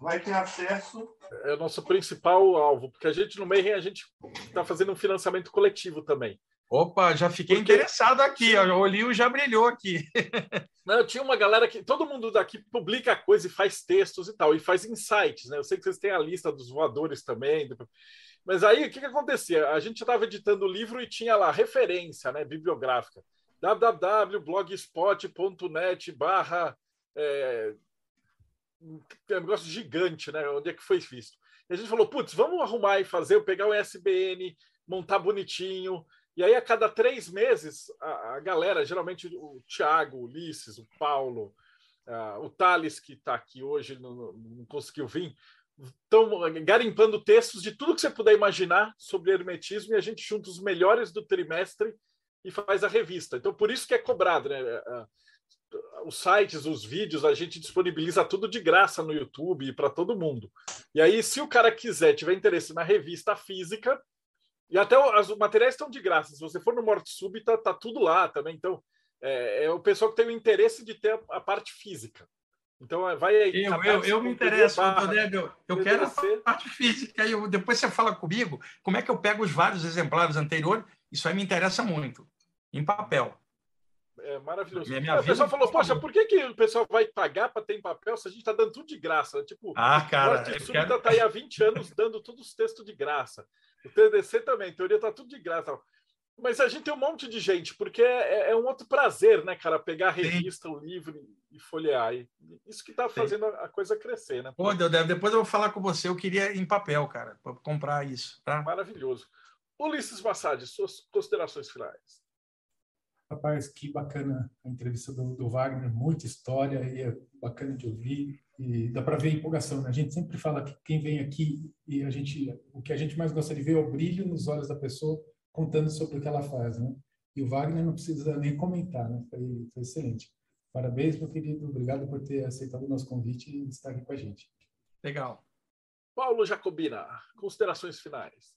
vai ter acesso é o nosso principal alvo, porque a gente no Mayhem a gente está fazendo um financiamento coletivo também. Opa, já fiquei Porque... interessado aqui, ó, o olhinho já brilhou aqui. Não, tinha uma galera que todo mundo daqui publica coisa e faz textos e tal, e faz insights, né? Eu sei que vocês têm a lista dos voadores também. Mas aí o que, que acontecia? A gente estava editando o livro e tinha lá referência né, bibliográfica www.blogspot.net barra é, um negócio gigante, né? Onde é que foi visto? E a gente falou, putz, vamos arrumar e fazer, eu pegar o ISBN, montar bonitinho, e aí, a cada três meses, a, a galera, geralmente o Thiago, o Ulisses, o Paulo, o Thales, que está aqui hoje, não, não, conseguiu vir, estão garimpando textos de tudo que você puder imaginar sobre hermetismo e a gente junta os melhores do trimestre e faz a revista. Então, por isso que é cobrado, né? É, é, os sites, os vídeos, a gente disponibiliza tudo de graça no YouTube para todo mundo. E aí, se o cara quiser, tiver interesse na revista física, e até os materiais estão de graça. Se você for no Morte Súbita, tá tudo lá também. Então, é, é o pessoal que tem o interesse de ter a, a parte física. Então, é, vai aí. Eu, eu, eu me interesso, eu, eu quero a parte física. E depois você fala comigo como é que eu pego os vários exemplares anteriores. Isso aí me interessa muito, em papel. É maravilhoso. Minha, minha o pessoal falou, poxa, por que, que o pessoal vai pagar para ter em papel se a gente está dando tudo de graça? Tipo, ah, cara, o Súbita está quero... aí há 20 anos dando todos os textos de graça. O TDC também, teoria está tudo de graça. Mas a gente tem um monte de gente, porque é, é um outro prazer, né, cara? Pegar a revista, Sim. o livro e folhear. E isso que está fazendo a coisa crescer, né? Pô, depois eu vou falar com você. Eu queria em papel, cara, para comprar isso. Tá? Maravilhoso. Ulisses Massad, suas considerações finais. Rapaz, que bacana a entrevista do, do, Wagner, muita história e é bacana de ouvir e dá para ver a empolgação. Né? A gente sempre fala que quem vem aqui e a gente, o que a gente mais gosta de ver é o brilho nos olhos da pessoa contando sobre o que ela faz, né? E o Wagner não precisa nem comentar, né? Foi, foi excelente. Parabéns, meu querido. Obrigado por ter aceitado o nosso convite e estar aqui com a gente. Legal. Paulo Jacobina, considerações finais.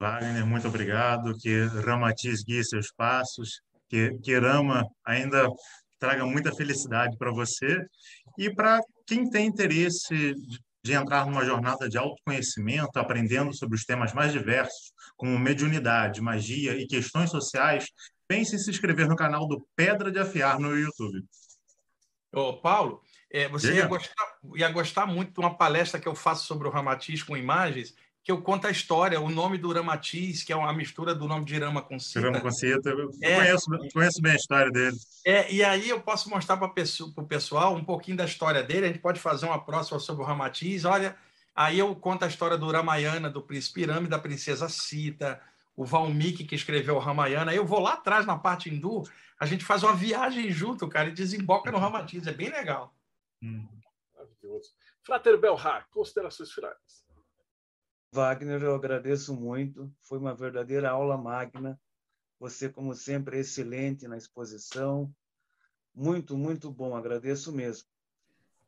Wagner, muito obrigado. Que Ramatiz guie seus passos. Que, que Rama ainda traga muita felicidade para você. E para quem tem interesse de entrar numa jornada de autoconhecimento, aprendendo sobre os temas mais diversos, como mediunidade, magia e questões sociais, pense em se inscrever no canal do Pedra de Afiar no YouTube. Ô, Paulo, é, você ia gostar, ia gostar, muito de uma palestra que eu faço sobre o Ramatiz com imagens, que eu conto a história, o nome do Ramatiz, que é uma mistura do nome de Rama com Cita. Rama com Cita, eu é, conheço, conheço bem a história dele. É, e aí eu posso mostrar para o pessoal um pouquinho da história dele, a gente pode fazer uma próxima sobre o Ramatiz, olha, aí eu conto a história do Ramayana, do príncipe Rama da princesa Sita, o Valmiki que escreveu o Ramayana, aí eu vou lá atrás na parte hindu, a gente faz uma viagem junto, cara, e desemboca no Ramatiz, é bem legal. Hum. Maravilhoso. Frater Belhar, considerações finais. Wagner, eu agradeço muito. Foi uma verdadeira aula magna. Você, como sempre, é excelente na exposição. Muito, muito bom. Agradeço mesmo.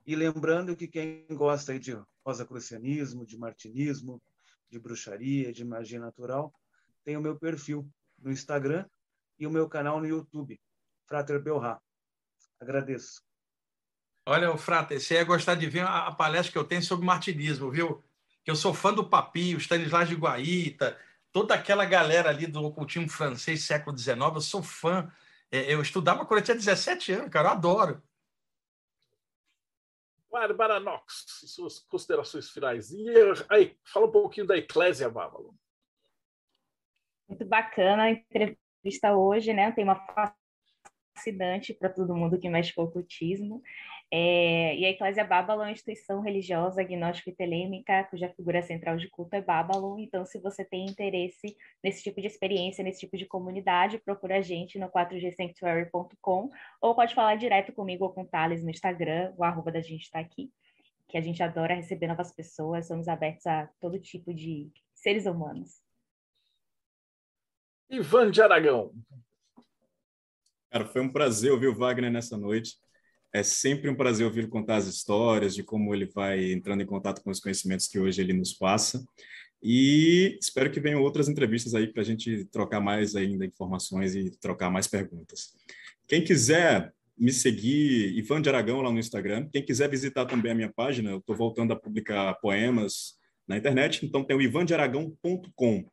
E lembrando que quem gosta de rosacrucianismo, de martinismo, de bruxaria, de magia natural, tem o meu perfil no Instagram e o meu canal no YouTube, Frater Belrá. Agradeço. Olha, o Frater, você ia gostar de ver a palestra que eu tenho sobre martinismo, viu? Que eu sou fã do Papinho, Stanislas de Guaita, toda aquela galera ali do ocultismo francês século XIX, eu sou fã. É, eu estudava quando eu tinha 17 anos, cara, eu adoro. Bárbara Knox, suas considerações finais. E aí, fala um pouquinho da Eclésia Babylon. Muito bacana a entrevista hoje, né? Tem uma fascinante para todo mundo que mexe com o ocultismo. É, e a Eclésia Babylon é uma instituição religiosa agnóstica e telêmica, cuja figura central de culto é Babylon. Então, se você tem interesse nesse tipo de experiência, nesse tipo de comunidade, procura a gente no 4gsanctuary.com ou pode falar direto comigo ou com o Thales no Instagram, o arroba da gente está aqui, que a gente adora receber novas pessoas, somos abertos a todo tipo de seres humanos. Ivan de Aragão. Cara, foi um prazer ouvir o Wagner nessa noite. É sempre um prazer ouvir contar as histórias de como ele vai entrando em contato com os conhecimentos que hoje ele nos passa. E espero que venham outras entrevistas aí para a gente trocar mais ainda informações e trocar mais perguntas. Quem quiser me seguir, Ivan de Aragão, lá no Instagram. Quem quiser visitar também a minha página, eu estou voltando a publicar poemas na internet, então tem o ivandearagão.com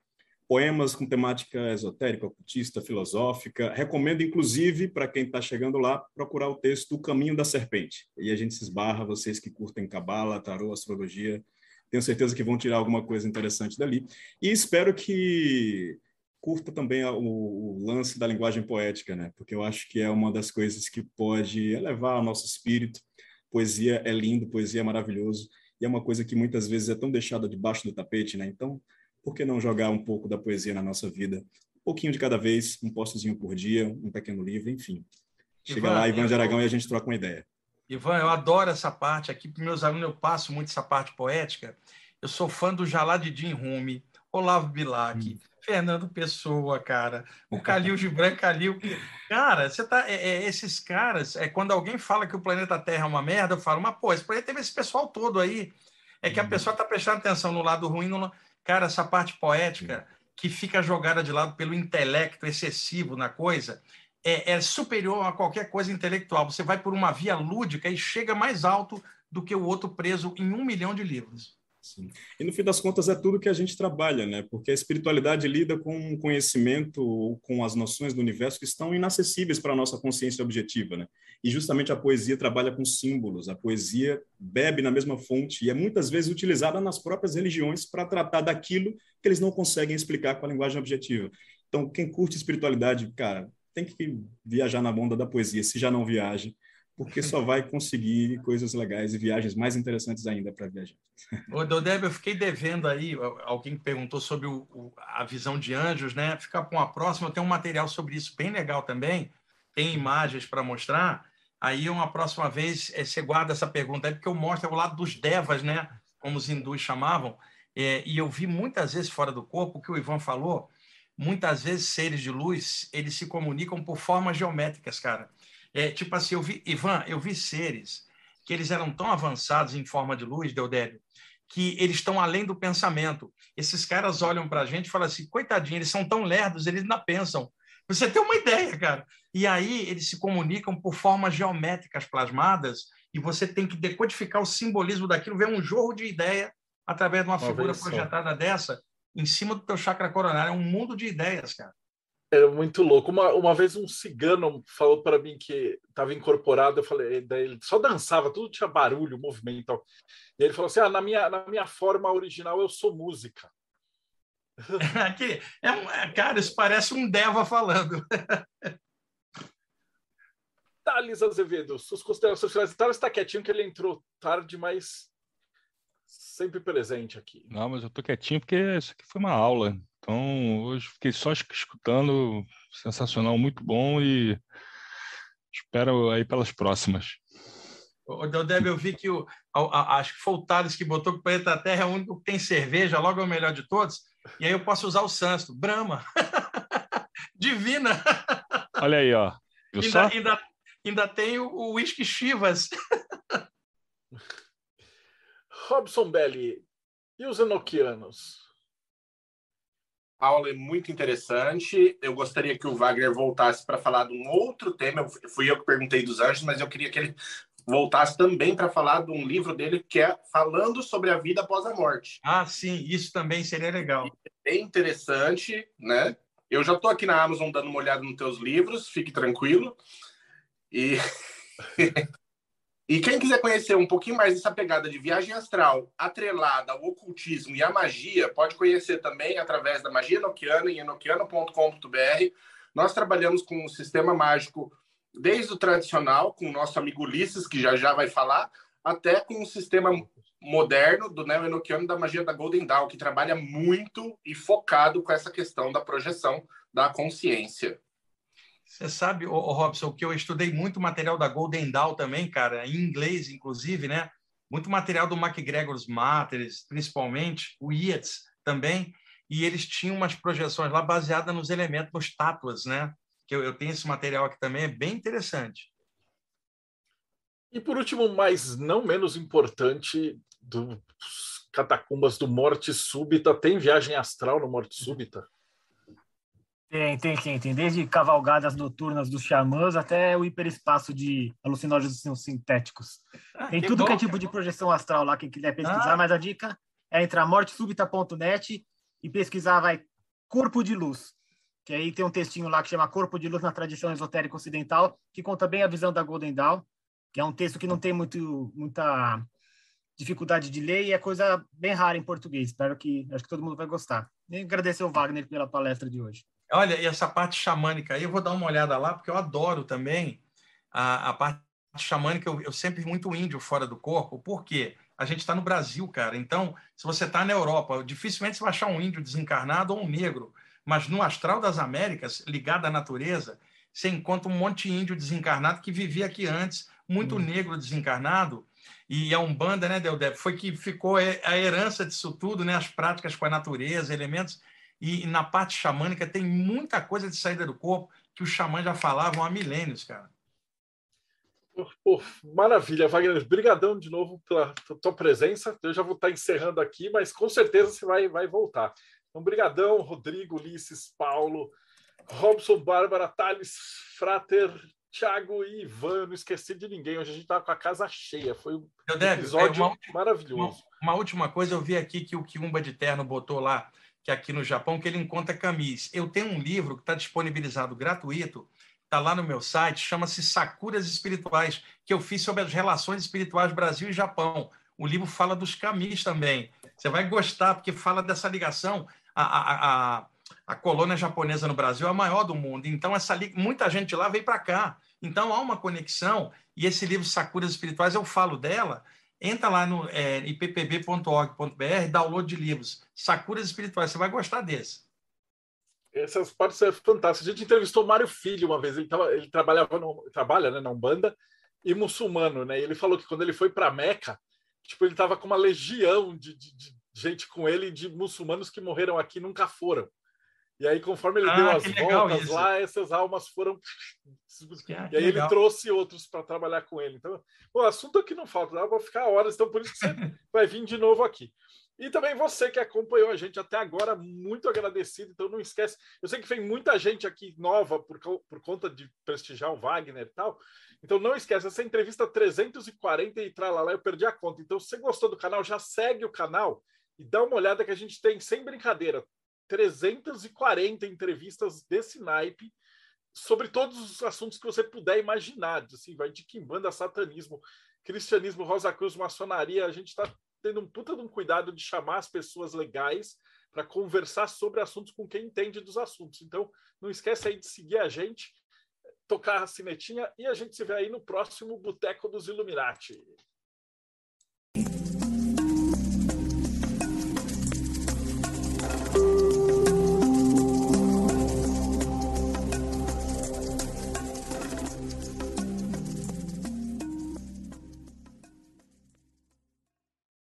poemas com temática esotérica, ocultista, filosófica. Recomendo, inclusive, para quem está chegando lá, procurar o texto O Caminho da Serpente. E a gente se esbarra, vocês que curtem cabala, tarô, astrologia, tenho certeza que vão tirar alguma coisa interessante dali. E espero que curta também o, o, lance da linguagem poética, né? Porque eu acho que é uma das coisas que pode elevar o nosso espírito. Poesia é lindo, poesia é maravilhoso, e é uma coisa que muitas vezes é tão deixada debaixo do tapete, né? Então, por que não jogar um pouco da poesia na nossa vida? Um pouquinho de cada vez, um postozinho por dia, um pequeno livro, enfim. Chega Ivan, lá, Ivan de Aragão, e a gente troca uma ideia. Ivan, eu adoro essa parte. Aqui para meus alunos eu passo muito essa parte poética. Eu sou fã do Jaladidim Rumi, Olavo Bilac, hum. Fernando Pessoa, cara, o Calil Gibran Calil. Cara, você tá. É, é, esses caras, é quando alguém fala que o planeta Terra é uma merda, eu falo, mas pô, esse planeta teve esse pessoal todo aí. É que a uhum. pessoa está prestando atenção no lado ruim. No... Cara, essa parte poética que fica jogada de lado pelo intelecto excessivo na coisa é, é superior a qualquer coisa intelectual. Você vai por uma via lúdica e chega mais alto do que o outro preso em um milhão de livros. Sim. E no fim das contas é tudo que a gente trabalha, né? Porque a espiritualidade lida com um conhecimento ou com as noções do universo que estão inacessíveis para a nossa consciência objetiva, né? E justamente a poesia trabalha com símbolos, a poesia bebe na mesma fonte e é muitas vezes utilizada nas próprias religiões para tratar daquilo que eles não conseguem explicar com a linguagem objetiva. Então, quem curte espiritualidade, cara, tem que viajar na onda da poesia, se já não viaja porque só vai conseguir coisas legais e viagens mais interessantes ainda para viajar. Ô, Dodeb, eu fiquei devendo aí, alguém perguntou sobre o, o, a visão de anjos, né? Ficar com a próxima, eu tenho um material sobre isso bem legal também, tem imagens para mostrar. Aí, uma próxima vez, é, você guarda essa pergunta aí, porque eu mostro o lado dos devas, né? Como os hindus chamavam. É, e eu vi muitas vezes fora do corpo o que o Ivan falou. Muitas vezes, seres de luz, eles se comunicam por formas geométricas, cara. É, tipo assim, eu vi, Ivan, eu vi seres que eles eram tão avançados em forma de luz, Deodélio, que eles estão além do pensamento. Esses caras olham para a gente e falam assim, coitadinho, eles são tão lerdos, eles ainda pensam. Você tem uma ideia, cara. E aí eles se comunicam por formas geométricas plasmadas e você tem que decodificar o simbolismo daquilo, ver um jorro de ideia através de uma, uma figura projetada dessa em cima do teu chakra coronário. É um mundo de ideias, cara. Era muito louco. Uma, uma vez um cigano falou para mim que estava incorporado, eu falei, daí ele só dançava, tudo tinha barulho, movimento. E ele falou assim: ah, na, minha, na minha forma original eu sou música. Aqui, é, é, cara, isso parece um Deva falando. Thales Azevedo, suas considerações finais. Thales está quietinho que ele entrou tarde, mas sempre presente aqui. Não, mas eu tô quietinho porque isso aqui foi uma aula. Então, hoje fiquei só escutando, sensacional, muito bom e espero aí pelas próximas. O Deldeb, eu vi que o, a, a, acho que foi o Thales que botou que o planeta Terra é o único que tem cerveja, logo é o melhor de todos. E aí eu posso usar o Santo, Brahma. Divina. Olha aí, ó. Viu ainda, ainda, ainda tem o whisky Chivas. Robson Belli, e os enoquianos? A aula é muito interessante. Eu gostaria que o Wagner voltasse para falar de um outro tema. Eu, fui eu que perguntei dos anjos, mas eu queria que ele voltasse também para falar de um livro dele que é falando sobre a vida após a morte. Ah, sim, isso também seria legal. É bem interessante, né? Eu já estou aqui na Amazon dando uma olhada nos teus livros, fique tranquilo. E E quem quiser conhecer um pouquinho mais dessa pegada de viagem astral atrelada ao ocultismo e à magia, pode conhecer também através da Magia Enoquiana em enoquiano.com.br. Nós trabalhamos com o sistema mágico desde o tradicional, com o nosso amigo Ulisses, que já já vai falar, até com o sistema moderno do Neo Enoquiano da magia da Golden Dawn, que trabalha muito e focado com essa questão da projeção da consciência. Você sabe, o Robson, que eu estudei muito material da Golden Dawn também, cara, em inglês, inclusive, né? Muito material do MacGregor's Matters, principalmente, o Yeats também, e eles tinham umas projeções lá baseadas nos elementos, nos tátuas, né? Que eu, eu tenho esse material aqui também, é bem interessante. E por último, mas não menos importante, dos catacumbas do Morte Súbita, tem viagem astral no Morte Súbita? Tem, tem sim, tem. Desde cavalgadas noturnas dos xamãs até o hiperespaço de alucinógenos sintéticos. Ah, tem tudo bom, que é tipo de projeção astral lá, quem quiser pesquisar, ah. mas a dica é entrar mortesúbita.net e pesquisar, vai, Corpo de Luz. Que aí tem um textinho lá que chama Corpo de Luz na tradição esotérica ocidental, que conta bem a visão da Golden Dawn, que é um texto que não tem muito, muita dificuldade de ler e é coisa bem rara em português. Espero que, acho que todo mundo vai gostar. E agradecer ao Wagner pela palestra de hoje. Olha, e essa parte xamânica aí, eu vou dar uma olhada lá, porque eu adoro também a, a parte xamânica. Eu, eu sempre muito índio fora do corpo, porque a gente está no Brasil, cara. Então, se você está na Europa, dificilmente você vai achar um índio desencarnado ou um negro. Mas no astral das Américas, ligado à natureza, você encontra um monte de índio desencarnado que vivia aqui antes, muito hum. negro desencarnado. E a Umbanda, né, Deldeb, foi que ficou a herança disso tudo, né, as práticas com a natureza, elementos. E na parte xamânica tem muita coisa de saída do corpo que os xamãs já falavam há milênios, cara. Pô, maravilha, Wagner. Obrigadão de novo pela tua presença. Eu já vou estar encerrando aqui, mas com certeza você vai, vai voltar. Então, brigadão, Rodrigo, Ulisses, Paulo, Robson, Bárbara, Thales, Frater, Thiago e Ivan. Não esqueci de ninguém. Hoje a gente estava com a casa cheia. Foi um Deve, episódio uma, maravilhoso. Uma, uma, última coisa, eu vi aqui que o Kiumba de Terno botou lá, que é aqui no Japão, que ele encontra camis. Eu tenho um livro que está disponibilizado gratuito está lá no meu site, chama-se Sakuras Espirituais, que eu fiz sobre as relações espirituais Brasil e Japão. O livro fala dos camis também. Você vai gostar, porque fala dessa ligação. A, a, a, a colônia japonesa no Brasil é a maior do mundo. Então, essa muita gente lá veio para cá. Então, há uma conexão. E esse livro Sakuras Espirituais, eu falo dela. Entra lá no é, ippb.org.br, download de livros. Sakuras Espirituais. Você vai gostar desse. Essas partes são fantásticas. A gente entrevistou Mário Filho uma vez, ele, tava, ele trabalhava no, trabalha né, na Umbanda e muçulmano, né? E ele falou que quando ele foi para Meca, tipo, ele estava com uma legião de, de, de, gente com ele, de muçulmanos que morreram aqui e nunca foram. E aí, conforme ele ah, deu as voltas lá, essas almas foram. Ah, e aí ele trouxe outros para trabalhar com ele. Então, o assunto aqui não falta, dá para ficar horas, então por isso que você vai vir de novo aqui. E também você que acompanhou a gente até agora, muito agradecido. Então não esquece. Eu sei que vem muita gente aqui nova por, por conta de prestigiar o Wagner e tal. Então não esquece, essa entrevista 340 e lá eu perdi a conta. Então, se você gostou do canal, já segue o canal e dá uma olhada que a gente tem, sem brincadeira, 340 entrevistas desse naipe sobre todos os assuntos que você puder imaginar. Assim, vai de quimbanda, satanismo, cristianismo, Rosa Cruz, maçonaria. A gente está tendo um puta de um cuidado de chamar as pessoas legais para conversar sobre assuntos com quem entende dos assuntos. Então, não esquece aí de seguir a gente, tocar a sinetinha e a gente se vê aí no próximo Boteco dos Illuminati.